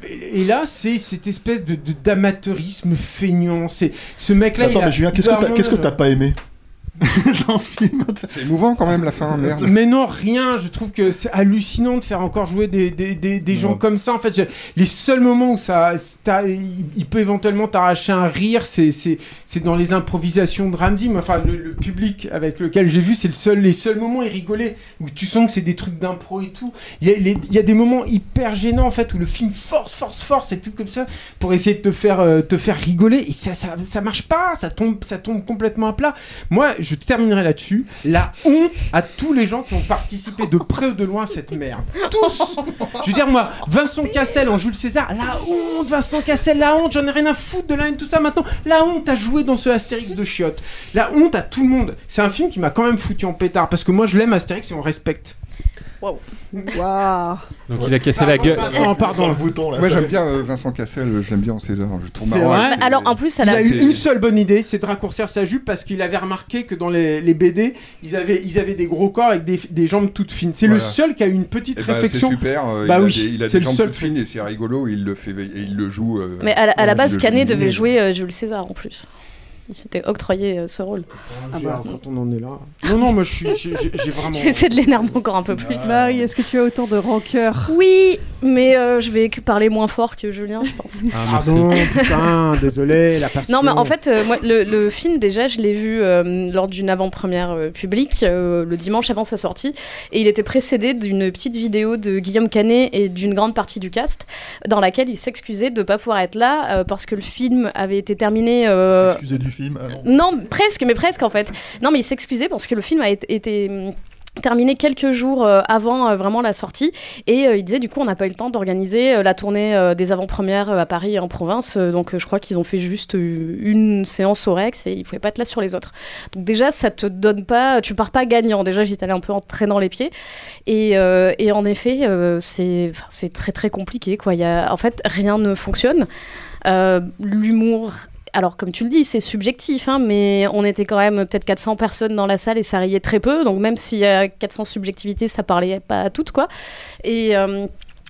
et là, c'est cette espèce de de- d'amateurisme feignant. C'est ce mec-là. Attends, il a- mais Julien, qu'est-ce que t'as- que pas aimé? [laughs] dans ce film C'est émouvant quand même la fin, merde. Mais non, rien. Je trouve que c'est hallucinant de faire encore jouer des, des, des, des gens comme ça. En fait, j'ai- les seuls moments où ça, il, il peut éventuellement t'arracher un rire, c'est c'est c'est dans les improvisations de Ramsey. Mais Enfin, le, le public avec lequel j'ai vu, c'est le seul, les seuls moments où il rigolait, où tu sens que c'est des trucs d'impro et tout. Il y, a, les- il y a des moments hyper gênants en fait où le film force, force, force et tout comme ça pour essayer de te faire, euh, te faire rigoler et ça, ça, ça marche pas. Ça tombe, ça tombe complètement à plat. Moi, je terminerai là-dessus. La honte à tous les gens qui ont participé de près ou de loin à cette merde. Tous Je veux dire, moi, Vincent Cassel en Jules César, la honte, Vincent Cassel, la honte, j'en ai rien à foutre de la haine, tout ça maintenant. La honte à jouer dans ce Astérix de chiottes. La honte à tout le monde. C'est un film qui m'a quand même foutu en pétard parce que moi, je l'aime Astérix et on respecte. Waouh. Waouh. Donc il a cassé la gueule. Vincent, pardon. Moi j'aime bien euh, Vincent Cassel, euh, je l'aime bien en César. Je trouve C'est marrant. vrai ses- Alors en plus, elle Il a eu une seule bonne idée, c'est de raccourcir sa jupe parce qu'il avait remarqué que dans les, les BD, ils avaient, ils avaient des gros corps avec des, des jambes toutes fines. C'est le seul qui a eu une petite Eh ben, réflexion. C'est super, euh, Bah il a des, il a des le jambes seul toutes fines et c'est rigolo, et il le fait et il le joue. euh, Mais à la, à la base, le Canet devait jouer euh, Jules César en plus. Il s'était octroyé euh, ce rôle. Ah bah, quand on en est là. Non, non, moi je suis, j'ai vraiment. J'essaie de l'énerver encore un peu plus. Marie, est-ce que tu as autant de rancœur? Oui, Mais euh, je vais parler moins fort que Julien, je pense. Pardon, putain, désolé, la passion. Non, mais en fait, euh, moi, le, le film, déjà, je l'ai vu euh, lors d'une avant-première euh, publique, euh, le dimanche avant sa sortie. Et il était précédé d'une petite vidéo de Guillaume Canet et d'une grande partie du cast, dans laquelle il s'excusait de ne pas pouvoir être là euh, parce que le film avait été terminé. euh, Excusez du film. Non. presque, mais presque en fait. Non, mais il s'excusait parce que le film a été. hum, terminé quelques jours euh, avant euh, vraiment la sortie et euh, il disait du coup on n'a pas eu le temps d'organiser la tournée des avant-premières à Paris et en province donc je crois qu'ils ont fait juste une séance au Rex et ils pouvaient pas être là sur les autres donc déjà ça te donne pas tu pars pas gagnant déjà j'étais allé un peu en traînant les pieds et, en effet c'est c'est très très compliqué quoi il y a en fait rien ne fonctionne l'humour alors, comme tu le dis, c'est subjectif, hein, mais on était quand même peut-être 400 personnes dans la salle et ça riait très peu. Donc, même s'il y a 400 subjectivités, ça parlait pas à toutes, quoi. Et. euh,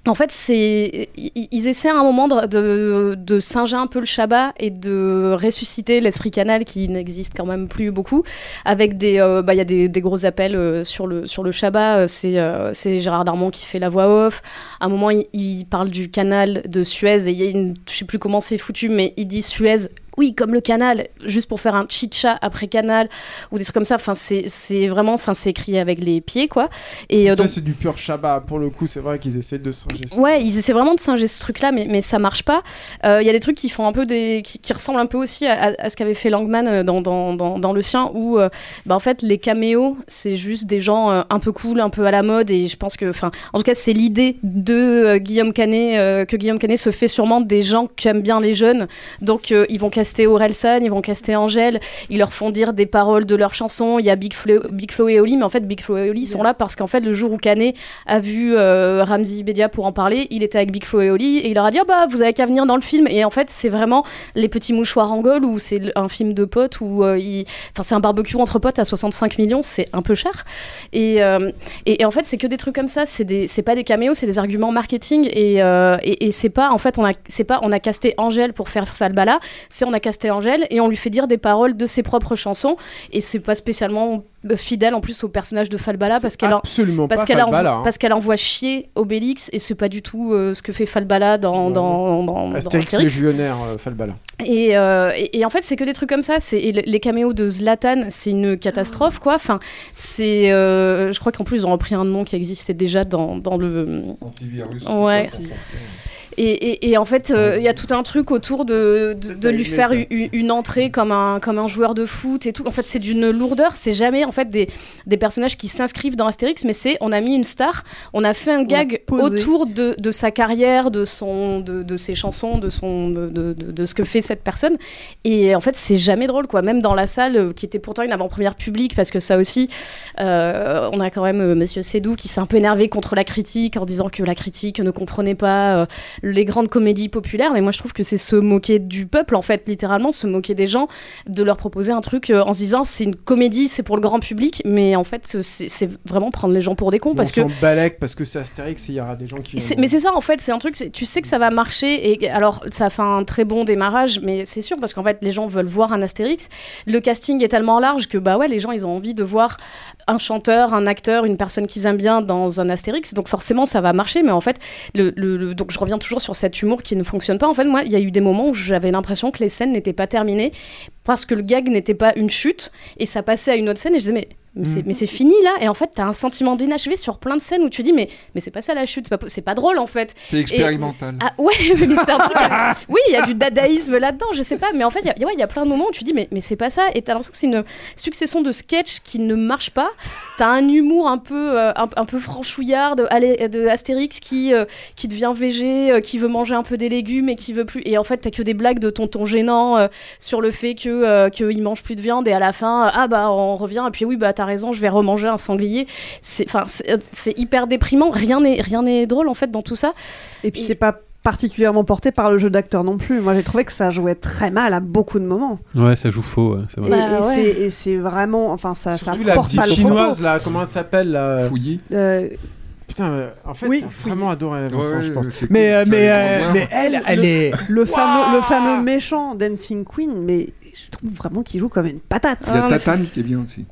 en fait, c'est ils essaient à un moment de, de, singer un peu le Shabbat et de ressusciter l'esprit canal qui n'existe quand même plus beaucoup. Avec des, euh, bah, il y a des, des gros appels euh, sur le sur le Shabbat. C'est c'est Gérard Darmon qui fait la voix off. À un moment, il, il parle du canal de Suez et il y a une, je sais plus comment c'est foutu, mais il dit Suez. Oui, comme le canal, juste pour faire un chicha après canal ou des trucs comme ça. Enfin, c'est vraiment, enfin, c'est écrit avec les pieds, quoi. Et euh, ça, donc, c'est du pur Shabbat. Pour le coup, c'est vrai qu'ils essaient de singer ça. Ouais, ils essaient vraiment de singer ce truc-là, mais, mais ça marche pas. Euh, Il y a des trucs qui font un peu des, qui, qui ressemblent un peu aussi à, à- ce qu'avait fait Langman euh, dans, dans, dans, dans le sien, où euh, bah, en fait les caméos, c'est juste des gens euh, un peu cool, un peu à la mode, et je pense que, enfin, en tout cas, c'est l'idée de Guillaume Canet que Guillaume Canet se fait sûrement des gens qui aiment bien les jeunes, donc ils vont caster Orelsan, ils vont caster Angèle, ils leur font dire des paroles de leurs chansons. Il y a Big Flo, Big Flo et Oli, mais en fait Big Flo et Oli sont là parce qu'en fait le jour où Canet a vu euh, Ramzi Bedia pour en parler, il était avec Big Flo et Oli et il leur a dit oh bah vous avez qu'à venir dans le film. Et en fait c'est vraiment les petits mouchoirs en gaule ou c'est un film de potes où euh, il- enfin c'est un barbecue entre potes à 65 millions c'est un peu cher. Et, euh, et, et en fait c'est que des trucs comme ça. C'est des c'est pas des caméos c'est des arguments marketing. Et, euh, et, et c'est pas en fait on a c'est pas on a casté Angèle pour faire Falbala. C'est on a casté Angèle et on lui fait dire des paroles de ses propres chansons et c'est pas spécialement euh, fidèle en plus au personnage de Falbala parce qu'elle en- absolument parce qu'elle Falbala, envoie, hein. parce qu'elle envoie chier Obélix et c'est pas du tout euh, ce que fait Falbala dans dans, dans, dans Astérix Astérix. légionnaire, euh, Falbala. Et, euh, et, et en fait, c'est que des trucs comme ça. C'est les caméos de Zlatan, c'est une catastrophe, quoi. Enfin, c'est, euh, je crois qu'en plus ils ont repris un nom qui existait déjà dans, dans le Antivirus. Ouais. Et, et, et en fait, euh, il y a tout un truc autour de, de, de lui faire une, une entrée comme un, comme un joueur de foot et tout. En fait, c'est d'une lourdeur. C'est jamais en fait des, des personnages qui s'inscrivent dans Astérix, mais c'est on a mis une star, on a fait un gag autour de, de sa carrière, de, son, de, de ses chansons, de, son, de, ce que fait cette personne. Et en fait, c'est jamais drôle, quoi. Même dans la salle, euh, qui était pourtant une avant-première publique, parce que ça aussi, euh, on a quand même euh, Monsieur Sédou qui s'est un peu énervé contre la critique en disant que la critique ne comprenait pas les grandes comédies populaires. Mais moi, je trouve que c'est se moquer du peuple, en fait, littéralement, se moquer des gens, de leur proposer un truc euh, en se disant c'est une comédie, c'est pour le grand public, mais en fait, c'est vraiment prendre les gens pour des cons, parce que on s'en balèque parce que c'est Astérix et il y aura des gens qui. mais c'est ça en fait, c'est un truc, tu sais que ça va marcher et alors ça fait un très bon démarrage, mais c'est sûr parce qu'en fait les gens veulent voir un Astérix. Le casting est tellement large que bah ouais, les gens ils ont envie de voir un chanteur, un acteur, une personne qu'ils aiment bien dans un Astérix, donc forcément ça va marcher. Mais en fait, donc je reviens toujours sur cet humour qui ne fonctionne pas. En fait, moi il y a eu des moments où j'avais l'impression que les scènes n'étaient pas terminées parce que le gag n'était pas une chute et ça passait à une autre scène et je disais mais mais c'est- Mhm. mais c'est fini là. Et en fait t'as un sentiment d'inachevé sur plein de scènes où tu dis mais mais c'est pas ça la chute. C'est pas, c'est pas drôle en fait. C'est Et- expérimental. ah ouais [laughs] mais c'est un truc oui il y a du dadaïsme là-dedans je sais pas. Mais en fait il y a- ouais, y, a plein de moments où tu dis mais mais c'est pas ça. Et t'as l'impression que c'est une succession de sketchs qui ne marchent pas. T'as un humour un peu euh, un, un peu franchouillard de, Astérix qui euh, qui devient végé euh, qui veut manger un peu des légumes et qui veut plus et en fait t'as que des blagues de tonton gênant euh, sur le fait que euh, qu'il mange plus de viande et à la fin euh, ah bah on revient. Et puis oui bah t'as raison je vais remanger un sanglier c'est enfin c'est euh, c'est hyper déprimant rien n'est rien n'est drôle en fait dans tout ça Et puis c'est pas particulièrement porté par le jeu d'acteur non plus. Moi j'ai trouvé que ça jouait très mal à beaucoup de moments. Ouais, ça joue faux, ouais, c'est Et, vrai. Bah, et ouais. c'est- et c'est vraiment, enfin ça, ça Surtout la porte petite pas le chinoise là, comment elle s'appelle là Fouillis. Euh, Putain, euh, en fait, Oui, vraiment adoré Vincent, Ouais, je pense. cool, Mais, euh, mais, euh, mais elle, elle le, est. le fameux, le fameux méchant Dancing Queen, mais je trouve vraiment qu'il joue comme une patate. Il y a Ah, Tatane qui est bien aussi.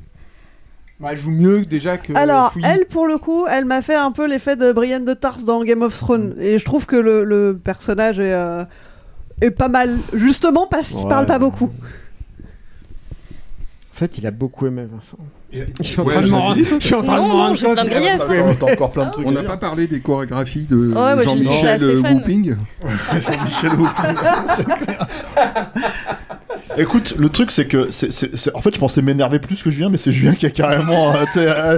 Bah, elle joue mieux déjà que. Alors, Fouilly. elle, pour le coup, elle m'a fait un peu l'effet de Brienne de Tarse dans Game of Thrones. Et je trouve que le, le personnage est, euh, est pas mal, justement parce qu'il Ouais. parle pas beaucoup. En fait, il a beaucoup aimé Vincent. Et- Je suis en Ouais, train de m'en [laughs] je suis en train de Non, de griefs. T'as t'as encore plein de trucs. On n'a pas parlé des chorégraphies de Jean-Michel. Whooping. [laughs] [laughs] Jean-Michel Whooping, c'est clair. Écoute, le truc c'est que, c'est, c'est- c'est- en fait, je pensais m'énerver plus que Julien, mais c'est Julien qui a carrément. euh, euh,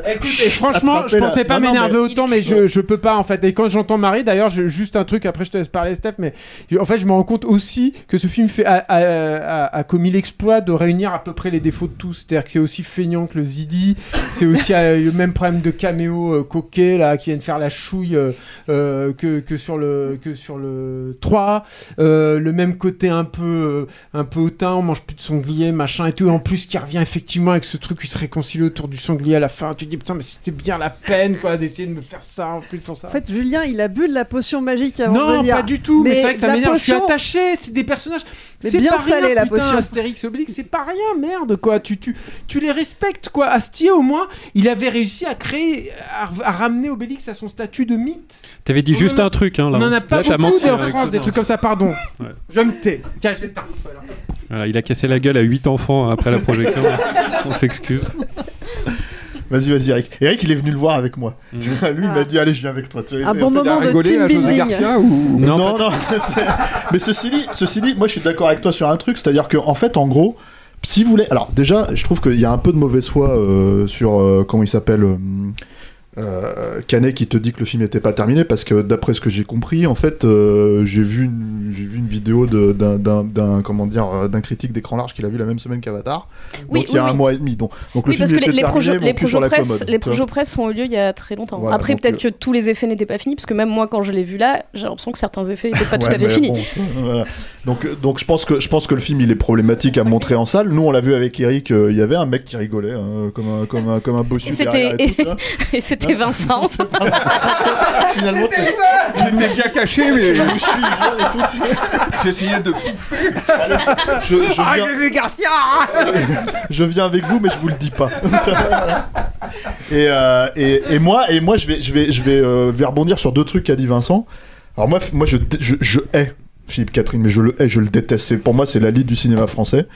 franchement, attrapé je la- pensais pas Non, non, m'énerver mais- autant, mais je, je peux pas en fait. Et quand j'entends Marie, d'ailleurs, je- juste un truc, après je te laisse parler, Steph, mais je- en fait, je me rends compte aussi que ce film fait, a, a- a- a commis l'exploit de réunir à peu près les défauts de tous. C'est-à-dire que c'est aussi feignant que le Zidi, c'est aussi euh, [laughs] le même problème de caméo euh, coquet là, qui viennent faire la chouille euh, euh, que, que, sur le, que sur le 3. Euh, le même côté un peu, euh, un peu hautain, on mange plus de sanglier, machin et tout. Et en plus, qui revient effectivement avec ce truc qui se réconcilie autour du sanglier à la fin. Tu te dis, putain, mais c'était bien la peine quoi d'essayer de me faire ça en plus pour ça. En fait, Julien, il a bu de la potion magique avant de non, venir. pas du tout, mais, c'est vrai que ça la m'énerve. Je suis potion- attaché, c'est des personnages. Mais C'est bien pas rien, salé, la putain, potion. Astérix Obélix, c'est pas rien, merde, quoi. Tu, tu, tu les respectes, quoi. Astier, au moins, il avait réussi à créer, à, à ramener Obélix à son statut de mythe. T'avais dit On juste en un truc, hein, là. On en a pas Là, beaucoup en France, ça. des trucs comme ça, pardon. Ouais. Je me tais. Tiens. Voilà. Voilà, il a cassé la gueule à 8 enfants après la projection. [laughs] On s'excuse. Vas-y, vas-y, Eric. Eric, il est venu le voir avec moi. Mm. Lui, il m'a dit, allez, je viens avec toi. Tu Un il- bon moment de rigolé team à José building. Garcia ou Non, Non, non. [laughs] mais ceci dit, ceci dit, moi je suis d'accord avec toi sur un truc, c'est-à-dire que en fait, en gros, si vous voulez, alors déjà, je trouve qu'il y a un peu de mauvaise foi euh, sur euh, comment il s'appelle. euh, euh, Canet qui te dit que le film n'était pas terminé parce que d'après ce que j'ai compris en fait euh, j'ai vu une j'ai vu une vidéo d'un comment dire euh, d'un critique d'écran large qu'il a vu la même semaine qu'Avatar Oui, donc il y a oui, un mois et demi donc, donc Oui, le parce film que les, était les, terminé, projets, les presse, les projets presse ont eu lieu il y a très longtemps. Voilà, Après, peut-être euh, que tous les effets n'étaient pas finis, parce que même moi, quand je l'ai vu là, j'ai l'impression que certains effets n'étaient pas [laughs] tout à fait finis. bon, [laughs] voilà. Donc, donc je pense que je pense que le film il est problématique à montrer en salle. Nous on l'a vu avec Eric, euh, il y avait un mec qui rigolait hein, comme un comme un comme un bossu Et c'était [laughs] c'était Vincent. [laughs] [laughs] Finalement, J'étais bien caché, mais je me suis et tout. [laughs] j'essayais de pouffer. Je, je Ah, viens, José Garcia je viens avec vous, mais je vous le dis pas. et, euh, et, et moi et moi je vais je vais je vais, euh, vais rebondir sur deux trucs qu'a dit Vincent. Alors moi moi je je, je hais Philippe Catherine, mais je le je le déteste. Pour moi, c'est la lead du cinéma français.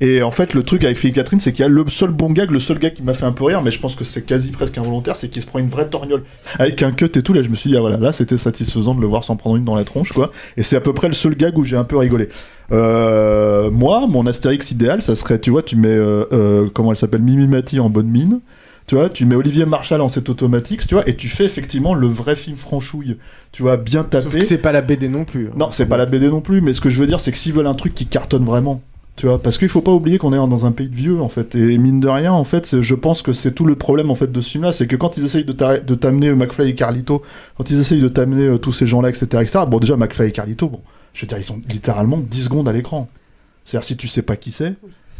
Et en fait, le truc avec Philippe Catherine, c'est qu'il y a le seul bon gag, le seul gag qui m'a fait un peu rire, mais je pense que c'est quasi presque involontaire, c'est qu'il se prend une vraie torgnole avec un cut et tout. Là, je me suis dit, ah voilà, là, c'était satisfaisant de le voir s'en prendre une dans la tronche, quoi. Et c'est à peu près le seul gag où j'ai un peu rigolé. Euh, moi, mon Astérix idéal, ça serait, tu vois, tu mets, euh, euh, comment elle s'appelle, Mimi Mati en bonne mine. Tu vois, tu mets Olivier Marchal en cette automatique, tu vois, et tu fais effectivement le vrai film franchouille, tu vois, bien tapé. que c'est pas la BD non plus. hein. Non, c'est pas la BD non plus, mais ce que je veux dire, c'est que s'ils veulent un truc qui cartonne vraiment, tu vois, parce qu'il faut pas oublier qu'on est dans un pays de vieux, en fait, et mine de rien, en fait, c'est- je pense que c'est tout le problème, en fait, de ce film-là, c'est que quand ils essayent de t'amener euh, McFly et Carlito, quand ils essayent de t'amener euh, tous ces gens-là, etc., etc., bon, déjà, McFly et Carlito, bon, je veux dire, ils sont littéralement 10 secondes à l'écran. C'est-à-dire, si tu sais pas qui c'est,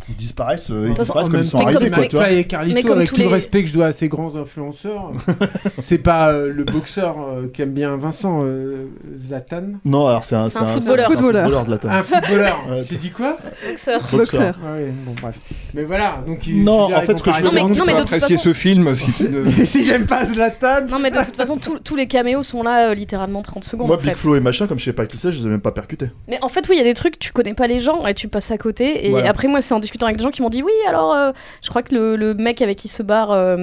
ils disparaissent, euh, ils En disparaissent comme même ils sont arrivés, comme quoi, tu. McFly et Carlito, Mais comme avec tous tout le les- respect que je dois à ces grands influenceurs, [laughs] c'est pas euh, le boxeur euh, qui aime bien Vincent euh, Zlatan. Non, alors c'est un, C'est un footballeur. un Footballeur. table. Un footballeur. J'ai dit quoi Boxeur. Boxeur. Ah oui, bon bref. Mais voilà, donc il- Non, dire, en fait, ce que je veux arrêter non, mais apprécier façon- ce film si tu [laughs] si j'aime pas Zlatan. Non, mais de toute façon, tous- tous les caméos sont là littéralement 30 secondes. Moi, en fait. Big Flo et machin, comme je sais pas qui c'est, je les ai même pas percutés. Mais en fait, oui, il y a des trucs, tu connais pas les gens et tu passes à côté. Et après, moi, c'est en discutant avec des gens qui m'ont dit Oui, alors, euh, je crois que le, le mec avec qui se barre, euh,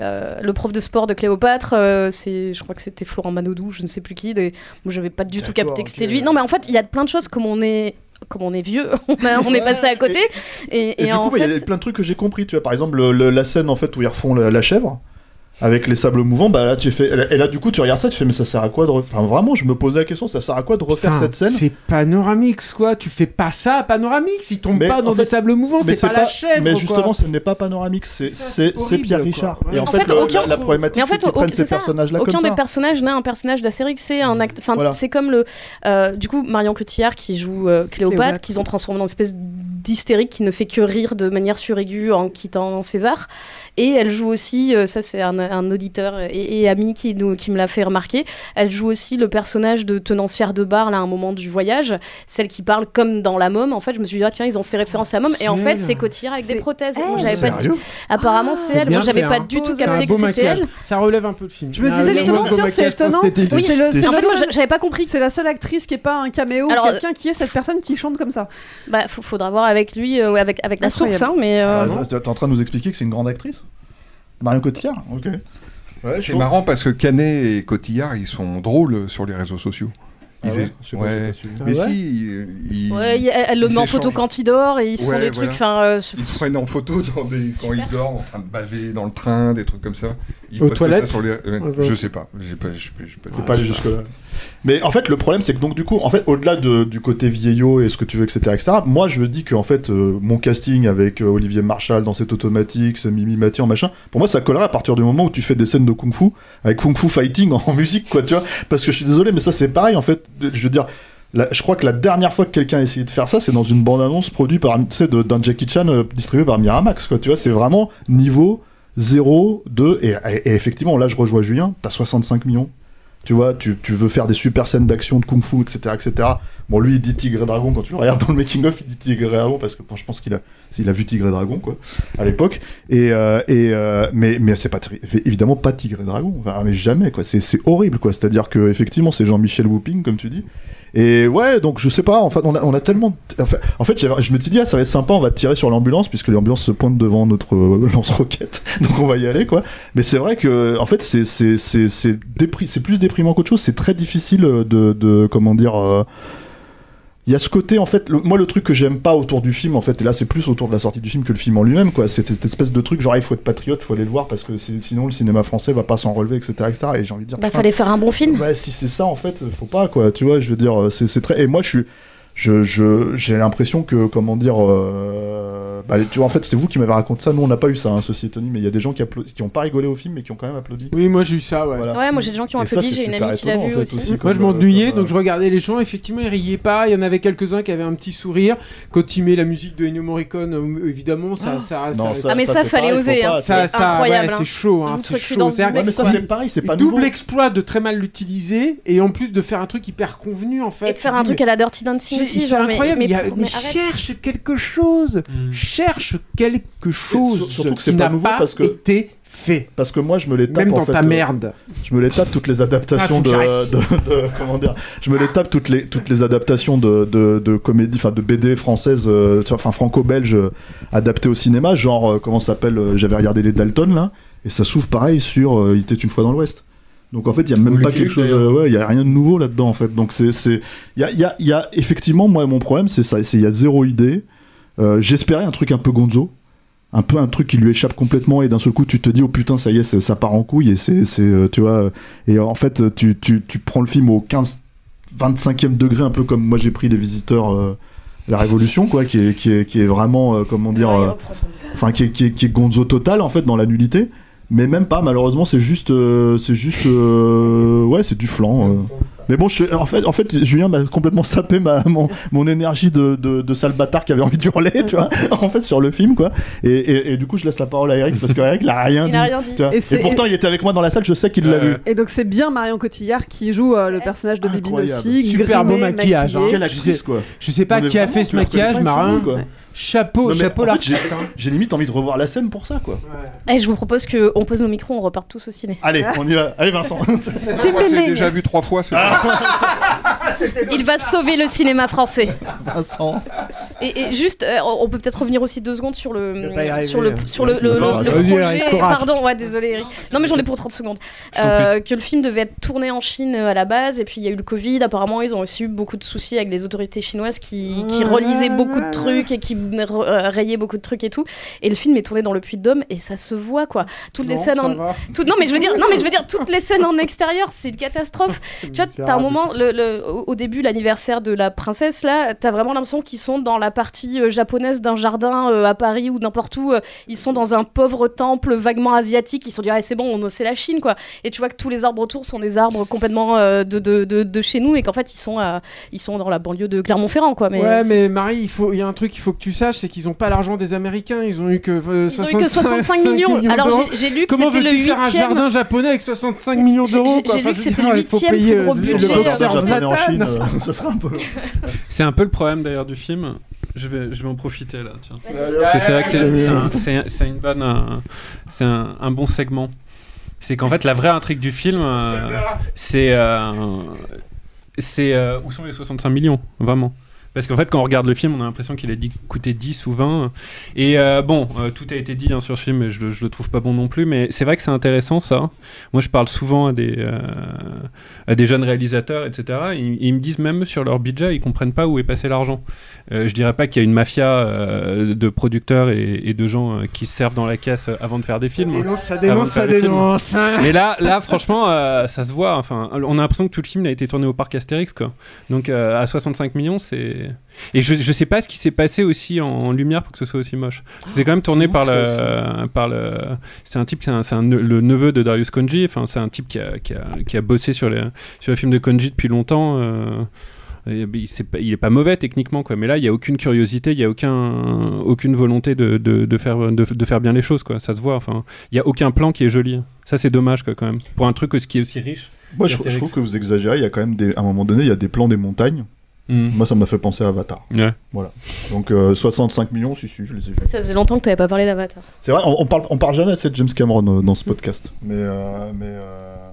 euh, le prof de sport de Cléopâtre, c'est, je crois que c'était Florent Manodou, je ne sais plus qui. des- Moi, j'avais pas du tout capté que c'était lui. Non, mais en fait, il y a plein de choses comme on est. Comme on est vieux, [laughs] on, a- on est passé à côté. Et, Et, et du en coup, bah, il y fait, a plein de trucs que j'ai compris. Tu vois, par exemple, le- le- la scène en fait où ils refont la, la chèvre avec les sables mouvants. Bah là, tu fais. Et là, du coup, tu regardes ça, tu fais, mais ça sert à quoi de. re- Enfin, vraiment, je me posais la question, ça sert à quoi de refaire Putain, cette scène? C'est Panoramix, quoi. Tu fais pas ça à Panoramix? Il tombe Mais pas dans fait- des sables mouvants. C'est pas, la chèvre. Mais quoi. justement, ce n'est pas panoramique, c'est Pierre quoi. Richard. Ouais. Et en, En fait, fait, le- aucun- la, la problématique, c'est fait, qu'ils prennent c'est ces ça. personnages-là aucun comme des ça. personnages n'est un personnage d'Astérix, c'est un acte. Enfin, Voilà. c'est comme le. euh, du coup, Marion Cotillard qui joue euh, Cléopâtre, qu'ils ont transformé en une espèce d'hystérique qui ne fait que rire de manière suraiguë en quittant César. Et elle joue aussi, euh, ça c'est un, un auditeur et, et ami qui, nous, qui me l'a fait remarquer, elle joue aussi le personnage de tenancière de bar là, à un moment du voyage, celle qui parle comme dans La Môme. En fait, je me suis dit, ah, tiens, ils ont fait référence à La Môme. Et en fait, c'est Cotillard avec des prothèses. j'avais pas Apparemment, c'est elle. Moi, j'avais pas hein. du tout C'est un capté beau que c'était elle. Ça relève un peu le film. Je me Ah, disais justement, tiens, c'est étonnant. c'est le- c'est En la fait, moi, seule- j'a- j'avais pas compris. C'est la seule actrice qui est pas un caméo quelqu'un qui est cette personne qui chante comme ça. Bah, faudra voir avec lui, euh, avec, avec la source, hein, mais. euh, Ah, T'es en train de nous expliquer que c'est une grande actrice Marion Cotillard Ok. Ouais, C'est marrant parce que Canet et Cotillard, ils sont drôles sur les réseaux sociaux. Ils Ah ouais est- pas. Mais Ah ouais si, ils, ils- Ouais, il- elle, elle le met en photo quand il dort et ils se font des trucs. voilà. Euh, Ils se prennent en photo dans des... quand ils dorment, en train de baver dans le train, des trucs comme ça. Ils Aux toilettes ça sur les... Ouais, Je sais pas. J'ai pas, j'ai pas, pas- aller jusque là. Mais en fait, le problème, c'est que donc du coup, en fait, au-delà de- du côté vieillot et ce que tu veux, etc., etc., moi, je me dis que en fait, euh, mon casting avec euh, Olivier Marchal dans cette automatique, ce Mimi Mathieu en machin, pour moi, ça collerait à partir du moment où tu fais des scènes de kung-fu avec kung-fu fighting en, [laughs] en musique, quoi, tu vois. Parce que je suis désolé, mais ça, c'est pareil, en fait. Je veux dire. je crois que la dernière fois que quelqu'un a essayé de faire ça, c'est dans une bande-annonce produite par, d'un Jackie Chan euh, distribué par Miramax. Tu vois, c'est vraiment niveau 0, 2, et, et- et effectivement, là, je rejoins Julien, t'as 65 millions. Tu vois, tu, veux faire des super scènes d'action, de kung-fu, etc., etc. Bon, lui, il dit Tigre et Dragon, quand tu le regardes dans le making-of, il dit Tigre et Dragon, parce que bon, je pense qu'il a, vu Tigre et Dragon, quoi, à l'époque. Et, euh, euh, mais, c'est pas, évidemment pas Tigre et Dragon, enfin, mais jamais, quoi. C'est, c'est horrible, quoi. C'est-à-dire que, effectivement, c'est Jean-Michel Whooping, comme tu dis. Et ouais, donc je sais pas, en fait, on a, tellement. En fait, je me suis dit, ah, ça va être sympa, on va tirer sur l'ambulance, puisque l'ambulance se pointe devant notre euh, [laughs] lance-roquette. Donc on va y aller, quoi. Mais c'est vrai que, en fait, c'est, c'est plus déprimant qu'autre chose, c'est très difficile de, de comment dire. euh, il y a ce côté en fait le- moi le truc que j'aime pas autour du film en fait et là c'est plus autour de la sortie du film que le film en lui-même quoi c'est cette espèce de truc genre il faut être patriote faut aller le voir parce que sinon le cinéma français va pas s'en relever etc etc et j'ai envie de dire bah, fallait faire un bon film. Ouais, si c'est ça, en fait, faut pas, quoi. Tu vois, je veux dire, c'est c'est très. Et moi, je suis. Je, je, j'ai l'impression que, comment dire, euh, bah, tu vois, en fait, c'est vous qui m'avez raconté ça. Nous, on n'a pas eu ça, hein, ceci étonné, mais il y a des gens qui, applaudissent, qui ont pas rigolé au film, mais qui ont quand même applaudi. Oui, moi j'ai eu ça, ouais. Voilà. Ouais, moi j'ai des gens qui ont Et applaudi, j'ai une amie qui l'a vu en fait, aussi. aussi, Moi comme, je m'ennuyais, comme, donc je regardais les gens, effectivement ils riaient pas, il y en avait quelques-uns qui avaient un petit sourire. Quand il met la musique de Ennio Morricone, euh, évidemment, ça... ça, Non, ça- ça- Ah, mais ça, fallait pareil, oser, hein, ça, c'est ça, incroyable, ouais, hein. c'est chaud, hein, c'est chaud. mais ça, c'est pareil, c'est pas double exploit de très mal l'utiliser et en plus de faire un truc hyper convenu en fait. Et de faire un truc à la Dirty Dancing aussi, c'est genre, mais, incroyable, mais, il y a- pour- mais mais arrête. cherche quelque chose, cherche quelque chose sur- surtout que c'est pas nouveau pas parce que- été fait. Parce que moi, je me les tape. Même en dans fait, ta euh, merde. Je me les tape toutes les Ah, adaptations que de, j'arrête. de, de- comment dire Je me les tape toutes les toutes les adaptations de de, de comédie, enfin de BD françaises, euh, enfin franco-belges euh, adaptées au cinéma. Genre euh, comment ça s'appelle euh, J'avais regardé les Dalton là, et ça s'ouvre pareil sur euh, Il était une fois dans l'Ouest. Donc en fait, il y a même Ou pas quelque chose, d'ailleurs. euh, ouais, il y a rien de nouveau là-dedans en fait. Donc c'est c'est il y a il y a, y a effectivement moi mon problème c'est ça, c'est il y a zéro idée. Euh, J'espérais un truc un peu Gonzo un peu un truc qui lui échappe complètement et d'un seul coup tu te dis oh putain ça y est ça part en couille et c'est c'est, euh, tu vois et en fait tu, tu, tu prends le film au 15 25e degré un peu comme moi j'ai pris des visiteurs euh, la révolution quoi qui est qui est, qui est vraiment euh, comment dire euh, enfin qui est, qui, est, qui est gonzo total en fait dans la nullité mais même pas malheureusement c'est juste euh, c'est juste euh, ouais c'est du flan euh. mais bon je, en fait en fait Julien m'a complètement sapé ma mon, mon énergie de, de, de sale bâtard qui avait envie de hurler tu vois [laughs] en fait sur le film quoi et, et, et du coup je laisse la parole à Eric parce que Eric il a rien Il dit, a rien dit. tu vois. Et pourtant il était avec moi dans la salle je sais qu'il l'a vu Et donc c'est bien Marion Cotillard qui joue euh, le personnage de Bibine aussi. Super beau maquillage, hein. quelle actrice quoi Je sais pas qui a fait ce maquillage, pas Chapeau, Non, chapeau j'ai- l'artiste. hein. j'ai limite envie de revoir la scène pour ça quoi Eh, je vous propose qu'on pose nos micros, on repart tous au ciné. allez on y va allez Vincent [laughs] l'ai déjà vu trois fois. c'est [laughs] Il va sauver le cinéma français. Vincent Et, et juste, euh, on peut peut-être revenir aussi deux secondes sur le arriver, sur le hein. sur le, le- le- le Eric, projet. Pardon, ouais, désolé Eric. Non mais j'en ai pour 30 secondes. Euh, que le film devait être tourné en Chine euh, à la base et puis il y a eu le Covid. Apparemment, ils ont aussi eu beaucoup de soucis avec les autorités chinoises qui, qui relisaient beaucoup de trucs et qui euh, rayaient beaucoup de trucs et tout. Et le film est tourné dans le Puy-de-Dôme et ça se voit quoi. Toutes les scènes en tout- non mais je veux dire non mais je veux dire toutes les scènes en [laughs] extérieur c'est une catastrophe tu vois t'as un moment le, le- au, début l'anniversaire de la princesse là t'as vraiment l'impression qu'ils sont dans la partie euh, japonaise d'un jardin euh, à Paris ou n'importe où. euh, ils sont dans un pauvre temple vaguement asiatique. Ils se sont dit, ah, c'est bon, on- c'est la Chine, quoi. Et tu vois que tous les arbres autour sont des arbres complètement de, de, de, de chez nous et qu'en fait, ils sont, ils sont dans la banlieue de Clermont-Ferrand, quoi. Mais ouais, mais Marie, il faut, il y a un truc qu'il faut que tu saches, c'est qu'ils ont pas l'argent des Américains. Ils ont eu que, euh, Ils ont eu que 65 [laughs] millions. Alors, j'ai- lu que c'était le veux-tu faire un jardin japonais avec 65 millions J'ai- d'euros j'ai- lu que c'était le il faut huitième payer, plus gros euh, budget, le euh, boxeur japonais en Zlatan. Chine, euh, [laughs] ça serait un peu. C'est un peu le problème d'ailleurs du film. Je vais, je vais en profiter là. Tiens. Parce que c'est vrai que c'est- un- c'est c'est une bonne, euh, c'est un, un bon segment. C'est qu'en fait la vraie intrigue du film, euh, c'est, euh, c'est euh, où sont les 65 millions, vraiment? Parce qu'en fait, quand on regarde le film, on a l'impression qu'il a dit coûté 10 ou 20. Et euh, bon, euh, tout a été dit hein, sur ce film, et je, le- je le trouve pas bon non plus. Mais c'est vrai que c'est intéressant ça. Moi, je parle souvent à des, euh, à des jeunes réalisateurs, etc. Ils, ils me disent même sur leur budget, ils comprennent pas où est passé l'argent. Je dirais pas qu'il y a une mafia de producteurs et, et de gens qui se servent dans la caisse avant de faire des films. dénonce, ça dénonce, ça des films. dénonce. Mais là, là, franchement, ça se voit. Enfin, on a l'impression que tout le film a été tourné au parc Astérix, quoi. Donc à 65 millions, c'est. Et je, je sais pas ce qui s'est passé aussi en lumière pour que ce soit aussi moche. C'est quand même tourné ouf, par le, par le. C'est un type, c'est un- c'est un le neveu de Darius Konji. Enfin, c'est un type qui a, qui a, qui a bossé sur les sur les films de Konji depuis longtemps. euh, et, ben, il, c'est pas- il est pas mauvais techniquement quoi, mais là il y a aucune curiosité, il y a aucun, aucune volonté de, de, de faire de, de faire bien les choses quoi. Ça se voit. Enfin, il y a aucun plan qui est joli. Ça c'est dommage quoi quand même. Pour un truc qui est aussi riche. Moi, je, trouve que vous exagérez. Il y a quand même des, à un moment donné, il y a des plans des montagnes. Mm. Moi, ça m'a fait penser à Avatar. Ouais. Voilà. Donc euh, 65 millions, si si, je les ai vus. Ça faisait longtemps que tu pas parlé d'Avatar. C'est vrai, on, on parle, on parle jamais assez de James Cameron euh, dans ce podcast. Mais, euh, mais euh,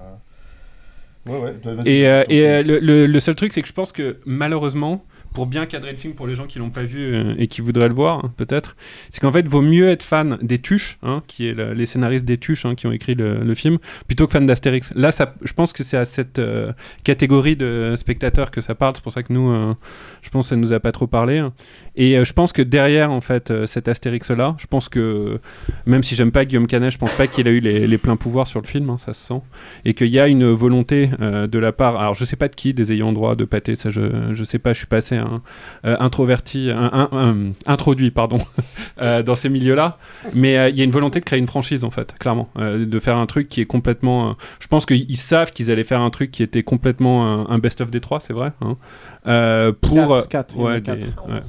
ouais, ouais. Et, euh, et euh, le, le- le seul truc, c'est que je pense que malheureusement, pour bien cadrer le film pour les gens qui l'ont pas vu euh, et qui voudraient le voir, hein, peut-être, c'est qu'en fait, vaut mieux être fan des Tuches, hein, qui est le- les scénaristes des Tuches hein, qui ont écrit le, film, plutôt que fan d'Astérix. Là, je pense que c'est à cette euh, catégorie de spectateurs que ça parle. C'est pour ça que nous, euh, je pense que ça nous a pas trop parlé. Et je pense que derrière, en fait, cet Astérix-là, je pense que même si j'aime pas Guillaume Canet, je pense pas qu'il a eu les, pleins pouvoirs sur le film, ça se sent, et qu'il y a une volonté de la part, alors je sais pas de qui, des ayants droit de pâté, ça je, je sais pas, je suis passé un, euh, introverti, un, un- un- introduit, pardon, [laughs] euh, dans ces milieux-là, mais euh, il y a une volonté de créer une franchise en fait, clairement, euh, de faire un truc qui est complètement, euh, je pense qu'ils ils savent qu'ils allaient faire un truc qui était complètement un, un best-of des trois, c'est vrai, hein, euh, pour Quatre, ouais, des- ouais.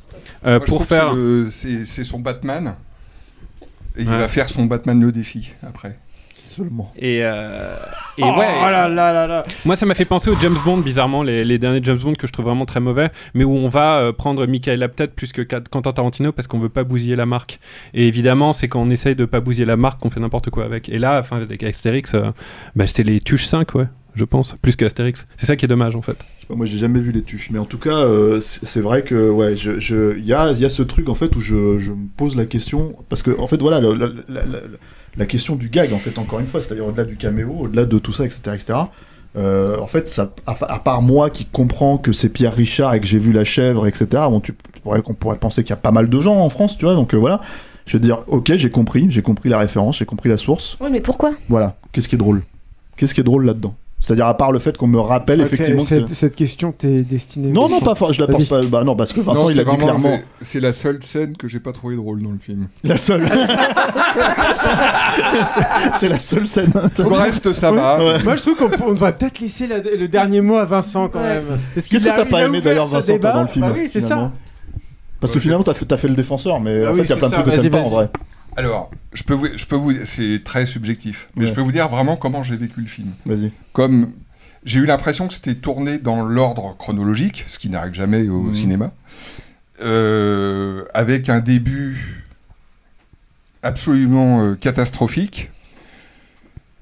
Euh, pour faire c'est son Batman. Et il va faire son Batman le défi après. Seulement. Et, euh, et Oh ouais. là là là là. Moi, ça m'a fait penser aux James Bond, bizarrement, les, les derniers James Bond que je trouve vraiment très mauvais, mais où on va euh, prendre Michael Apted plus que Quentin Tarantino parce qu'on veut pas bousiller la marque. Et évidemment, c'est quand on essaye de pas bousiller la marque qu'on fait n'importe quoi avec. Et là, enfin, avec Astérix, euh, bah, c'est les Tuches 5, ouais, je pense, plus que Astérix. C'est ça qui est dommage, en fait. Je sais pas, Moi, j'ai jamais vu les tuches, mais en tout cas, euh, c'est vrai que ouais, je, je, il y a, il y a ce truc en fait où je, je me pose la question parce que en fait voilà, le- la, la- la- la question du gag en fait encore une fois, c'est-à-dire au-delà du caméo, au-delà de tout ça, etc., etc. euh, en fait, ça, à, à part moi qui comprends que c'est Pierre Richard et que j'ai vu La Chèvre, etc. Bon, tu pourrais, on pourrait penser qu'il y a pas mal de gens en France, tu vois. Donc euh, voilà, je veux dire, ok, j'ai compris, j'ai compris la référence, j'ai compris la source. Oui, mais pourquoi? Voilà, qu'est-ce qui est drôle? Qu'est-ce qui est drôle là-dedans? C'est-à-dire à part le fait qu'on me rappelle que effectivement que cette, question t'es destinée. non, non, pas fort, je la pense Vas-y. pas. Bah non, parce que Vincent, Non, il a dit clairement. c'est- C'est la seule scène que j'ai pas trouvé drôle dans le film. La seule. [laughs] C'est- c'est la seule scène. Le reste, ça va. Ouais. Moi, je trouve qu'on on devrait peut-être laisser la- le dernier mot à Vincent quand même. Qu'est-ce que a- t'as pas aimé d'ailleurs, ce Vincent, toi, débat. dans le film Bah oui, c'est ça. Parce que finalement, t'as fait, fait le défenseur, mais Bah en oui, fait, il y a plein de ça, trucs que t'aimes pas en vrai. Alors, je peux vous, je peux vous, c'est très subjectif, mais Ouais. je peux vous dire vraiment comment j'ai vécu le film. Vas-y. Comme j'ai eu l'impression que c'était tourné dans l'ordre chronologique, ce qui n'arrive jamais au Mhm. cinéma, euh, avec un début absolument euh, catastrophique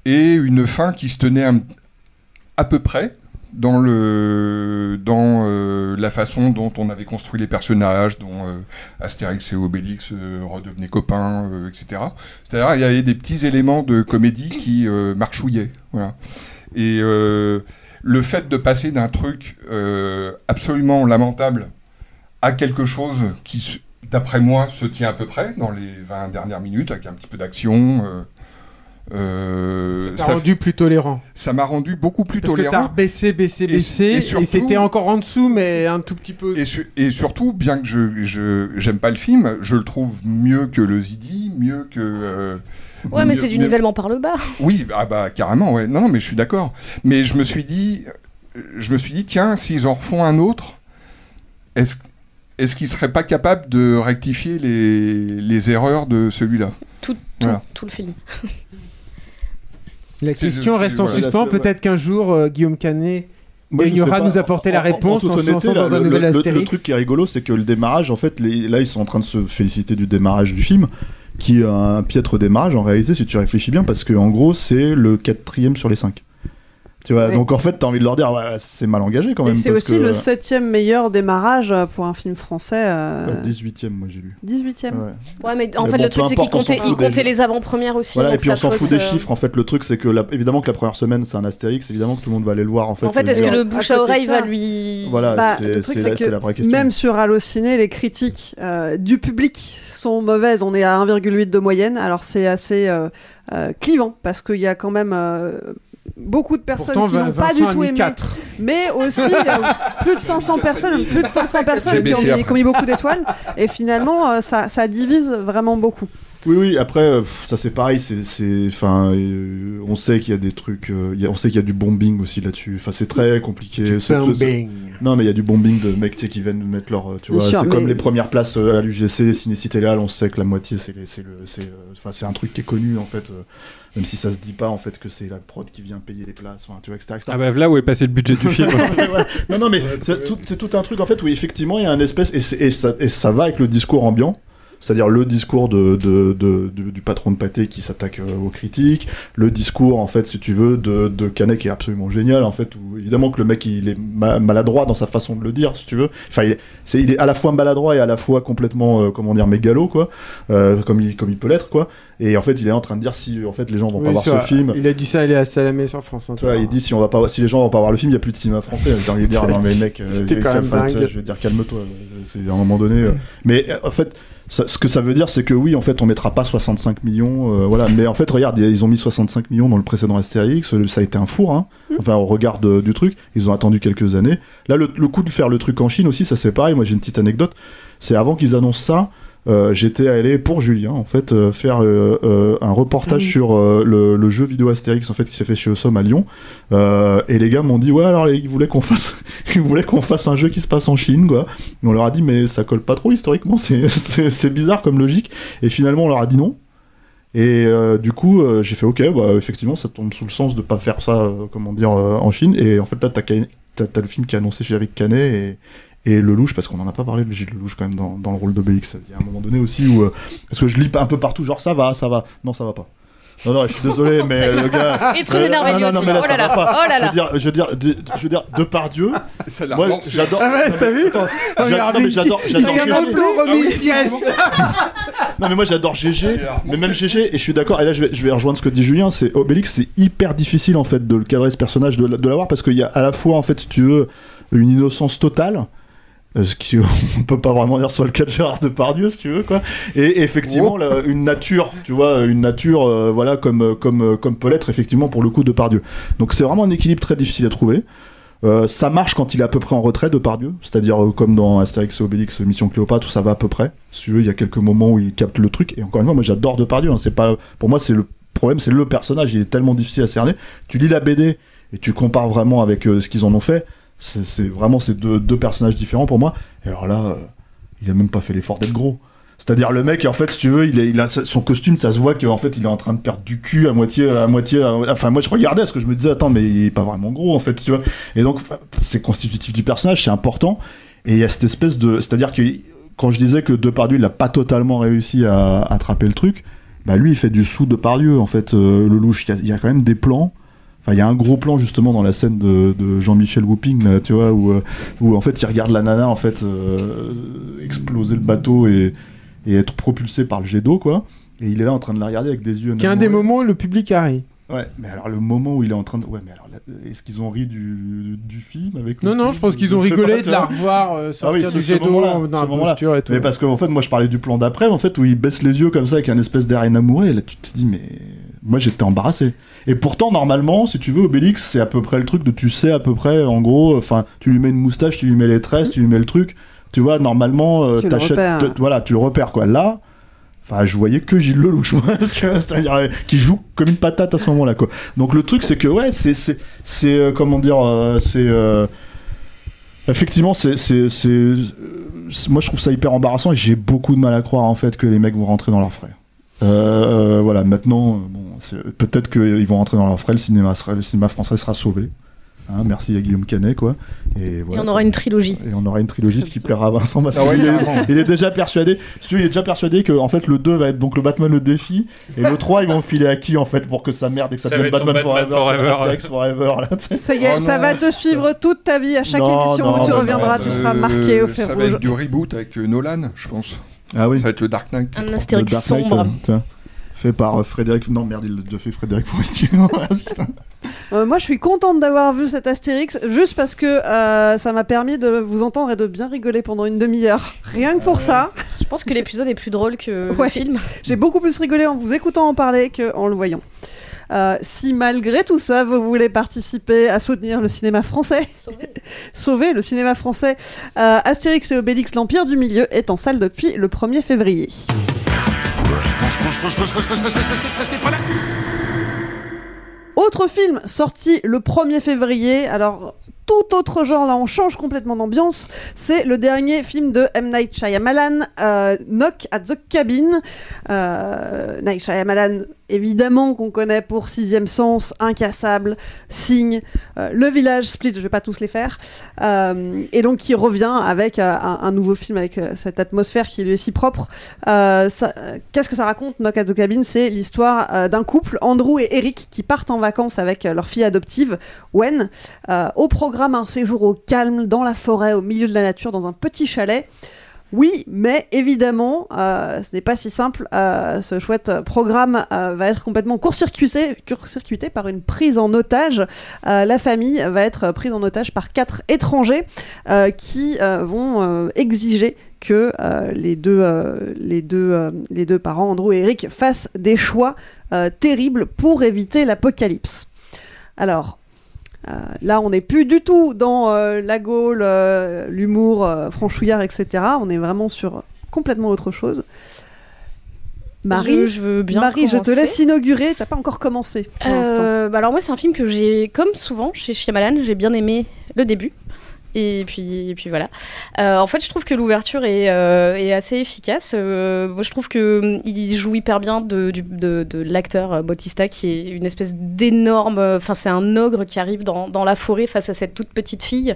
et une fin qui se tenait un- à peu près dans le dans euh, la façon dont on avait construit les personnages, dont euh, Astérix et Obélix euh, redevenaient copains, euh, etc. C'est-à-dire il y avait des petits éléments de comédie qui marchouillaient. Et le fait de passer d'un truc absolument lamentable à quelque chose qui, d'après moi, se tient à peu près dans les 20 dernières minutes, avec un petit peu d'action. Euh, Ça t'a rendu plus tolérant. Ça m'a rendu beaucoup plus Parce que tolérant. t'as baissé, baissé, baissé, et et, surtout- c'était encore en dessous, mais un tout petit peu. Et, su- et surtout, bien que je j'aime pas le film, je le trouve mieux que le Zidi, mieux que. euh, Ouais, mais c'est du nivellement par le bas. Oui, ah bah carrément, ouais. Non, non, mais je suis d'accord. Mais je me suis dit, je me suis dit, tiens, s'ils en refont un autre, est-ce est-ce qu'ils seraient pas capables de rectifier les, les erreurs de celui-là? Tout, tout, Voilà. tout le film. [laughs] La question reste en suspens. Peut-être qu'un jour, euh, Guillaume Canet nous apporter la En- en- réponse en en, toute se lançant dans un le- nouvel le, le Astérix. truc qui est rigolo, c'est que le démarrage, en fait, les- là, ils sont en train de se féliciter du démarrage du film, qui est un piètre démarrage en réalité, si tu réfléchis bien, parce que en gros, c'est le quatrième sur les cinq. Tu vois, Oui. donc en fait, t'as envie de leur dire, ouais, c'est mal engagé quand même. C'est aussi que- le septième meilleur démarrage euh, pour un film français. euh, Ouais, 18ème, moi j'ai lu. 18e. Ouais. Ouais, mais en Mais fait, bon, le truc, c'est qu'il importe, on s'en comptait, fout il des comptait gens. les avant-premières aussi. Voilà, et puis on s'en fout des euh, chiffres. En fait, le truc, c'est que la- évidemment que la première semaine, c'est un Astérix. Évidemment que tout le monde va aller le voir. En fait, En fait, est-ce que le bouche à oreille va lui. Voilà, Bah, c'est la, vraie question. même sur Allociné, les critiques euh, du public sont mauvaises. On est à 1,8 de moyenne. Alors c'est assez euh, euh, clivant parce qu'il y a quand même euh, beaucoup de personnes Pourtant, qui n'ont pas du tout aimé. Mais aussi euh, plus de 500 personnes, plus de 500 personnes qui ont, mis, qui ont mis beaucoup d'étoiles. Et finalement, euh, ça, ça divise vraiment beaucoup. Oui, oui. Après, euh, ça c'est pareil. C'est, c'est, enfin, euh, on sait qu'il y a des trucs. euh, il y a- on sait qu'il y a du bombing aussi là-dessus. Enfin, c'est très compliqué. Du C'est- c'est- bombing. Non, mais il y a du bombing de mecs tu sais, qui viennent mettre leur. Tu vois, sûr, c'est mais- comme les premières places à l'UGC, Cinécité Léal. On sait que la moitié, c'est, les- c'est le, c'est, euh, enfin, c'est un truc qui est connu en fait. euh, même si ça se dit pas en fait que c'est la prod qui vient payer les places. Enfin, tu vois, etc. etc. Ah bah là où est passé le budget du film. [laughs] Non, non, mais c'est tout, c'est tout un truc en fait où effectivement il y a un espèce et, c'est- et ça, et ça va avec le discours ambiant. C'est-à-dire le discours de, de- de- de- du patron de pâté qui s'attaque euh, aux critiques, le discours en fait, si tu veux, de, de Canet qui est absolument génial en fait. Où, évidemment que le mec il est ma- maladroit dans sa façon de le dire, si tu veux. Enfin, il est, c'est, il est à la fois maladroit et à la fois complètement, euh, comment dire, mégalo quoi, euh, comme il comme il peut l'être quoi. Et en fait, il est en train de dire si en fait les gens vont pas Oui, voir sur- ce film. Il a dit ça, il est à Salamé sur France. Tu vois, il dit si on va pas, si les gens vont pas voir le film, il y a plus de cinéma français. Envie de dire [laughs] non mais mec, euh, quand même calme- dingue. Je veux dire calme-toi. C'est à un moment donné. euh. Mais euh, en fait, ça- ce que ça veut dire, c'est que oui, en fait, on mettra pas 65 millions, euh, voilà. Mais en fait, regarde, ils ont mis 65 millions dans le précédent Astérix. euh, Ça a été un four, hein. Enfin, au regard de- du truc, ils ont attendu quelques années. Là, le, le coup de faire le truc en Chine aussi, ça c'est pareil. Moi, j'ai une petite anecdote. C'est avant qu'ils annoncent ça. Euh, j'étais allé pour Julien en fait euh, faire euh, un reportage oui. sur le, le jeu vidéo Astérix en fait qui s'est fait chez Osom à Lyon. Et les gars m'ont dit ouais alors ils voulaient qu'on fasse [laughs] ils voulaient qu'on fasse un jeu qui se passe en Chine quoi. Et on leur a dit mais ça colle pas trop historiquement [laughs] c'est bizarre comme logique. Et finalement on leur a dit non. Et euh, du coup euh, j'ai fait ok bah effectivement ça tombe sous le sens de pas faire ça euh, comment dire en Chine. Et en fait là t'as le film qui est annoncé chez avec Canet et et Lelouch, parce qu'on en a pas parlé de Gilles Lelouch quand même dans, dans le rôle d'Obélix. Il y a un moment donné aussi où. euh, parce que je lis un peu partout, genre ça va, ça va. Non, ça va pas. Non, non, je suis désolé, [laughs] mais est. le gars. Et très Euh, énervé, non, lui non, aussi. non, mais là, Oh ça là va là, pas. oh là là. Je veux dire, je veux dire, de, je veux dire, de par Dieu. [laughs] Ça l'a Moi, j'adore. Ah ouais, t'as vu regarde, non, mais il- j'adore, il j'adore une pièce. [laughs] Non mais moi j'adore GG, mais même GG, et je suis d'accord, et là je vais, je vais rejoindre ce que dit Julien, c'est Obélix, c'est hyper difficile en fait de le cadrer ce personnage, de, de l'avoir, parce qu'il y a à la fois en fait, si tu veux, une innocence totale, ce qui [laughs] on peut pas vraiment dire soit le cas de Gérard Depardieu si tu veux quoi et effectivement là, une nature tu vois une nature euh, voilà comme comme euh, comme peut l'être effectivement pour le coup Depardieu donc c'est vraiment un équilibre très difficile à trouver Euh, ça marche quand il est à peu près en retrait de Pardieu, c'est-à-dire euh, comme dans Astérix et Obélix, Mission Cléopâtre, où ça va à peu près. Si tu veux, il y a quelques moments où il capte le truc. Et encore une fois, moi j'adore Depardieu. Hein, c'est pas, pour moi, c'est le problème, c'est le personnage. Il est tellement difficile à cerner. Tu lis la BD et tu compares vraiment avec euh, ce qu'ils en ont fait. C'est vraiment ces deux, deux personnages différents pour moi. Et alors là, euh, il a même pas fait l'effort d'être gros. C'est-à-dire le mec, en fait, si tu veux, il, a son costume, ça se voit qu'en fait, il est en train de perdre du cul à moitié, à moitié. Enfin, moi, je regardais parce que je me disais, attends, mais il est pas vraiment gros, en fait, tu vois. Et donc, c'est constitutif du personnage, c'est important. Et il y a cette espèce de, c'est-à-dire que quand je disais que Depardieu, il a pas totalement réussi à attraper le truc, bah lui, il fait du sous Depardieu, en fait, euh, le louche. Il y, a- il y a quand même des plans. Enfin, il y a un gros plan justement dans la scène de, de Jean-Michel Whooping, là, tu vois, où, euh, où en fait il regarde la nana en fait euh, exploser le bateau et, et être propulsé par le jet d'eau, quoi. Et il est là en train de la regarder avec des yeux. Qui est un des moments où le public a ri. Ouais, mais alors le moment où il est en train de. Ouais, mais alors est-ce qu'ils ont ri du, du film avec le Non, non, je pense qu'ils ont rigolé pas, de la revoir euh, Ah oui, sortir ce- du jet d'eau dans la posture et tout. Mais parce qu'en fait, moi, je parlais du plan d'après, en fait, où il baisse les yeux comme ça avec un espèce d'air amoureux, et là, tu te dis, mais moi j'étais embarrassé. Et pourtant, normalement, si tu veux, Obélix, c'est à peu près le truc de tu sais à peu près, en gros, enfin, tu lui mets une moustache, tu lui mets les tresses, tu lui mets le truc. Tu vois, normalement, euh, Tu le t'achètes. Voilà, tu le repères quoi. Là. Enfin, je voyais que Gilles Lelouch, [laughs] c'est-à-dire euh, qui joue comme une patate à ce moment-là, quoi. Donc le truc, c'est que ouais, c'est c'est euh, comment dire, euh, c'est euh, effectivement, c'est euh, c'est- moi je trouve ça hyper embarrassant et j'ai beaucoup de mal à croire en fait que les mecs vont rentrer dans leurs frais. Euh, euh, voilà, maintenant, euh, bon, c'est- peut-être qu'ils vont rentrer dans leurs frais, le cinéma, sera- le cinéma français sera sauvé. Hein, merci à Guillaume Canet, quoi. Et, voilà. Et on aura une trilogie. Et on aura une trilogie, ce qui plaira à Vincent parce Ah qu'il est, il est déjà persuadé. Si tu veux, il est déjà persuadé que en fait le 2 va être donc le Batman le défi et le 3 ils vont filer à qui en fait pour que ça merde et que ça, Ça va devienne Batman, Batman Forever, Forever, Forever là, sais. Ça y est, Oh ça non. va te suivre toute ta vie. À chaque Non, émission non, où tu bah reviendras, non, tu seras Euh, marqué au fer Ça va être du reboot avec euh, Nolan, je pense. Ah oui. Ça va être le Dark Knight. Un Astérix Dark Knight, sombre. euh, tu vois, fait par euh, Frédéric. Non merde, il l'a déjà fait Frédéric Forestier. [laughs] Ouais, putain. Euh, moi, je suis contente d'avoir vu cet Astérix juste parce que euh, ça m'a permis de vous entendre et de bien rigoler pendant une demi-heure. Rien que pour ça, Je pense que l'épisode est plus drôle que Ouais. le film. j'ai beaucoup plus rigolé en vous écoutant en parler qu'en le voyant. Euh, si malgré tout ça, vous voulez participer à soutenir le cinéma français, [laughs] sauver le cinéma français, euh, Astérix et Obélix, l'Empire du Milieu est en salle depuis le 1er février. Autre film sorti le 1er février, alors tout autre genre, là on change complètement d'ambiance, c'est le dernier film de M. Night Shyamalan, euh, Knock at the Cabin. Euh, Night Shyamalan, évidemment qu'on connaît pour Sixième Sens, Incassable, Signe, euh, Le Village, Split, je vais pas tous les faire, Euh, et donc qui revient avec euh, un, nouveau film avec cette atmosphère qui lui est si propre. Qu'est-ce que ça raconte Knock at the Cabin? C'est l'histoire d'un couple, Andrew et Eric, qui partent en vacances avec leur fille adoptive, Wen. Au programme, un séjour au calme, dans la forêt, au milieu de la nature, dans un petit chalet. Oui, mais évidemment, euh, ce n'est pas si simple. Euh, ce chouette programme euh, va être complètement court-circuité, par une prise en otage. La famille va être prise en otage par quatre étrangers qui vont exiger que les, deux, les, deux, parents, Andrew et Eric, fassent des choix terribles pour éviter l'apocalypse. Alors, euh, là, on n'est plus du tout dans euh, la Gaule, euh, l'humour franchouillard, etc. On est vraiment sur complètement autre chose. Marie, Je- je veux bien Marie, je te laisse inaugurer. T'as pas encore commencé pour bah alors moi c'est un film que j'ai comme souvent chez Shyamalan j'ai bien aimé le début et puis et puis voilà Euh, en fait je trouve que l'ouverture est, euh, est assez efficace Euh, moi je trouve que hum, il joue hyper bien de, de, de l'acteur euh, Bautista qui est une espèce d'énorme enfin c'est un ogre qui arrive dans, dans la forêt face à cette toute petite fille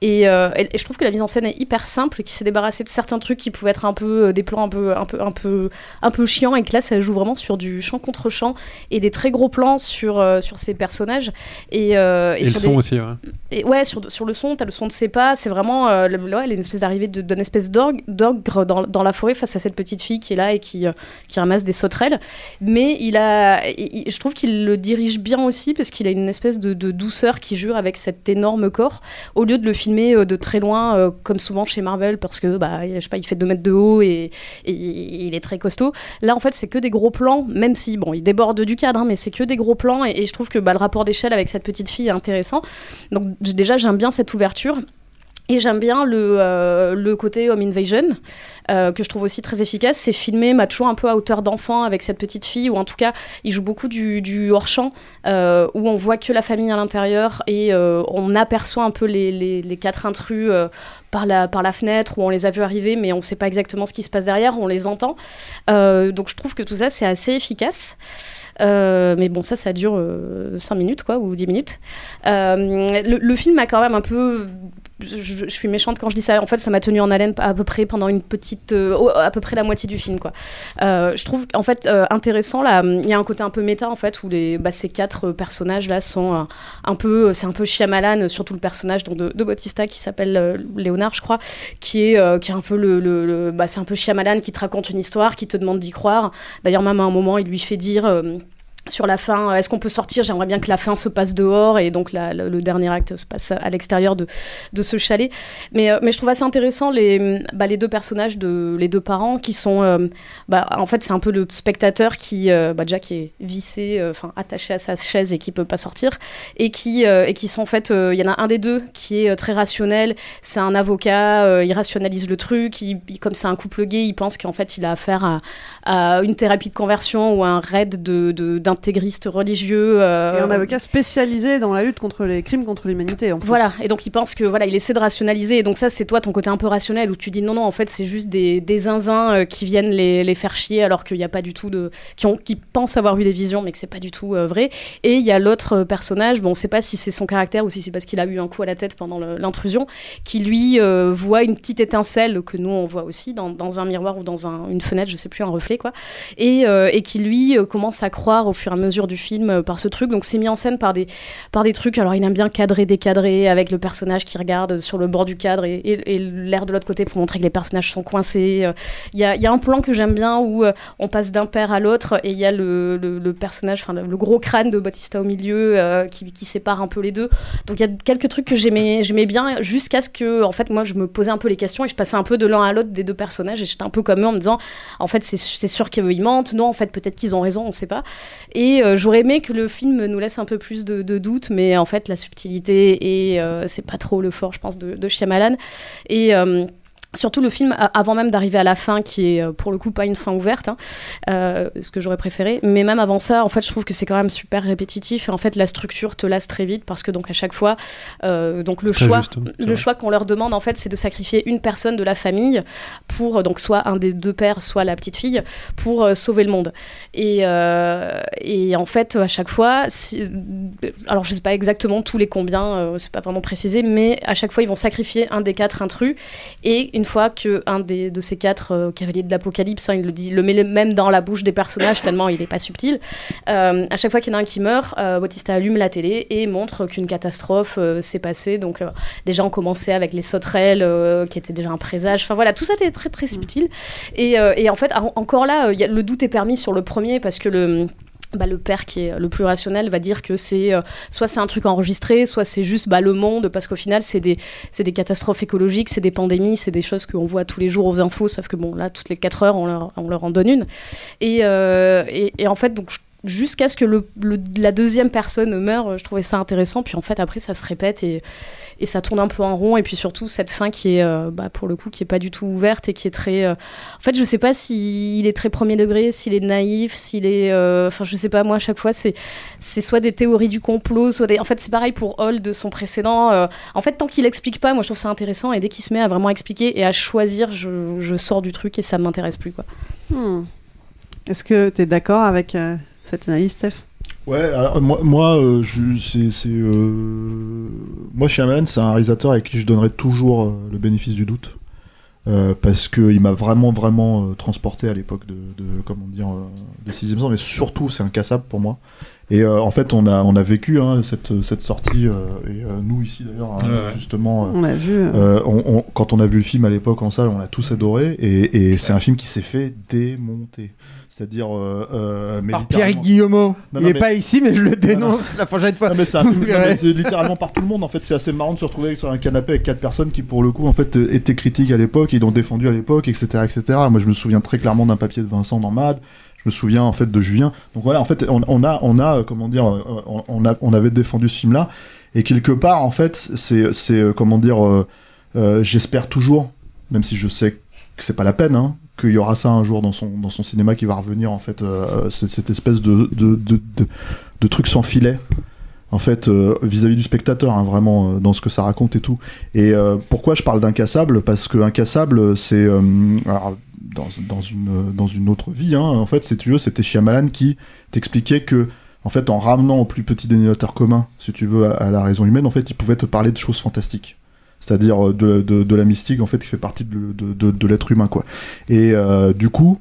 et, et- et je trouve que la mise en scène est hyper simple qui s'est débarrassé de certains trucs qui pouvaient être un peu des plans un peu un peu un peu un peu chiants et que là ça joue vraiment sur du champ contre champ et des très gros plans sur, sur ces personnages. Et, Et, sur le son des- aussi, ouais. Et ouais, sur, sur le son, t'as le son de ses pas, c'est vraiment euh, le- ouais, une espèce d'arrivée d'une espèce d'orgue- dans, la forêt face à cette petite fille qui est là et qui, euh, ramasse des sauterelles. Mais il a, je trouve qu'il le dirige bien aussi parce qu'il a une espèce de, douceur qui jure avec cet énorme corps, au lieu de le filmer euh, de très loin, euh, comme souvent chez Marvel, parce que bah, je sais pas, il fait 2 mètres de haut et, il est très costaud. Là, en fait, c'est que des gros plans, même si, bon, il déborde du cadre, hein, mais c'est que des gros plans, et, je trouve que bah, le rapport d'échelle avec cette petite fille est intéressant. Donc, déjà, j'aime bien cette ouverture. Et j'aime bien le, euh, le côté home invasion, euh, que je trouve aussi très efficace. C'est filmé toujours un peu à hauteur d'enfant avec cette petite fille, ou en tout cas, il joue beaucoup du, hors-champ, euh, où on voit que la famille à l'intérieur et euh, on aperçoit un peu les, les- quatre intrus euh, par, la, par la fenêtre, où on les a vus arriver, mais on ne sait pas exactement ce qui se passe derrière, on les entend. Euh, donc je trouve que tout ça, c'est assez efficace. Euh, mais bon, ça, ça dure 5 minutes, quoi, ou 10 minutes. Euh, le, le film a quand même un peu. Je, suis méchante quand je dis ça. En fait, ça m'a tenu en haleine à peu près pendant une petite. euh, à peu près la moitié du film, quoi. Euh, je trouve, en fait, euh, intéressant, là. Il y a un côté un peu méta, en fait, où les, bah, ces quatre euh, personnages-là sont un peu. C'est un peu Shyamalan, surtout le personnage de, de Bautista qui s'appelle Léonard, je crois, qui est, qui est un peu le. le- le- bah, c'est un peu Shyamalan qui te raconte une histoire, qui te demande d'y croire. D'ailleurs, même à un moment, il lui fait dire. Euh, sur la fin, est-ce qu'on peut sortir? J'aimerais bien que la fin se passe dehors et donc le, dernier acte se passe à l'extérieur de, ce chalet. Mais, euh, mais je trouve assez intéressant les, bah, les deux personnages, de, les deux parents qui sont. euh, bah, en fait, c'est un peu le spectateur qui, euh, bah, qui est vissé, euh, enfin attaché à sa chaise et qui peut pas sortir. Et qui, euh, sont en fait. euh, Il y en a un des deux qui est euh, très rationnel. C'est un avocat, euh, il rationalise le truc. Comme c'est un couple gay, il pense qu'en fait, il a affaire à, à une thérapie de conversion ou à un raid de- de- d'intégristes religieux. euh, Et un avocat spécialisé dans la lutte contre les crimes contre l'humanité. en plus. voilà, et donc il pense que voilà, il essaie de rationaliser. Et donc ça, c'est toi ton côté un peu rationnel où tu dis non, non, en fait, c'est juste des, des zinzins euh, qui viennent les, les faire chier alors qu'il n'y a pas du tout de. qui, ont, qui pensent avoir eu des visions, mais que c'est pas du tout euh, vrai. Et il y a l'autre euh, personnage, bon, on sait pas si c'est son caractère ou si c'est parce qu'il a eu un coup à la tête pendant l'intrusion, qui lui euh, voit une petite étincelle que nous on voit aussi dans, dans un miroir ou dans un- une fenêtre, je sais plus, un reflet quoi. Et, euh, et qui lui euh, commence à croire au fur et à mesure du film euh, par ce truc. Donc c'est mis en scène par des, par des trucs. Alors il aime bien cadrer, décadrer avec le personnage qui regarde sur le bord du cadre et, l'air de l'autre côté pour montrer que les personnages sont coincés. Il y, a, y a un plan que j'aime bien où on passe d'un père à l'autre et il y a le, le- personnage, enfin le, gros crâne de Bautista au milieu qui, qui sépare un peu les deux. Donc il y a quelques trucs que j'aimais j'aimais bien jusqu'à ce que, en fait, moi je me posais un peu les questions et je passais un peu de l'un à l'autre des deux personnages et j'étais un peu comme eux en me disant, en fait c'est c'est sûr qu'ils mentent, non, en fait peut-être qu'ils ont raison, on sait pas. Et euh, j'aurais aimé que le film nous laisse un peu plus de, de doute, mais en fait la subtilité et euh, c'est pas trop le fort, je pense, de, de Shyamalan. Et euh, Surtout le film, avant même d'arriver à la fin, qui est euh, pour le coup pas une fin ouverte, hein, euh, ce que j'aurais préféré. Mais même avant ça, en fait, je trouve que c'est quand même super répétitif. Et en fait, la structure te lasse très vite parce que donc à chaque fois, euh, donc le choix, juste, hein, le vrai. choix qu'on leur demande en fait, c'est de sacrifier une personne de la famille pour donc soit un des deux pères, soit la petite fille, pour euh, sauver le monde. Et, et en fait, à chaque fois, si- alors je sais pas exactement tous les combien, c'est pas vraiment précisé, mais à chaque fois, ils vont sacrifier un des quatre intrus. Et une fois que un des, de ces quatre euh, cavaliers de l'Apocalypse, hein, il le dit, le met même dans la bouche des personnages [laughs] tellement il est pas subtil. euh, à chaque fois qu'il y en a un qui meurt, euh, Bautista allume la télé et montre qu'une catastrophe s'est passée. Donc déjà on commençait avec les sauterelles qui étaient déjà un présage. Enfin voilà, tout ça était très très subtil. Et, et en fait, en- encore là, il y a- le doute est permis sur le premier parce que le bah, le père qui est le plus rationnel va dire que c'est euh, soit c'est un truc enregistré, soit c'est juste bah, le monde, parce qu'au final c'est des, des catastrophes écologiques, c'est des pandémies, c'est des choses qu'on voit tous les jours aux infos, sauf que bon là toutes les 4 heures on leur, on leur en donne une. Et, euh, et, et en fait donc je- jusqu'à ce que le, le- la deuxième personne meure, je trouvais ça intéressant, puis en fait après ça se répète et, et ça tourne un peu en rond, et puis surtout cette fin qui est euh, bah, pour le coup qui est pas du tout ouverte et qui est très... euh, En fait je sais pas s'il est très premier degré, s'il est naïf, s'il est... euh, Enfin je sais pas, moi à chaque fois c'est c'est soit des théories du complot, soit des... En fait c'est pareil pour Hall de son précédent. euh, En fait tant qu'il explique pas, moi je trouve ça intéressant, et dès qu'il se met à vraiment expliquer et à choisir, je, je sors du truc et ça m'intéresse plus quoi. Hmm. Est-ce que tu es d'accord avec euh, cette analyse, Steph Ouais, alors, moi, moi euh, je- c'est, c'est, euh, moi Shyamalan, c'est un réalisateur avec qui je donnerais toujours euh, le bénéfice du doute. Euh, parce qu'il m'a vraiment, vraiment euh, transporté à l'époque de, de, comment dire, euh, de sixième sens, mais surtout, c'est incassable pour moi. Et euh, en fait, on a, on a vécu hein, cette, cette sortie, euh, et euh, nous ici d'ailleurs, hein, Ouais, ouais. justement, euh, On l'a vu, on- on- quand on a vu le film à l'époque en salle, on l'a tous adoré, et, et c'est un film qui s'est fait démonter. C'est-à-dire. Euh, euh, mais Par littéralement- Pierre Guillemot. Non, il non, est mais- pas ici, mais je le Non, dénonce la prochaine fois. non, mais c'est un [laughs] Vous film- non, verrez. mais c'est littéralement par tout le monde. En fait, c'est assez marrant de se retrouver sur un canapé avec quatre personnes qui, pour le coup, en fait, euh, étaient critiques à l'époque, ils l'ont défendu à l'époque, etc., etc. Moi, je me souviens très clairement d'un papier de Vincent dans Mad. Je me souviens en fait de Julien. Donc voilà, en fait, on, on a, on a, euh, comment dire, euh, on, on a, on avait défendu ce film-là, et quelque part, en fait, c'est, c'est, euh, comment dire, euh, euh, j'espère toujours, même si je sais que c'est pas la peine, hein, qu'il y aura ça un jour dans son, dans son cinéma qui va revenir, en fait, euh, cette, espèce de, de, de, truc sans filet en fait, euh, vis-à-vis du spectateur, hein, vraiment, euh, dans ce que ça raconte et tout. Et pourquoi je parle d'incassable? Parce que incassable, c'est dans, dans une dans une autre vie, hein, en fait, si tu veux, c'était Shyamalan qui t'expliquait que, en fait, en ramenant au plus petit dénominateur commun, si tu veux, à, à la raison humaine, en fait, il pouvait te parler de choses fantastiques. C'est-à-dire euh, de, la mystique, en fait, qui fait partie de, l'être humain, quoi. Et euh, du coup,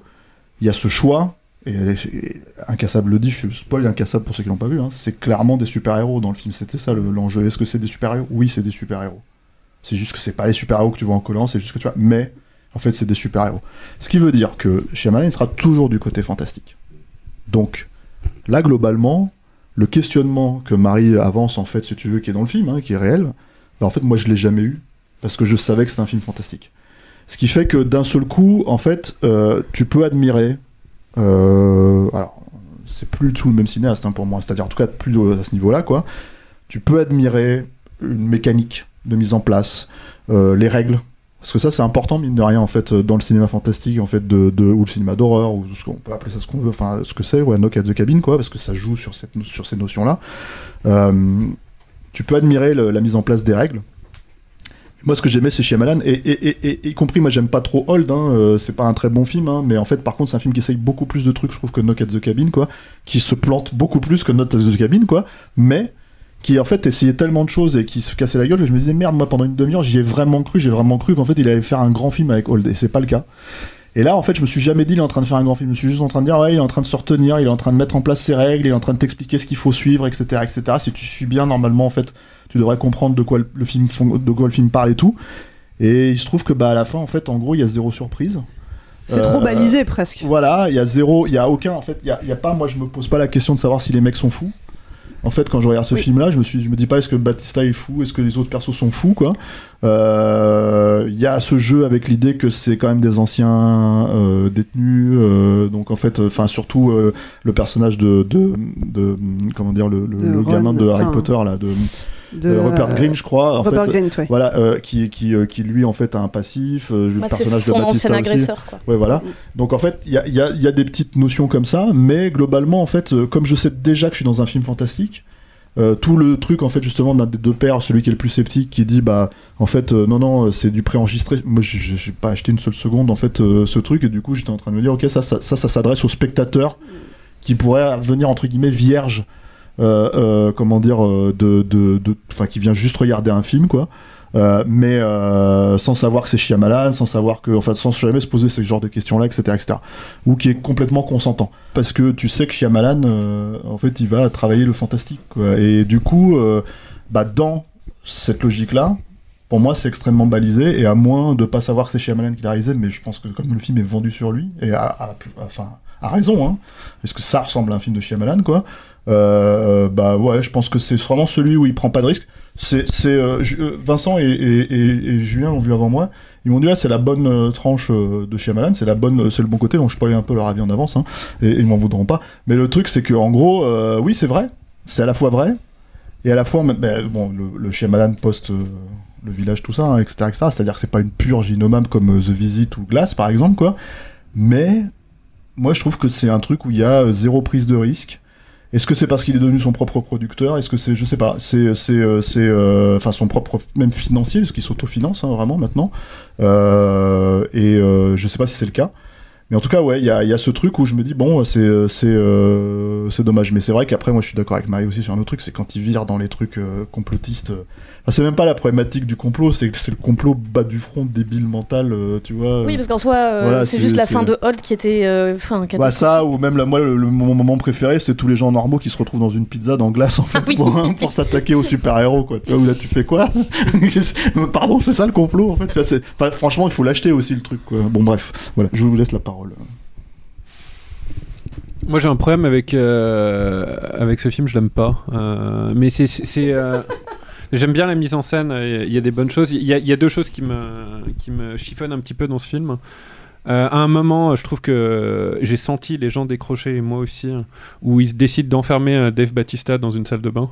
il y a ce choix et, et Incassable le dit, je spoil Incassable pour ceux qui l'ont pas vu, hein, c'est clairement des super-héros dans le film. C'était ça le- l'enjeu. Est-ce que c'est des super-héros? Oui, c'est des super-héros. C'est juste que c'est pas les super-héros que tu vois en collant, c'est juste que tu vois. Mais en fait, c'est des super-héros. Ce qui veut dire que Shyamalan sera toujours du côté fantastique. Donc, Là, globalement, le questionnement que Marie avance, en fait, si tu veux, qui est dans le film, hein, qui est réel, en fait, moi, je l'ai jamais eu, parce que je savais que c'était un film fantastique. Ce qui fait que d'un seul coup, en fait, euh, tu peux admirer. euh, alors, c'est plus tout le même cinéaste hein, pour moi, c'est-à-dire en tout cas plus à ce niveau-là, quoi. Tu peux admirer une mécanique de mise en place, euh, les règles. Parce que ça, c'est important, mine de rien, en fait, dans le cinéma fantastique, en fait, de, ou le cinéma d'horreur, ou ce qu'on peut appeler ça ce qu'on veut, enfin, ce que c'est, ou un Knock at the Cabin, quoi, parce que ça joue sur ces notions-là. Tu peux admirer la mise en place des règles. Moi, ce que j'aimais, c'est Shyamalan, et, et, y compris, moi, j'aime pas trop Hold, hein, euh, c'est pas un très bon film, hein, mais en fait, par contre, c'est un film qui essaye beaucoup plus de trucs, je trouve, que Knock at the Cabin, quoi, qui se plante beaucoup plus que Knock at the Cabin, quoi, mais qui, en fait, essayait tellement de choses et qui se cassait la gueule je me disais, merde, moi, pendant une demi-heure, j'y ai vraiment cru, j'ai vraiment cru qu'en fait, il allait faire un grand film avec Hold, et c'est pas le cas. Et là, en fait, je me suis jamais dit, il est en train de faire un grand film. Je me suis juste en train de dire, ouais, il est en train de se retenir, il est en train de mettre en place ses règles, il est en train de t'expliquer ce qu'il faut suivre, etc., etc. Si tu suis bien, normalement, en fait, tu devrais comprendre de quoi le- le film, de quoi le film parle et tout. Et il se trouve que, bah, à la fin, en fait, en gros, il y a zéro surprise. C'est trop Euh, balisé presque. Voilà, il y a zéro, il y a aucun, en fait, il y y a pas, moi, je me pose pas la question de savoir si les mecs sont fous. En fait, quand je regarde ce Oui. film-là, je me suis, je me dis pas est-ce que Batista est fou, est-ce que les autres persos sont fous, quoi. Euh, Il y a ce jeu avec l'idée que c'est quand même des anciens euh, détenus, euh, donc en fait, enfin surtout euh, le personnage de, de, de- comment dire, le, gamin de Harry Potter là, de, de, euh, Rupert euh, Green, je crois. En fait, Grint, ouais. Voilà, euh, qui, qui, euh, qui lui en fait a un passif. euh, le Bah, c'est personnage son de Batista ancien aussi. agresseur, quoi. Ouais, voilà. Donc en fait, il y a, il y a- il y a des petites notions comme ça, mais globalement, en fait, euh, comme je sais déjà que je suis dans un film fantastique, euh, tout le truc en fait justement d'un des deux pères, celui qui est le plus sceptique, qui dit bah en fait euh, non non euh, c'est du préenregistré. Moi j'ai- pas acheté une seule seconde en fait euh, ce truc et du coup j'étais en train de me dire ok ça ça ça, ça s'adresse aux spectateurs qui pourraient venir entre guillemets vierges, euh, euh, comment dire euh, de de de- qui vient juste regarder un film quoi. Euh, mais euh, sans savoir que c'est Shyamalan, sans savoir que, enfin, sans jamais se poser ce genre de questions-là, etc., etc. Ou qui est complètement consentant, parce que tu sais que Shyamalan, euh, en fait, il va travailler le fantastique. Et du coup, euh, bah, dans cette logique-là, pour moi, c'est extrêmement balisé, et à moins de pas savoir que c'est Shyamalan qui l'a réalisé, mais je pense que comme le film est vendu sur lui, et à, à- enfin, à raison, hein, parce que ça ressemble à un film de Shyamalan, quoi? Euh, bah ouais, je pense que c'est vraiment celui où il prend pas de risque. C'est, c'est euh, euh, Vincent et, Julien l'ont vu avant moi. Ils m'ont dit ah c'est la bonne tranche de Shyamalan, c'est la bonne, c'est le bon côté. Donc je spoil un peu leur avis en avance, hein, et, ils m'en voudront pas. Mais le truc c'est que en gros, euh, oui c'est vrai, c'est à la fois vrai et à la fois ben, bon le, le Shyamalan poste le village tout ça, hein, etc., etc. C'est-à-dire que c'est pas une pure ginomame comme The Visit ou Glass par exemple quoi. Mais moi je trouve que c'est un truc où il y a euh, zéro prise de risque. Est-ce que c'est parce qu'il est devenu son propre producteur? Est-ce que c'est, je sais pas, c'est, c'est, euh, c'est, euh, enfin son propre même financier, parce qu'il s'autofinance hein, vraiment maintenant. Et euh, je sais pas si c'est le cas. Mais en tout cas, ouais, il y a, y a ce truc où je me dis bon, c'est, c'est, euh, c'est dommage. Mais c'est vrai qu'après, moi, je suis d'accord avec Marie aussi sur un autre truc, c'est quand il vire dans les trucs euh, complotistes. euh, Enfin, c'est même pas la problématique du complot, c'est que c'est le complot bas du front débile mental, euh, tu vois. Oui, parce qu'en soi, euh, Voilà, c'est juste la fin de Holt qui était. euh, Enfin, bah ça, ou même là, moi, le, le- mon moment préféré, c'est tous les gens normaux qui se retrouvent dans une pizza dans glace, en fait, Ah oui. pour, pour s'attaquer aux super-héros, quoi. Tu vois, où là, tu fais quoi? [laughs] Pardon, c'est ça le complot, en fait. Enfin, franchement, il faut l'acheter aussi, le truc, quoi. Bon, bref, voilà, je vous laisse la parole. Moi j'ai un problème avec, euh, avec ce film, je l'aime pas. Euh, mais c'est. euh, [laughs] J'aime bien la mise en scène, il y a des bonnes choses. Il y a, deux choses qui me, qui me chiffonnent un petit peu dans ce film. À un moment, je trouve que j'ai senti les gens décrocher, et moi aussi, où ils décident d'enfermer Dave Batista dans une salle de bain.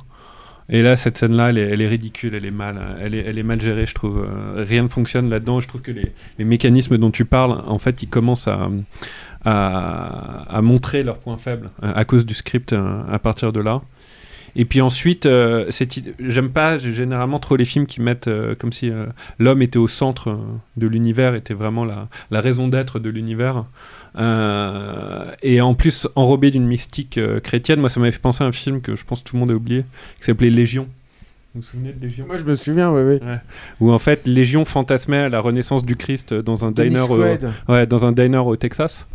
Et là, cette scène-là, elle, est- ridicule, elle est mal, elle est, mal gérée, je trouve. Euh, Rien ne fonctionne là-dedans. Je trouve que les, mécanismes dont tu parles, en fait, ils commencent à, montrer leurs points faibles euh, à cause du script euh, à partir de là. Et puis ensuite, j'aime pas généralement trop les films qui mettent comme si l'homme était au centre de l'univers, était vraiment la raison d'être de l'univers. Euh, et en plus, enrobé d'une mystique euh, chrétienne, moi ça m'avait fait penser à un film que je pense que tout le monde a oublié, qui s'appelait Légion. Vous vous souvenez de Légion? Moi, je me souviens, oui, oui. Ouais. Où en fait, Légion fantasmait la renaissance du Christ dans un Denis diner, au, ouais, dans un diner au Texas.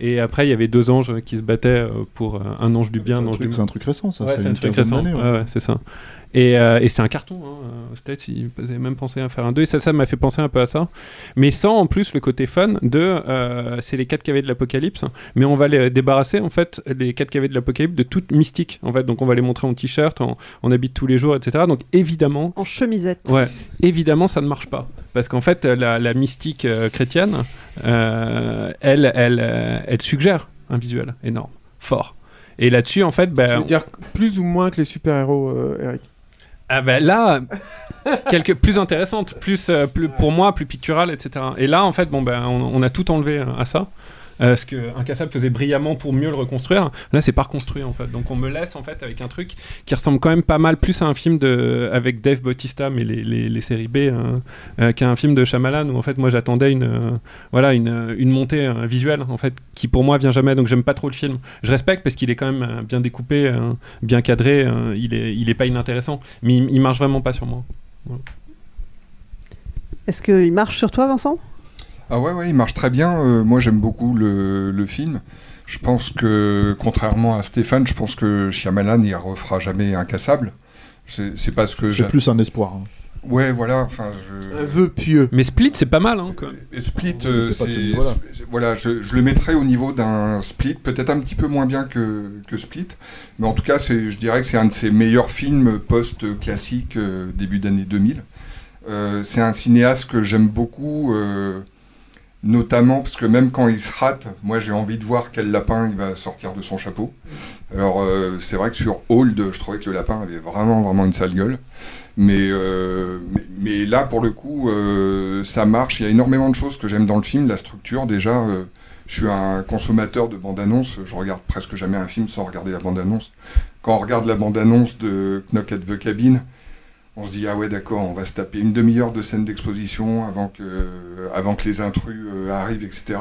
Et après, il y avait deux anges qui se battaient euh, pour euh, un ange du bien, C'est un ange truc- du c'est un truc récent, ça, Ouais, c'est un une truc récent. ouais. Ouais, ouais, c'est ça. Et, euh, et c'est un carton. Hein. States, ils avaient même pensé à faire un 2. Et ça, ça m'a fait penser un peu à ça. Mais sans en plus le côté fun de. euh, c'est les 4 KV de l'apocalypse. Mais on va les débarrasser, en fait, les 4 KV de l'apocalypse de toute mystique. En fait. Donc on va les montrer en t-shirt, en, en habit de tous les jours, etc. Donc évidemment. En chemisette. Ouais, évidemment, ça ne marche pas. Parce qu'en fait, la, la mystique euh, chrétienne, euh, elle, elle, euh, elle suggère un visuel énorme, fort. Et là-dessus, en fait, ben, Je veux dire plus ou moins que les super-héros, euh, Eric? ah ben là, quelque plus intéressante, plus, euh, plus pour moi, plus picturale, etc. Et là, en fait, bon ben, on, on a tout enlevé à ça. Euh, ce que Incassable faisait brillamment pour mieux le reconstruire. Là, c'est pas reconstruit en fait. Donc, on me laisse en fait avec un truc qui ressemble quand même pas mal plus à un film de avec Dave Bautista, mais les, les, séries B, hein, euh, qu'à un film de Shyamalan où en fait, moi, j'attendais une euh, voilà une, euh, une montée visuelle en fait qui pour moi vient jamais. Donc, j'aime pas trop le film. Je respecte parce qu'il est quand même bien découpé, bien cadré. il est il est pas inintéressant, mais il, marche vraiment pas sur moi. Est-ce qu'il marche sur toi, Vincent? Ah ouais, ouais, il marche très bien. Euh, moi, j'aime beaucoup le, le film. Je pense que, contrairement à Stéphane, je pense que Shyamalan, il refera jamais Incassable. C'est c'est pas ce que C'est j'ai- plus un espoir. hein. Ouais, voilà. Enfin, je... Un vœu pieux. Mais Split, c'est pas mal, hein, quoi. Split, euh, voilà, je, je le mettrais au niveau d'un Split, peut-être un petit peu moins bien que, que Split, mais en tout cas, c'est, je dirais que c'est un de ses meilleurs films post-classiques euh, début d'année 2000. Euh, c'est un cinéaste que j'aime beaucoup, euh, notamment parce que même quand il se rate, moi j'ai envie de voir quel lapin il va sortir de son chapeau. Alors euh, c'est vrai que sur Hold, je trouvais que le lapin avait vraiment vraiment une sale gueule. Mais, euh, mais, là, pour le coup, euh, ça marche. Il y a énormément de choses que j'aime dans le film. La structure, déjà, euh, je suis un consommateur de bande-annonce. Je regarde presque jamais un film sans regarder la bande-annonce. Quand on regarde la bande-annonce de Knock at the Cabin, on se dit ah ouais d'accord, on va se taper une demi-heure de scène d'exposition avant que, les intrus euh, arrivent, etc.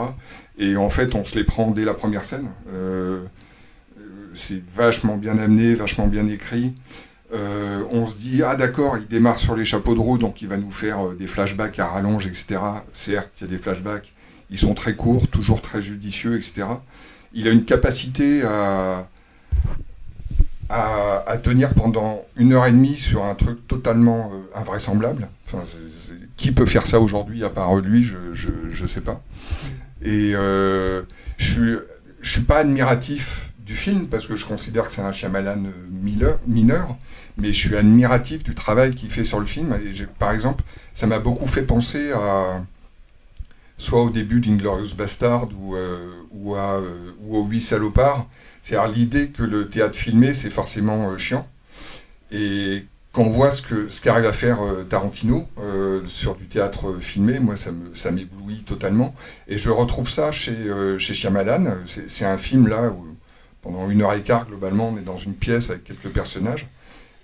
Et en fait, on se les prend dès la première scène. Euh, euh, c'est vachement bien amené, vachement bien écrit. On se dit ah d'accord, il démarre sur les chapeaux de roue, donc il va nous faire des flashbacks à rallonge, etc. Certes, il y a des flashbacks, ils sont très courts, toujours très judicieux, etc. Il a une capacité à, à, tenir pendant une heure et demie sur un truc totalement euh, invraisemblable. Enfin, qui peut faire ça aujourd'hui à part lui Je je sais pas. Et euh, je suis je suis pas admiratif du film parce que je considère que c'est un Shyamalan euh, mineur, mais je suis admiratif du travail qu'il fait sur le film. Et par exemple, ça m'a beaucoup fait penser à soit au début d'Inglorious Bastard ou, euh, ou, à, ou aux Huit Salopards. C'est-à-dire l'idée que le théâtre filmé, c'est forcément euh, chiant. Et quand on voit ce que ce qu'arrive à faire euh, Tarantino euh, sur du théâtre filmé, moi ça m'éblouit totalement. Et je retrouve ça chez chez Shyamalan. C'est un film là où pendant une heure et quart globalement on est dans une pièce avec quelques personnages.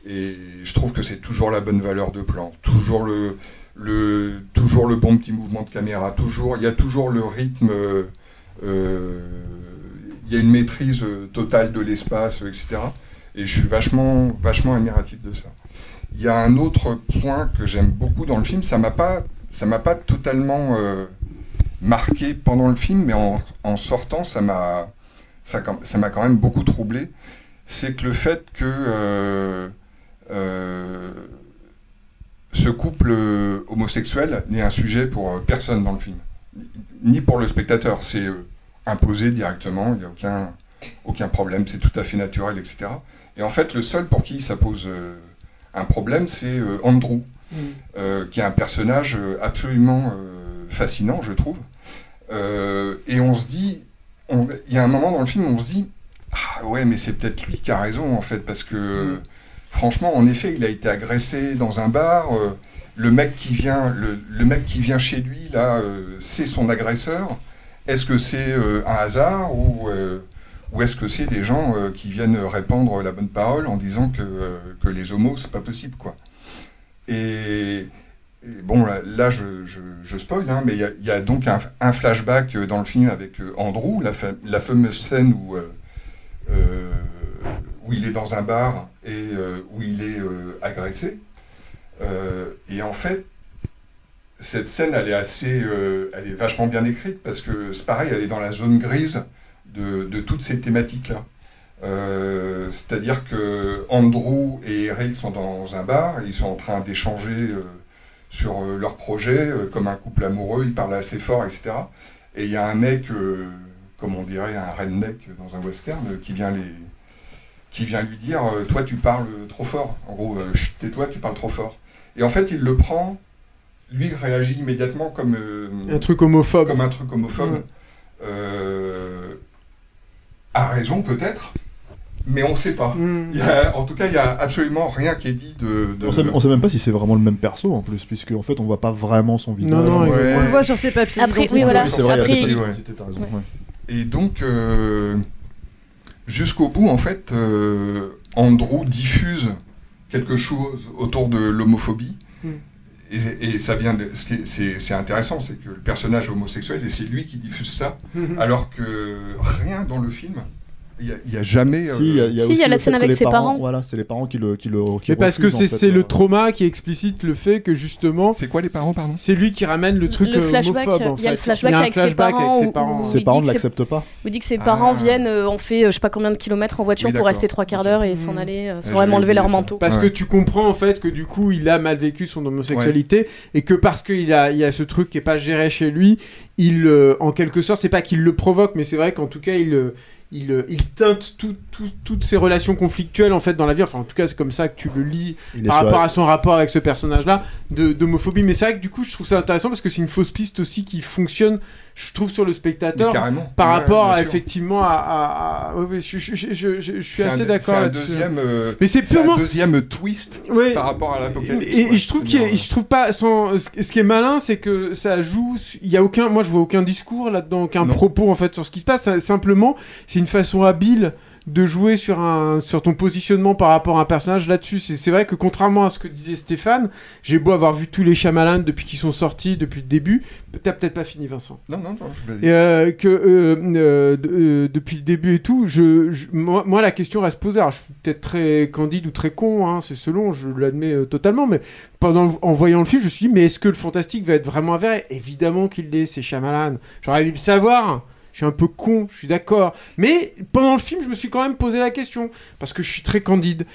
Et je trouve que c'est toujours la bonne valeur de plan, toujours le bon petit mouvement de caméra, toujours il y a toujours le rythme. Il y a une maîtrise euh, totale de l'espace, euh, etc. Et je suis vachement, vachement admiratif de ça. Il y a un autre point que j'aime beaucoup dans le film, ça m'a pas, ça m'a pas totalement euh, marqué pendant le film, mais en, sortant, ça m'a, ça, ça quand même beaucoup troublé. C'est que le fait que ce couple homosexuel n'est un sujet pour personne dans le film, ni- pour le spectateur. C'est imposé directement, il n'y a aucun, aucun problème, c'est tout à fait naturel, etc. Et en fait, le seul pour qui ça pose euh, un problème, c'est euh, Andrew, euh, qui est un personnage absolument fascinant, je trouve. Et on se dit, il y a un moment dans le film où on se dit, ah ouais, mais c'est peut-être lui qui a raison en fait, parce que franchement, en effet, il a été agressé dans un bar. euh, le mec qui vient, le, le mec qui vient chez lui là, euh, c'est son agresseur. Est-ce que c'est euh, un hasard ou, euh, ou est-ce que c'est des gens euh, qui viennent répandre la bonne parole en disant que, que les homos c'est pas possible quoi Et, bon là, je, je, spoil, hein, mais il y a- donc un, flashback dans le film avec Andrew, la, fa- la fameuse scène où où il est dans un bar et où il est agressé. Et en fait, cette scène, elle est assez, euh, elle est vachement bien écrite parce que c'est pareil, elle est dans la zone grise de, toutes ces thématiques-là. Euh, C'est-à-dire que Andrew et Eric sont dans un bar, ils sont en train d'échanger euh, sur leur projet, comme un couple amoureux, ils parlent assez fort, etc. Et il y a un mec, comme on dirait un redneck dans un western, qui vient les qui vient lui dire toi tu parles trop fort en gros tais-toi tu parles trop fort et en fait il le prend lui il réagit immédiatement comme euh, Un truc homophobe. comme un truc homophobe. Euh, a raison peut-être mais on sait pas Mm. Il y a- en tout cas il y a absolument rien qui est dit de, de- On sait, on sait même pas si c'est vraiment le même perso en plus, puisque en fait on voit pas vraiment son visage. non, Ouais. On le voit sur ses papiers. Après, oui, voilà. C'est vrai, Après, Ouais. raison, Ouais. ouais. Et donc, euh, jusqu'au bout, en fait, euh, Andrew diffuse quelque chose autour de l'homophobie. Mm. Et, et ça vient de. ce qui est- C'est intéressant, c'est que le personnage homosexuel et c'est lui qui diffuse ça, Mhm. alors que rien dans le film, il n'y a, jamais. euh, Si, il y a, il y a Si, il y aussi a la scène avec ses parents. Voilà, c'est les parents qui le. Qui le qui Mais parce que c'est en fait, le euh, trauma qui explicite le fait que justement. C'est quoi les parents, pardon? C'est lui qui ramène le truc Le euh, flashback, homophobe il y a le flashback Il y a un avec ses flashback parents avec ses où- parents. ne l'acceptent pas. Vous dit que ses parents Ah. viennent, euh, on fait euh, je sais pas combien de kilomètres en voiture Oui, pour rester trois quarts d'heure et s'en Mm. aller euh, sans vraiment j'avais lever leur manteau. Parce que tu comprends en fait que du coup il a mal vécu son homosexualité et que parce qu'il a, il y a ce truc qui est pas géré chez lui, il, euh, en quelque sorte, c'est pas qu'il le provoque, mais c'est vrai qu'en tout cas il, il, euh, il teinte tout- tout- toutes ces relations conflictuelles en fait dans la vie. Enfin en tout cas c'est comme ça que tu le lis par rapport à son rapport avec ce personnage-là de- d'homophobie. Mais c'est vrai que du coup je trouve ça intéressant parce que c'est une fausse piste aussi qui fonctionne, je trouve, sur le spectateur. carrément. Par Ouais, rapport à effectivement à, à- à- ouais, ouais, je, je- je- je- je- je suis assez d'accord C'est un là-dessus. deuxième. euh, Mais c'est c'est un purement deuxième twist Ouais. par rapport à l'apocalypse. Et, et je trouve qu'il je trouve pas sans ce qui est malin c'est que ça joue il y a aucun moi je vois aucun discours là-dedans aucun Non. propos en fait sur ce qui se passe simplement c'est une façon habile de jouer sur un sur ton positionnement par rapport à un personnage là-dessus c'est c'est vrai que contrairement à ce que disait Stéphane j'ai beau avoir vu tous les Shyamalan depuis qu'ils sont sortis depuis le début t'as peut-être pas fini Vincent Non, non, non, je vais- et, euh, que euh, euh, euh, depuis le début et tout, je, je- moi, moi, la question reste posée. Alors, je suis peut-être très candide ou très con, hein, c'est selon, je l'admets totalement, mais pendant en voyant le film, je me suis dit, mais est-ce que le fantastique va être vraiment avéré Évidemment qu'il l'est, c'est Shyamalan. J'aurais dû le savoir. Je suis un peu con, je suis d'accord. Mais pendant le film, je me suis quand même posé la question, parce que je suis très candide.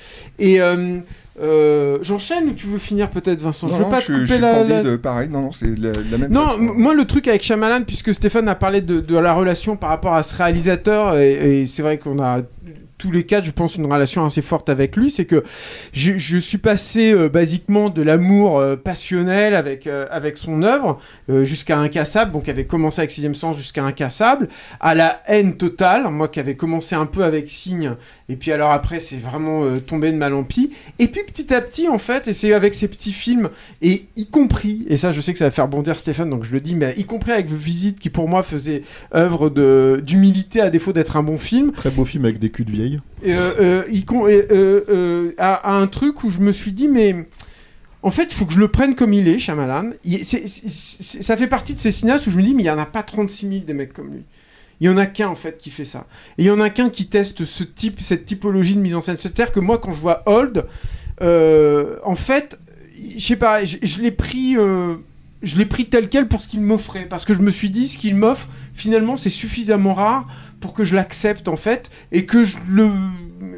Et euh, euh, j'enchaîne ou tu veux finir peut-être, Vincent? Non, Je veux non, pas je, te suis- je couper suis la, candide, la- pareil, non, non, c'est la, la même non, façon. moi le truc avec Shyamalan, puisque Stéphane a parlé de, de la relation par rapport à ce réalisateur, et, et c'est vrai qu'on a tous les quatre, je pense, une relation assez forte avec lui, c'est que je, suis passé euh, basiquement de l'amour euh, passionnel avec, euh, avec son œuvre jusqu'à Incassable, donc qui avait commencé avec Sixième Sens jusqu'à Incassable, à la haine totale, moi qui avais commencé un peu avec Signe, et puis alors après c'est vraiment tombé de mal en pis, et puis petit à petit en fait, et c'est avec ces petits films, et y compris, et ça je sais que ça va faire bondir Stéphane, donc je le dis, mais y compris avec Visite qui pour moi faisait œuvre d'humilité à défaut d'être un bon film, Très beau film avec des culs de vieille. Et, euh, euh, euh, à, à un truc où je me suis dit, mais en fait, il faut que je le prenne comme il est, Shyamalan. Ça fait partie de ces cinéastes où je me dis, mais il n'y en a pas 36 000 des mecs comme lui. Il y en a qu'un en fait qui fait ça. Et il y en a qu'un qui teste ce type, cette typologie de mise en scène. C'est-à-dire que moi, quand je vois Old, euh, en fait, je sais pas, je, l'ai pris, je l'ai pris tel quel pour ce qu'il m'offrait, parce que je me suis dit, ce qu'il m'offre, finalement, c'est suffisamment rare pour que je l'accepte en fait et que je le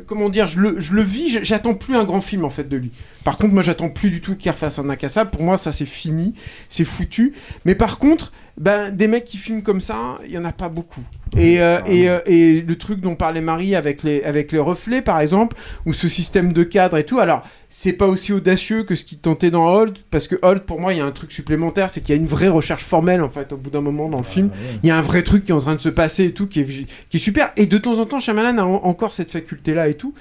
comment dire je le, je le vis j'attends plus un grand film en fait de lui. Par contre moi j'attends plus du tout qu'il refasse un incassable. Pour moi ça c'est fini c'est foutu. Mais par contre ben des mecs qui filment comme ça il y en a pas beaucoup. Et, euh, et, euh, et le truc dont parlait Marie avec les, avec les reflets, par exemple, ou ce système de cadre et tout, alors c'est pas aussi audacieux que ce qui tentait dans Hold, parce que Hold, pour moi, il y a un truc supplémentaire, c'est qu'il y a une vraie recherche formelle, en fait, au bout d'un moment dans le film. Il y a un truc qui est en train de se passer et tout, qui est, qui est super. Et de temps en temps, Shyamalan a en- encore cette faculté-là et tout.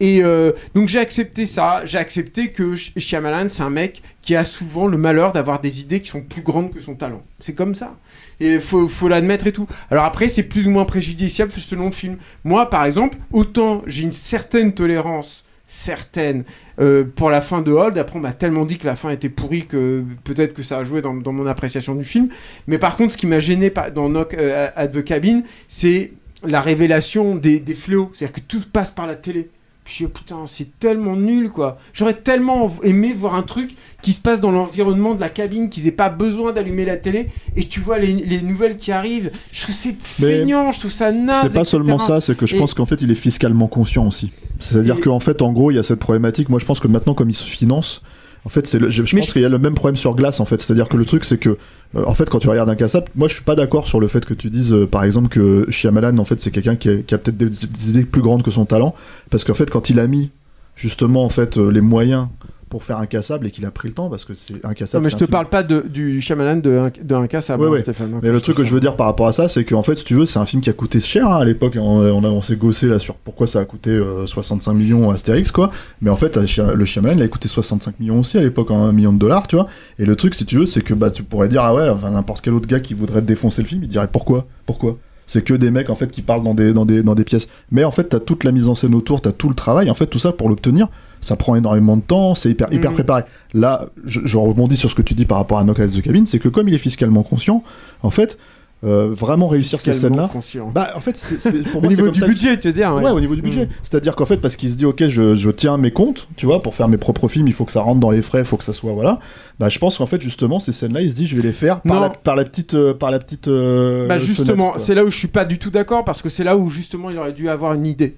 Et euh, donc j'ai accepté ça, j'ai accepté que Sh- Shyamalan, c'est un mec qui a souvent le malheur d'avoir des idées qui sont plus grandes que son talent. C'est comme ça. Et faut, faut l'admettre et tout. Alors après, c'est plus ou moins préjudiciable selon le film. Moi, par exemple, autant j'ai une certaine tolérance, certaine, euh, pour la fin de Hold. Après, on m'a tellement dit que la fin était pourrie que peut-être que ça a joué dans, mon appréciation du film. Mais par contre, ce qui m'a gêné dans Knock euh, at the Cabin, c'est la révélation des, des fléaux. C'est-à-dire que tout passe par la télé. Puis putain, c'est tellement nul quoi. J'aurais tellement aimé voir un truc qui se passe dans l'environnement de la cabine, qu'ils aient pas besoin d'allumer la télé et tu vois les, les nouvelles qui arrivent. Je trouve c'est feignant, je trouve ça naze. C'est pas etc. seulement ça, c'est que je Et- pense qu'en fait il est fiscalement conscient aussi. C'est-à-dire Et- qu'en fait, en gros, il y a cette problématique. Moi, je pense que maintenant, comme il se finance, en fait, c'est le- je, je pense qu'il y a le même problème sur glace. En fait, c'est-à-dire que le truc, c'est que, euh, en fait, quand tu regardes un cassable, moi, je suis pas d'accord sur le fait que tu dises, euh, par exemple, que Shyamalan, en fait, c'est quelqu'un qui a, qui a peut-être des, des idées plus grandes que son talent, parce qu'en fait, quand il a mis justement, en fait, euh, les moyens pour faire incassable et qu'il a pris le temps, parce que c'est Non, incassable. mais c'est je te film- parle pas de, du Shyamalan de, un- de Incassable, Ouais, hein, ouais. Stéphane. hein, Mais le truc que ça. je veux dire par rapport à ça, c'est qu'en fait, si tu veux, c'est un film qui a coûté cher hein, à l'époque. On, on, a- on s'est gossé là sur pourquoi ça a coûté euh, 65 millions à Astérix, quoi. Mais en fait, le Shyamalan, il a coûté 65 millions aussi à l'époque, hein, un million de dollars, tu vois. Et le truc, si tu veux, c'est que bah, tu pourrais dire, ah ouais, enfin, n'importe quel autre gars qui voudrait défoncer le film, il dirait pourquoi? Pourquoi? C'est que des mecs en fait qui parlent dans des, dans des, dans des pièces. Mais en fait, t'as toute la mise en scène autour, t'as tout le travail. En fait, tout ça pour l'obtenir, ça prend énormément de temps, c'est hyper, hyper Mhm. préparé. Là, je, je rebondis sur ce que tu dis par rapport à Knock at the Cabin, c'est que comme il est fiscalement conscient, en fait, euh, vraiment réussir ces scènes-là. Bah, en fait, c'est, c'est- pour [laughs] Au moi, niveau du que- budget, tu veux dire, ouais. Ouais, au niveau du budget. Mm. C'est-à-dire qu'en fait, parce qu'il se dit, ok, je, je tiens mes comptes, tu vois, pour faire mes propres films, il faut que ça rentre dans les frais, il faut que ça soit, voilà. Bah, je pense qu'en fait, justement, ces scènes-là, il se dit, je vais les faire par, la, par la petite, euh, par la petite. euh, Bah justement, c'est là où je suis pas du tout d'accord parce que c'est là où justement il aurait dû avoir une idée.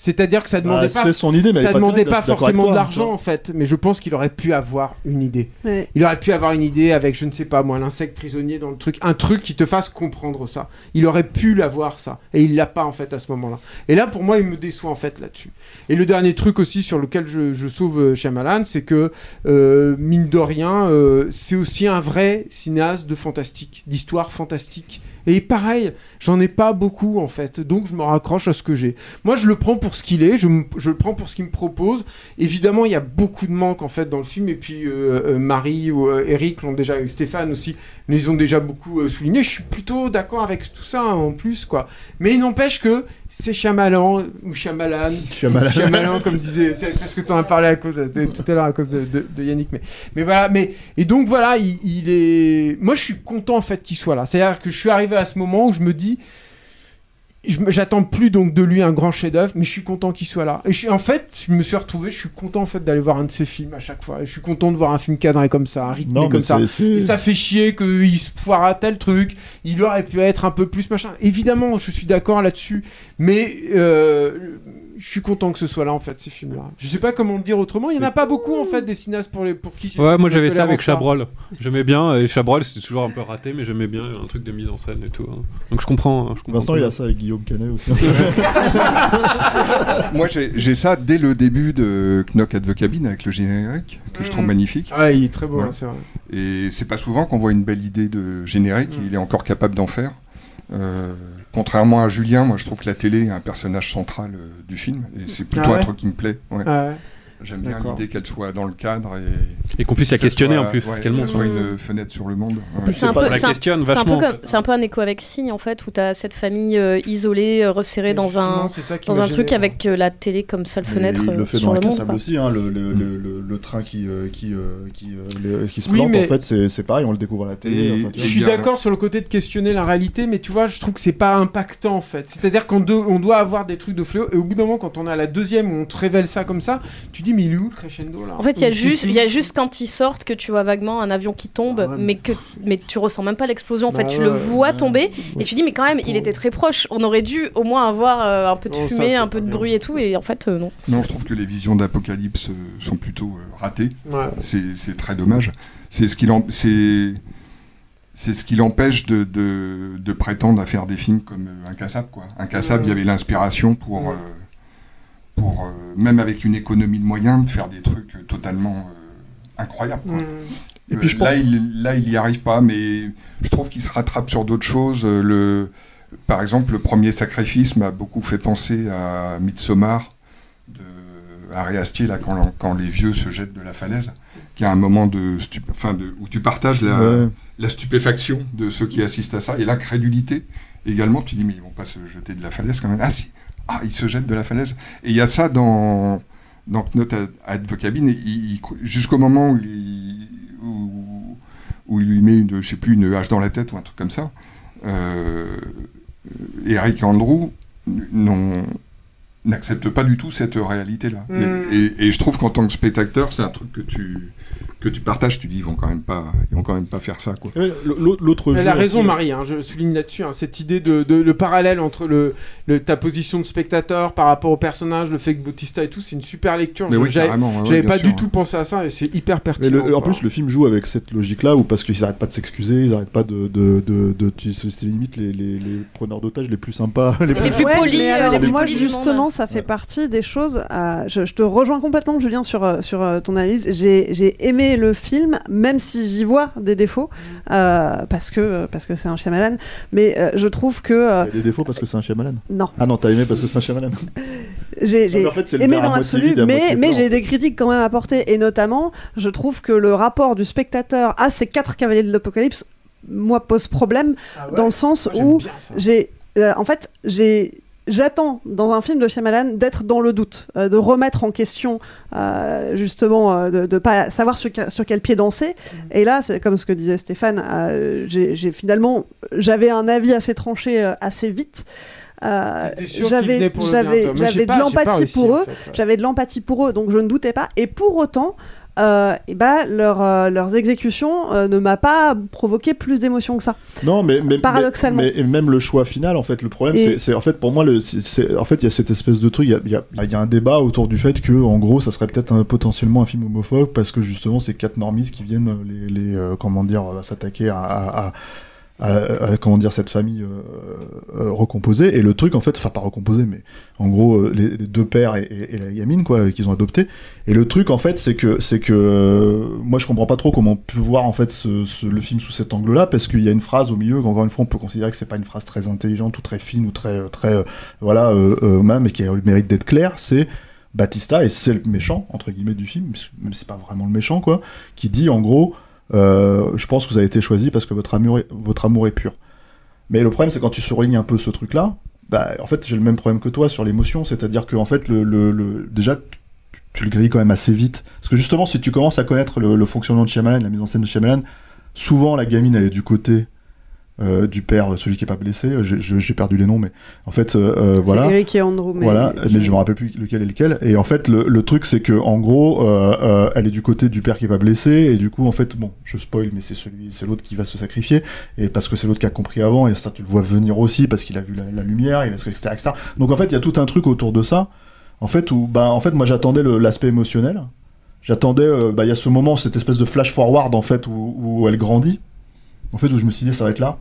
C'est-à-dire que ça demandait Bah, pas, c'est son idée, mais ça demandait terrible, pas forcément de toi, l'argent en fait, mais je pense qu'il aurait pu avoir une idée. Ouais. Il aurait pu avoir une idée avec, je ne sais pas moi, l'insecte prisonnier dans le truc, un truc qui te fasse comprendre ça. Il aurait pu l'avoir ça, et il l'a pas en fait à ce moment-là. Et là, pour moi, il me déçoit en fait là-dessus. Et le dernier truc aussi sur lequel je, je sauve euh, Shyamalan, c'est que euh, mine de rien, euh, c'est aussi un vrai cinéaste de fantastique, d'histoire fantastique. Et pareil, j'en ai pas beaucoup en fait, donc je me raccroche à ce que j'ai. Moi, je le prends pour ce qu'il est, je, le prends pour ce qu'il me propose. Évidemment, il y a beaucoup de manques en fait dans le film, et puis euh, euh, Marie ou euh, Eric l'ont déjà, Stéphane aussi, les ont déjà beaucoup souligné. Je suis plutôt d'accord avec tout ça hein, en plus, quoi. Mais il n'empêche que c'est Shyamalan ou Shyamalan, Shyamalan. Shyamalan, comme disait, c'est parce que tu en as parlé à cause tout à l'heure à cause de, de- de Yannick, mais mais voilà, mais et donc voilà, il, il est. Moi, je suis content en fait qu'il soit là. C'est-à-dire que je suis arrivé à ce moment où je me dis, j'attends plus donc de lui un grand chef-d'œuvre, mais je suis content qu'il soit là. Et je suis, en fait, je me suis retrouvé, je suis content en fait d'aller voir un de ses films à chaque fois. Et je suis content de voir un film cadré comme ça, rythmé Non, comme ça. Et ça fait chier qu'il se foire à tel truc. Il aurait pu être un peu plus machin. Évidemment, je suis d'accord là-dessus, mais euh, je suis content que ce soit là en fait ces films-là. Je sais pas comment le dire autrement. Il y en a pas beaucoup en fait des cinéastes pour les pour qui. Ouais, moi j'avais ça avec. Chabrol. J'aimais bien, et Chabrol c'était toujours un peu raté, mais j'aimais bien un truc de mise en scène et tout. hein. Donc je comprends. hein, Je comprends Vincent, il a ça avec Guillaume Canet aussi. [laughs] Moi, j'ai j'ai ça dès le début de Knock at the Cabin avec le générique, que je trouve Mhm. magnifique. Ouais, il est très beau, Ouais. hein, c'est vrai. Et c'est pas souvent qu'on voit une belle idée de générique, Mhm. il est encore capable d'en faire. Euh, contrairement à Julien, moi je trouve que la télé est un personnage central euh, du film, et c'est plutôt Ah ouais un truc qui me plaît. ouais. Ah ouais. J'aime bien l'idée qu'elle soit dans le cadre et, Et qu'en plus, il y a que ça questionné, soit- en plus, ouais, que ça soit une fenêtre sur le monde. C'est un, pas- peu, ça c'est un- questionne c'est un peu un peu un écho avec Signe en fait, où tu as cette famille euh, isolée, euh, resserrée Mais dans un, dans un truc avec euh, la télé comme seule fenêtre il le fait sur dans le monde. Quoi. aussi, hein, le, le, le, le- le train qui, euh, qui, euh, qui, euh, se Oui, plante, mais- en fait, c'est c'est pareil, on le découvre à la télé. Et- enfin, tu Je suis d'accord sur le côté de questionner la réalité, mais tu vois, je trouve que c'est pas impactant en fait. C'est-à-dire qu'on do- on doit avoir des trucs de fléau, et au bout d'un moment, quand on a la deuxième où on te révèle ça comme ça, tu dis, mais il est où le crescendo là En fait, il y a juste, si. il y a juste quand ils sortent que tu vois vaguement un avion qui tombe, Ah ouais, mais que, mais tu ressens même pas l'explosion. En fait, Bah tu ouais, le vois ouais. tomber Ouais. et tu dis, mais quand même, il était très proche. On aurait dû au moins avoir euh, un peu de ça, fumée, un peu de bruit et tout, et en fait, euh, non. Non, je trouve que les visions d'Apocalypse euh, sont plutôt euh, ratées. Ouais. C'est c'est très dommage. C'est ce qui l'em- c'est c'est ce qui l'empêche de, de, de prétendre à faire des films comme euh, Incassable. Quoi. Incassable, il y avait l'inspiration pour, euh, pour euh, même avec une économie de moyens, de faire des trucs euh, totalement euh, incroyables. Quoi. Mm. Et puis, je là, il, là, il y arrive pas, mais je trouve qu'il se rattrape sur d'autres choses. Le, par exemple, le premier sacrifice m'a beaucoup fait penser à Midsommar de Harry Astier, là, quand, quand les vieux se jettent de la falaise, qui a un moment de, stup- enfin de où tu partages la, Ouais. la stupéfaction de ceux qui assistent à ça et l'incrédulité également. Tu dis, mais ils vont pas se jeter de la falaise quand même. Ah si, ah, ils se jettent de la falaise. Et il y a ça dans, dans il- il- jusqu'au moment où il, où, où il lui met une, je sais plus, une hache dans la tête ou un truc comme ça. Euh, Eric Andrew n'accepte pas du tout cette réalité-là. Mm. Et, et- et je trouve qu'en tant que spectateur, c'est un truc que tu que tu partages. Tu dis, ils vont quand même pas, ils vont quand même pas faire ça, quoi. L'autre Elle a raison, aussi- Marie. hein, je souligne là-dessus hein, cette idée de, de- le parallèle entre le, le- ta position de spectateur par rapport au personnage, le fait que Bautista et tout, c'est une super lecture. Mais Je- oui, J'avais ouais, j'avais bien pas sûr, du hein. tout pensé à ça et c'est hyper Mais pertinent. le- en plus, le film joue avec cette logique-là, où parce qu'ils arrêtent pas de s'excuser, ils arrêtent pas de. de, de, de- tu- c'est limite les, les, les preneurs d'otages les plus sympas. [laughs] Les plus, Ouais, mais alors, les plus moi, polis justement, ça fait partie des choses. euh, je, je te rejoins complètement, Julien, sur, euh, sur euh, ton analyse. J'ai j'ai aimé le film, même si j'y vois des défauts, euh, parce que parce que c'est un Shyamalan. Mais euh, je trouve que euh, Il y a des défauts parce que c'est un Shyamalan. Non. Ah non, t'as aimé parce que c'est un Shyamalan. [laughs] j'ai j'ai en fait, c'est le aimé dans l'absolu, mais, mais j'ai des critiques quand même à porter. Et notamment, je trouve que le rapport du spectateur à ces quatre cavaliers de l'Apocalypse, moi, pose problème, Ah ouais dans le sens Moi, où j'ai. euh, en fait, j'ai. J'attends dans un film de Shyamalan d'être dans le doute, euh, de remettre en question euh, justement, euh, de ne pas savoir sur, que- sur quel pied danser. Et là, c'est comme ce que disait Stéphane, j'ai finalement, j'avais un avis assez tranché assez vite. Euh, j'avais j'avais de l'empathie pour en eux, fait, ouais. j'avais de l'empathie pour eux, donc je ne doutais pas. Et pour autant, euh, eh ben, leur, euh, leurs exécutions euh, ne m'a pas provoqué plus d'émotion que ça. Non, mais, mais Paradoxalement. Mais, mais même le choix final, en fait, le problème, Et- c'est- en fait pour moi, le, c'est- en fait, il y a cette espèce de truc, il y y a- il y a un débat autour du fait que, en gros, ça serait peut-être potentiellement un film homophobe parce que justement, c'est quatre normistes qui viennent les, les, comment dire, s'attaquer à, à- à- à- comment dire cette famille euh, euh, recomposée. Et le truc en fait enfin pas recomposée mais en gros euh, les, deux pères et, et- et la gamine quoi euh, qu'ils ont adopté et le truc en fait c'est que c'est que euh, moi je comprends pas trop comment on peut voir en fait ce- ce- le film sous cet angle là parce qu'il y a une phrase au milieu qu'encore une fois on peut considérer que c'est pas une phrase très intelligente ou très fine ou très très euh, voilà même mais qui a le mérite d'être claire. C'est Batista et c'est le méchant entre guillemets du film même si c'est pas vraiment le méchant quoi qui dit en gros euh, je pense que vous avez été choisi parce que votre amour est, pur. Mais le problème, c'est quand tu surlignes un peu ce truc-là, bah, en fait, j'ai le même problème que toi sur l'émotion, c'est-à-dire que en fait, le, déjà, tu, tu le grilles quand même assez vite. Parce que justement, si tu commences à connaître le, le fonctionnement de Shyamalan, la mise en scène de Shyamalan, souvent la gamine, elle est du côté euh, du père, celui qui est pas blessé. Je- J'ai perdu les noms, mais en fait, euh, euh, voilà. Eric et Andrew, mais voilà, je- mais je me rappelle plus lequel est lequel. Et en fait, le, le truc, c'est que en gros, euh, euh, elle est du côté du père qui est pas blessé, et du coup, en fait, bon, je spoil, mais c'est celui, c'est l'autre qui va se sacrifier, et parce que c'est l'autre qui a compris avant, et ça, tu le vois venir aussi parce qu'il a vu la, la lumière, il a, etc., etc. Donc en fait, il y a tout un truc autour de ça, en fait, où, bah, en fait, moi, j'attendais l'aspect émotionnel. J'attendais, euh, bah, il y a ce moment, cette espèce de flash forward, en fait, où, où elle grandit. En fait, où je me suis dit, ça va être là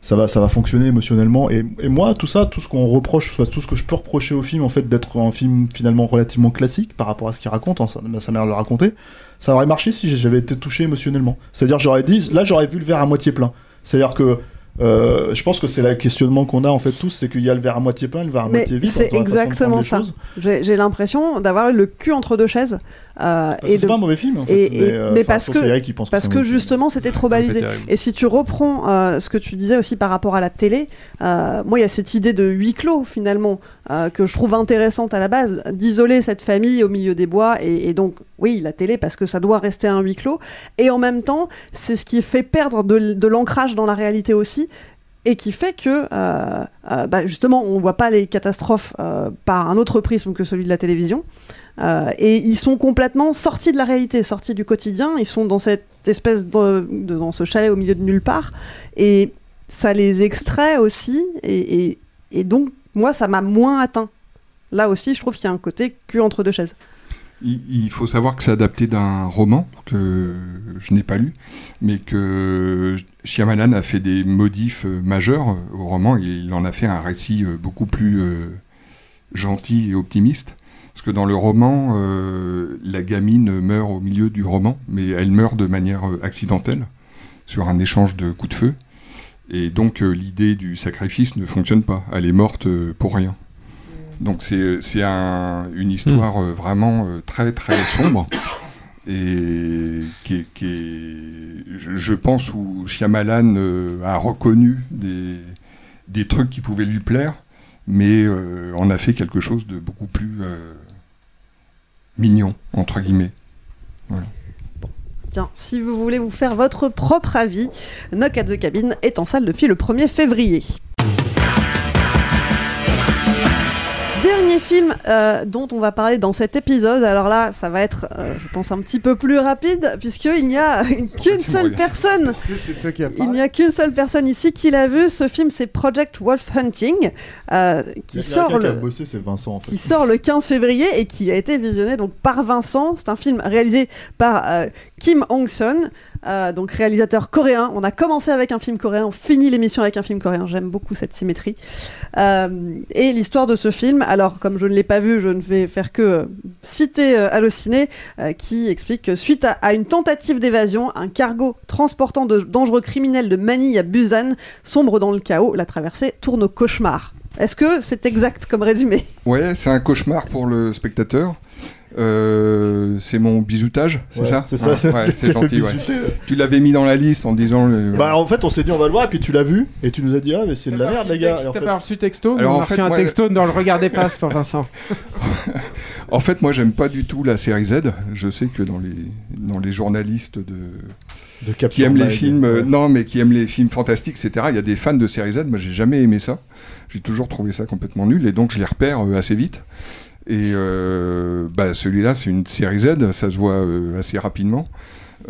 ça va, ça va fonctionner émotionnellement. Et, et moi, tout ça, tout ce qu'on reproche, soit tout ce que je peux reprocher au film, en fait, d'être un film finalement relativement classique par rapport à ce qu'il raconte, en sa, sa de le raconter, ça aurait marché si j'avais été touché émotionnellement. C'est-à-dire, j'aurais dit, là, j'aurais vu le verre à moitié plein. C'est-à-dire que euh, je pense que c'est le questionnement qu'on a en fait tous, c'est qu'il y a le verre à moitié plein le verre à Mais moitié vide. c'est exactement ça. J'ai l'impression d'avoir le cul entre deux chaises. Euh, c'est pas un mauvais film, en fait, et- mais, et- euh, mais parce que, qui pense parce que justement c'était trop balisé. Et si tu reprends euh, ce que tu disais aussi par rapport à la télé, euh, moi il y a cette idée de huis clos finalement euh, que je trouve intéressante à la base, d'isoler cette famille au milieu des bois et, et donc oui la télé parce que ça doit rester un huis clos. Et en même temps c'est ce qui fait perdre de, de l'ancrage dans la réalité aussi et qui fait que euh, euh, bah, justement on voit pas les catastrophes euh, par un autre prisme que celui de la télévision. Et ils sont complètement sortis de la réalité sortis du quotidien. Ils sont dans cette espèce de, dans ce chalet au milieu de nulle part. Et ça les extrait aussi. Et, et- et donc moi ça m'a moins atteint. Là aussi je trouve qu'il y a un côté cul entre deux chaises Il, faut savoir que c'est adapté d'un roman que je n'ai pas lu, mais que Shyamalan a fait des modifs euh, majeurs euh, au roman et il en a fait un récit euh, beaucoup plus gentil et optimiste. Parce que dans le roman, la gamine meurt au milieu du roman, mais elle meurt de manière accidentelle, sur un échange de coups de feu. Et donc l'idée du sacrifice ne fonctionne pas. Elle est morte pour rien. Donc c'est c'est un- une histoire euh, vraiment euh, très très sombre et qui est, qui est- je, je pense où Shyamalan euh, a reconnu des, des trucs qui pouvaient lui plaire, mais euh, en a fait quelque chose de beaucoup plus euh, mignon entre guillemets. Voilà. Tiens, si vous voulez vous faire votre propre avis, Knock at the Cabin est en salle depuis le 1er février. Yeah. Dernier film euh, dont on va parler dans cet épisode, alors là, ça va être, euh, je pense, un petit peu plus rapide, puisqu'il n'y a [laughs] qu'une seule personne. qui Il n'y a qu'une seule personne ici qui l'a vu. Ce film, c'est Project Wolf Hunting, euh, qui sort qui le bossé, c'est Vincent en fait. qui sort le 15 février et qui a été visionné donc par Vincent. C'est un film réalisé par Kim Hong-sun, euh, donc réalisateur coréen. On a commencé avec un film coréen, on finit l'émission avec un film coréen. J'aime beaucoup cette symétrie. Euh, et l'histoire de ce film, alors comme je ne l'ai pas vu, je ne vais faire que euh, citer euh, Allociné, euh, qui explique que suite à, une tentative d'évasion, un cargo transportant de dangereux criminels de Manille à Busan sombre dans le chaos. La traversée tourne au cauchemar. Est-ce que c'est exact comme résumé? Ouais, c'est un cauchemar pour le spectateur. Euh, c'est mon bisoutage, c'est Ouais, ça c'est ça. Ah, Ouais, c'est [laughs] gentil. ouais. Tu l'avais mis dans la liste en disant. le- Bah en fait on s'est dit on va le voir et puis tu l'as vu et tu nous as dit ah mais c'est de la merde les gars. T'as fait- pas reçu texto Alors, On en a reçu un texto dans le Regardez pas, c'est pour [laughs] Vincent. En fait, moi, j'aime pas du tout la série Z. Je sais que dans les, dans les journalistes de, De Capture qui aiment les films, euh, non, mais qui aiment les films fantastiques, etc. Il y a des fans de série Z. Moi, j'ai jamais aimé ça. J'ai toujours trouvé ça complètement nul, et donc je les repère euh, assez vite. Et euh, bah, celui-là, c'est une série Z. Ça se voit euh, assez rapidement.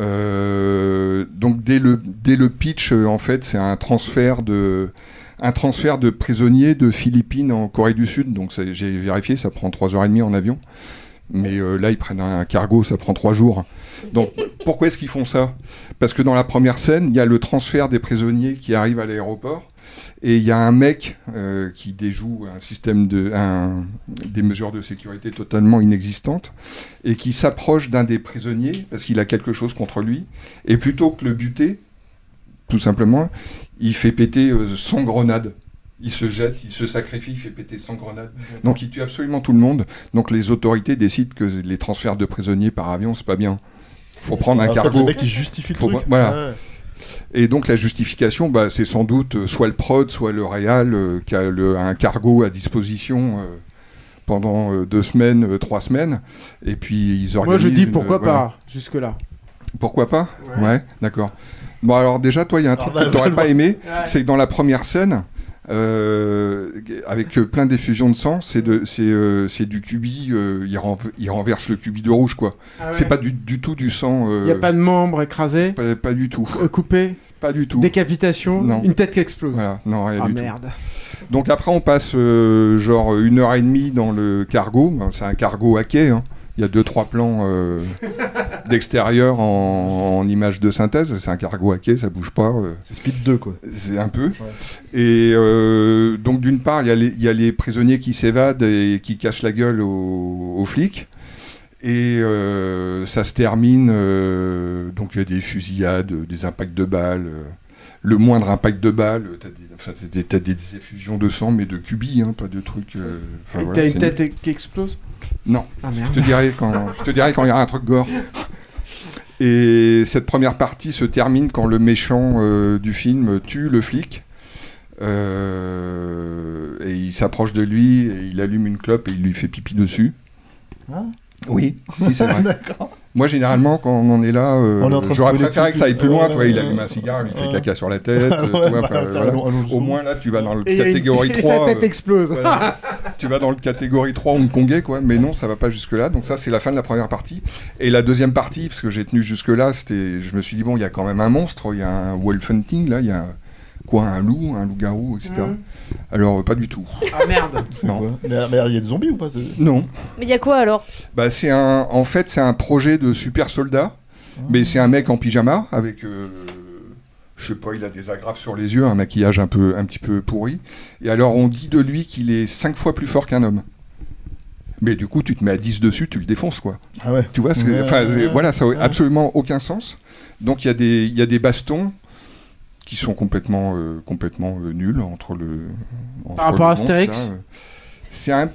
Euh, donc dès le, dès le pitch, en fait, c'est un transfert de un transfert de prisonniers de Philippines en Corée du Sud. Donc j'ai vérifié, ça prend 3h30 en avion. Mais là, ils prennent un cargo, ça prend 3 jours. Donc pourquoi est-ce qu'ils font ça? Parce que dans la première scène, il y a le transfert des prisonniers qui arrivent à l'aéroport. Et il y a un mec euh, qui déjoue un système de, un- des mesures de sécurité totalement inexistantes et qui s'approche d'un des prisonniers parce qu'il a quelque chose contre lui. Et plutôt que le buter, tout simplement, il fait péter euh, 100 grenades. Il se jette, il se sacrifie, il fait péter 100 grenades. Donc il tue absolument tout le monde. Donc les autorités décident que les transferts de prisonniers par avion, c'est pas bien. Faut prendre un En fait, cargo. le mec, il justifie le Faut- truc. Voilà. Ouais. Et donc la justification, bah, c'est sans doute euh, soit le prod, soit le réal euh, qui a le- un cargo à disposition euh, pendant euh, deux semaines, euh, trois semaines, et puis ils Moi, organisent. je dis une- pourquoi voilà. pas, jusque-là. Pourquoi pas Ouais, d'accord. Bon alors déjà, toi, il y a un truc bah, que tu n'aurais bah, pas aimé, Ouais. c'est que dans la première scène, euh, avec euh, plein d'effusions de sang, c'est euh, c'est du cubi, euh, il, renv- il renverse le cubi de rouge, quoi. Ah ouais. C'est pas du, du tout du sang. Il n'y a pas de membres écrasés Pas, pas du tout. Coupé Pas du tout. Décapitation Non. Une tête qui explose Voilà, non, rien Ah du tout. merde. Donc après, on passe euh, genre une heure et demie dans le cargo. Ben, c'est un cargo à quai. hein. Il y a deux trois plans euh, [laughs] d'extérieur en, en images de synthèse. C'est un cargo à quai, ça bouge pas. euh. C'est Speed 2 quoi. C'est un peu. Et euh, donc d'une part, il y, a les- il y a les prisonniers qui s'évadent et qui cachent la gueule aux, aux flics. Et euh, ça se termine. euh, donc il y a des fusillades, des impacts de balles. le moindre impact de balle, t'as des, enfin, t'as des, t'as des effusions de sang, mais de cubis, hein, pas de trucs. euh, Et voilà, T'as une tête qui explose? Non. Ah merde. Je te dirai quand, je te dirai quand il y aura un truc gore. Et cette première partie se termine quand le méchant euh, du film tue le flic. Euh, et il s'approche de lui et il allume une clope et il lui fait pipi dessus. Ah. Oui, si c'est vrai. [laughs] D'accord. Moi, généralement, quand on en est là, euh, On j'aurais préféré que ça aille plus loin. Toi, il allume un cigare, il fait caca sur la [laughs] tête. euh, bah, voilà. Au moins, là, tu vas dans le Et catégorie [laughs] et 3. sa tête euh, explose. voilà. tu vas dans le catégorie 3 hongkongais, quoi. Mais non, ça va pas jusque-là. Donc, ça, c'est la fin de la première partie. Et la deuxième partie, parce que j'ai tenu jusque-là, c'était. Je me suis dit, bon, il y a quand même un monstre, il y a un wolf hunting, là, il y a. Quoi, un loup, un loup-garou, etc. Mhm. Alors, euh, pas du tout. Ah merde [laughs] Non. Mais il y a des zombies ou pas Non. Mais il y a quoi alors? Bah, c'est un, en fait, c'est un projet de super soldat, mais c'est un mec en pyjama avec, euh, je sais pas, il a des agrafes sur les yeux, un maquillage un peu, un petit peu pourri. Et alors, on dit de lui qu'il est cinq fois plus fort qu'un homme. Mais du coup, tu te mets à 10 dessus, tu le défonces, quoi. Ah ouais. Tu vois, ce que- Ouais, voilà, ça n'a Ouais. absolument aucun sens. Donc, il y a des, il y a des bastons qui sont complètement, euh, complètement euh, nuls entre le. entre Par rapport le à Astérix euh. C'est un.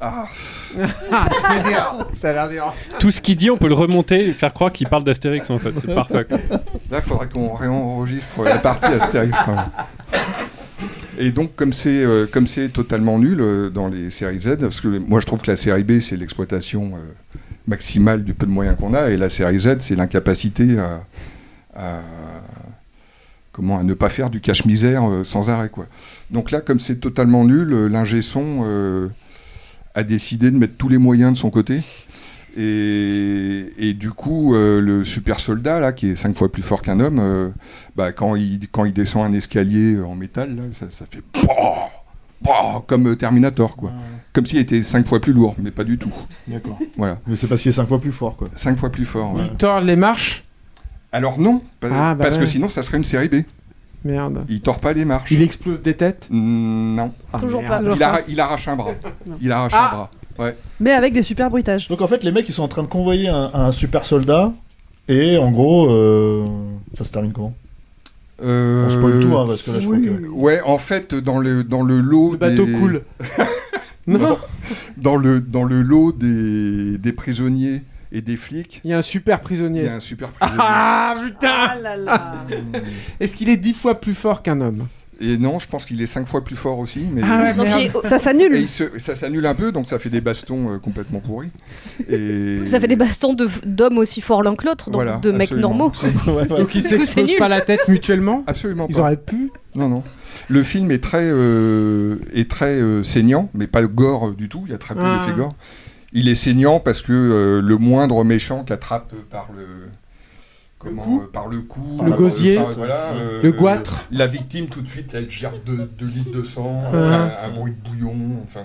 Ah. [laughs] C'est dur Ça a l'air dur. Tout ce qu'il dit, on peut le remonter et faire croire qu'il parle d'Astérix en fait. C'est parfait. quoi. Là, il faudrait qu'on réenregistre la partie Astérix. quand même. Et donc, comme c'est euh, comme c'est totalement nul euh, dans les séries Z, parce que moi je trouve que la série B c'est l'exploitation euh, maximale du peu de moyens qu'on a, et la série Z c'est l'incapacité à, à- comment à ne pas faire du cache-misère euh, sans arrêt quoi. Donc là, comme c'est totalement nul, euh, l'ingé son euh, a décidé de mettre tous les moyens de son côté. Et, et du coup, euh, le super soldat, là, qui est cinq fois plus fort qu'un homme, euh, bah, quand, il, quand il descend un escalier en métal, là, ça, ça fait bah, bah, comme Terminator, quoi. Comme s'il était cinq fois plus lourd, mais pas du tout. D'accord. Voilà. Mais c'est parce qu'il est cinq fois plus fort, quoi. Cinq fois plus fort. ouais. Il tord les marches? Alors non, Ah, bah parce que sinon, ça serait une série B. Merde. Il tord pas les marches. Il explose des têtes? Non. Ah, Toujours merde. pas. Il, arra- il arrache un bras. [laughs] Il arrache Ah. un bras. Ouais. Mais avec des super bruitages. Donc en fait, les mecs, ils sont en train de convoyer un, un super soldat. Et en gros, euh, ça se termine comment? Euh, On spoil tout, hein, parce que là, je oui. crois que... Ouais, en fait, dans le, dans le lot. Le bateau des- coule. [laughs] non Dans le, dans le lot des, des prisonniers et des flics, Il y a un super il prisonnier. y a un super prisonnier. Ah putain Ah là là. [laughs] Est-ce qu'il est dix fois plus fort qu'un homme? Et non, je pense qu'il est cinq fois plus fort aussi. Mais... Ah ouais, Donc, il Ça s'annule. il se- ça s'annule un peu, donc ça fait des bastons euh, complètement pourris. Et... [laughs] Ça fait des bastons de- d'hommes aussi forts l'un que l'autre, donc Voilà, de mecs normaux. [laughs] Ouais, ouais. Donc ils s'explosent pas la tête mutuellement? Absolument Ils pas. auraient pu Non, non. Le film est très, euh, est très euh, saignant, mais pas gore du tout. Il y a très peu Ah. d'effets gore. Il est saignant parce que euh, le moindre méchant qu'attrape par le. Comment, cou euh, par le cou, Le gosier. par- voilà, euh, Le goitre. La victime tout de suite, elle gerbe de, de litres de sang, un, un bruit de bouillon. Enfin,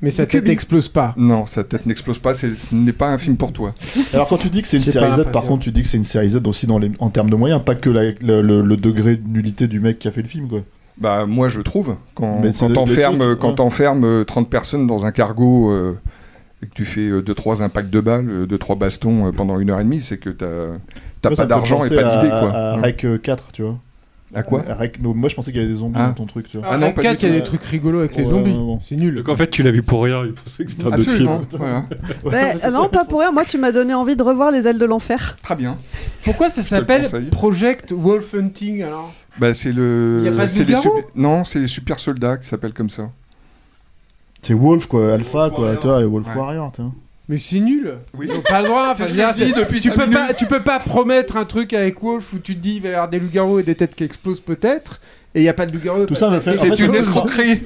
Mais sa tête n'explose pas. non, sa tête n'explose pas. c'est- Ce n'est pas un film pour toi. [laughs] Alors quand tu dis que c'est une série Z, par contre, tu dis que c'est une série Z aussi dans les... en termes de moyens, pas que la- le, le- le degré de nullité du mec qui a fait le film, quoi. Bah moi je trouve quand quand le- t'enfermes le quand ouais. t'enfermes, euh, 30 personnes dans un cargo euh, et que tu fais 2 trois impacts de balles, 2 trois bastons euh, pendant une heure et demie, c'est que t'as t'as Moi, ça pas d'argent et pas à- d'idée quoi. À Ouais. Rec euh, 4, tu vois. À quoi À Rec- Moi je pensais qu'il y avait des zombies Ah. dans ton truc, tu vois. Ah non, Avec pas 4, du il y a des trucs rigolos avec les zombies. ouais. C'est nul. Donc en fait, tu l'as vu pour rien. Il pensait que c'était un autre film. Absolument. [laughs] euh, non, pas pour rien. Moi, tu m'as donné envie de revoir Les ailes de l'enfer. Très bien. Pourquoi ça le s'appelle. Project Wolf Hunting alors? Bah c'est le Y a pas de les super- non, c'est les super soldats qui s'appellent comme ça. C'est Wolf, quoi, Alpha, quoi, Warrior. tu vois, les Wolf Ouais. Warrior, tu vois. Mais c'est nul. Oui. Ils ont pas le droit. C'est Enfin, ce je dire, dis depuis tu peux pas, minutes. tu peux pas promettre un truc avec Wolf où tu te dis il va y avoir des loups-garous et des têtes qui explosent peut-être, et il y a pas de loups-garous. Tout ça de me fait- C'est une escroquerie.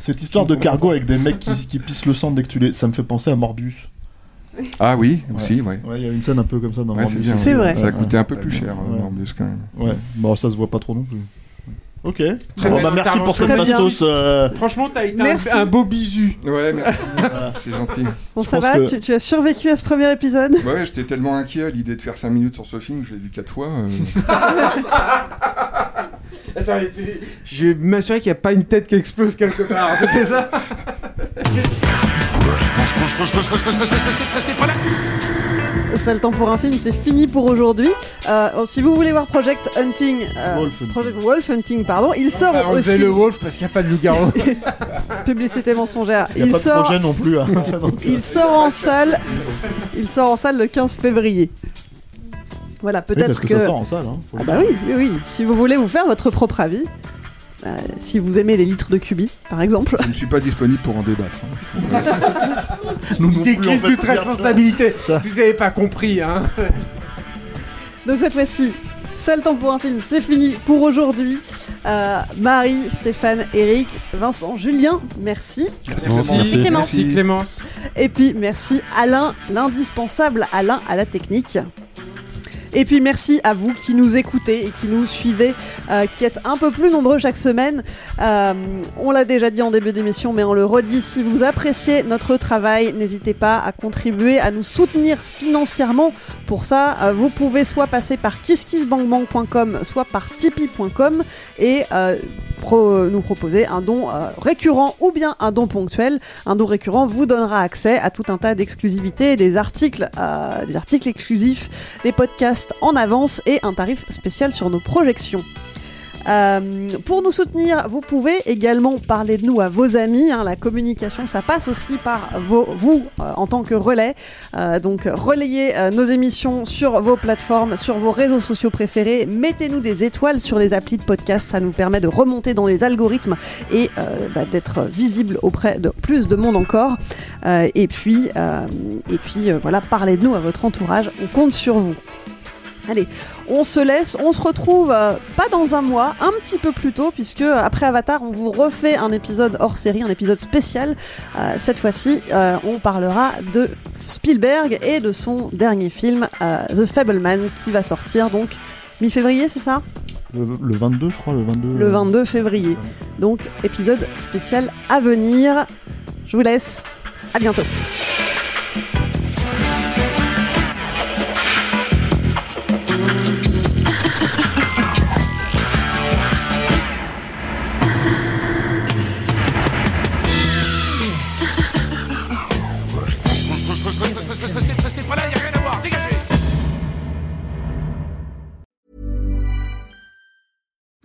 Cette histoire de cargo avec des mecs qui, qui pissent le sang dès que tu les. Ça me fait penser à Morbius. Ah oui, aussi, ouais. Ouais, il y a une scène un peu comme ça dans Ouais, bien. C'est vrai. Ça a coûté un peu plus cher, euh, Ouais. Morbius, quand même. Ouais, bon, ça se voit pas trop non plus. Ok. Très Bon, belle bah, merci pour cette bastos. euh, Franchement, t'as été un, Merci. un beau bisu. Ouais, merci. c'est gentil. Bon, Je ça va que- tu, tu as survécu à ce premier épisode Bah ouais, j'étais tellement inquiet à l'idée de faire 5 minutes sur ce film, je l'ai vu 4 fois. euh. Attends, je vais m'assurer qu'il n'y a pas une tête qui explose quelque part. C'était ça Ça, le temps pour un film, c'est fini pour aujourd'hui. Euh, oh, si vous voulez voir Project Hunting, euh, Wolf Hunting. Project Wolf Hunting, pardon, il sort On va aussi. le Wolf parce qu'il n'y a pas de loup-garou. [laughs] Publicité mensongère. Il y a Il pas de sort, projet non plus. hein. [laughs] Il sort en salle. Il sort en salle le 15 février. Voilà, oui, peut-être parce que, ça sort en salle. Hein, Ah bah oui, oui, oui. Si vous voulez vous faire votre propre avis, euh, si vous aimez les litres de cubi, par exemple. Je ne suis pas disponible pour en débattre. hein. [laughs] Nous toute responsabilité. Si vous n'avez pas compris, hein. [laughs] Donc cette fois-ci, seul temps pour un film, c'est fini pour aujourd'hui. Euh, Marie, Stéphane, Eric, Vincent, Julien, merci. Merci. Merci, Clémence. Merci Clémence. Et puis merci Alain, l'indispensable Alain à la technique. Et puis merci à vous qui nous écoutez et qui nous suivez, euh, qui êtes un peu plus nombreux chaque semaine. Euh, on l'a déjà dit en début d'émission, mais on le redit, si vous appréciez notre travail, n'hésitez pas à contribuer, à nous soutenir financièrement. Pour ça, euh, vous pouvez soit passer par kisskissbankbank.com, soit par tipeee.com et pro- nous proposer un don euh, récurrent ou bien un don ponctuel. Un don récurrent vous donnera accès à tout un tas d'exclusivités, des articles, euh, des articles exclusifs, des podcasts en avance et un tarif spécial sur nos projections. Euh, pour nous soutenir, vous pouvez également parler de nous à vos amis. hein. la communication, ça passe aussi par vous euh, en tant que relais. Euh, donc relayez nos émissions sur vos plateformes, sur vos réseaux sociaux préférés. Mettez-nous des étoiles sur les applis de podcast. Ça nous permet de remonter dans les algorithmes et bah, d'être visible auprès de plus de monde encore. Et puis, et puis voilà, parlez de nous à votre entourage. On compte sur vous. Allez, on se laisse, on se retrouve euh, pas dans un mois, un petit peu plus tôt, puisque après Avatar, on vous refait un épisode hors série, un épisode spécial. Euh, cette fois-ci, euh, on parlera de Spielberg et de son dernier film, The Fableman, qui va sortir donc mi-février, c'est ça? Le, le 22, je crois, le 22. Le 22 février. Donc, épisode spécial à venir. Je vous laisse. À bientôt.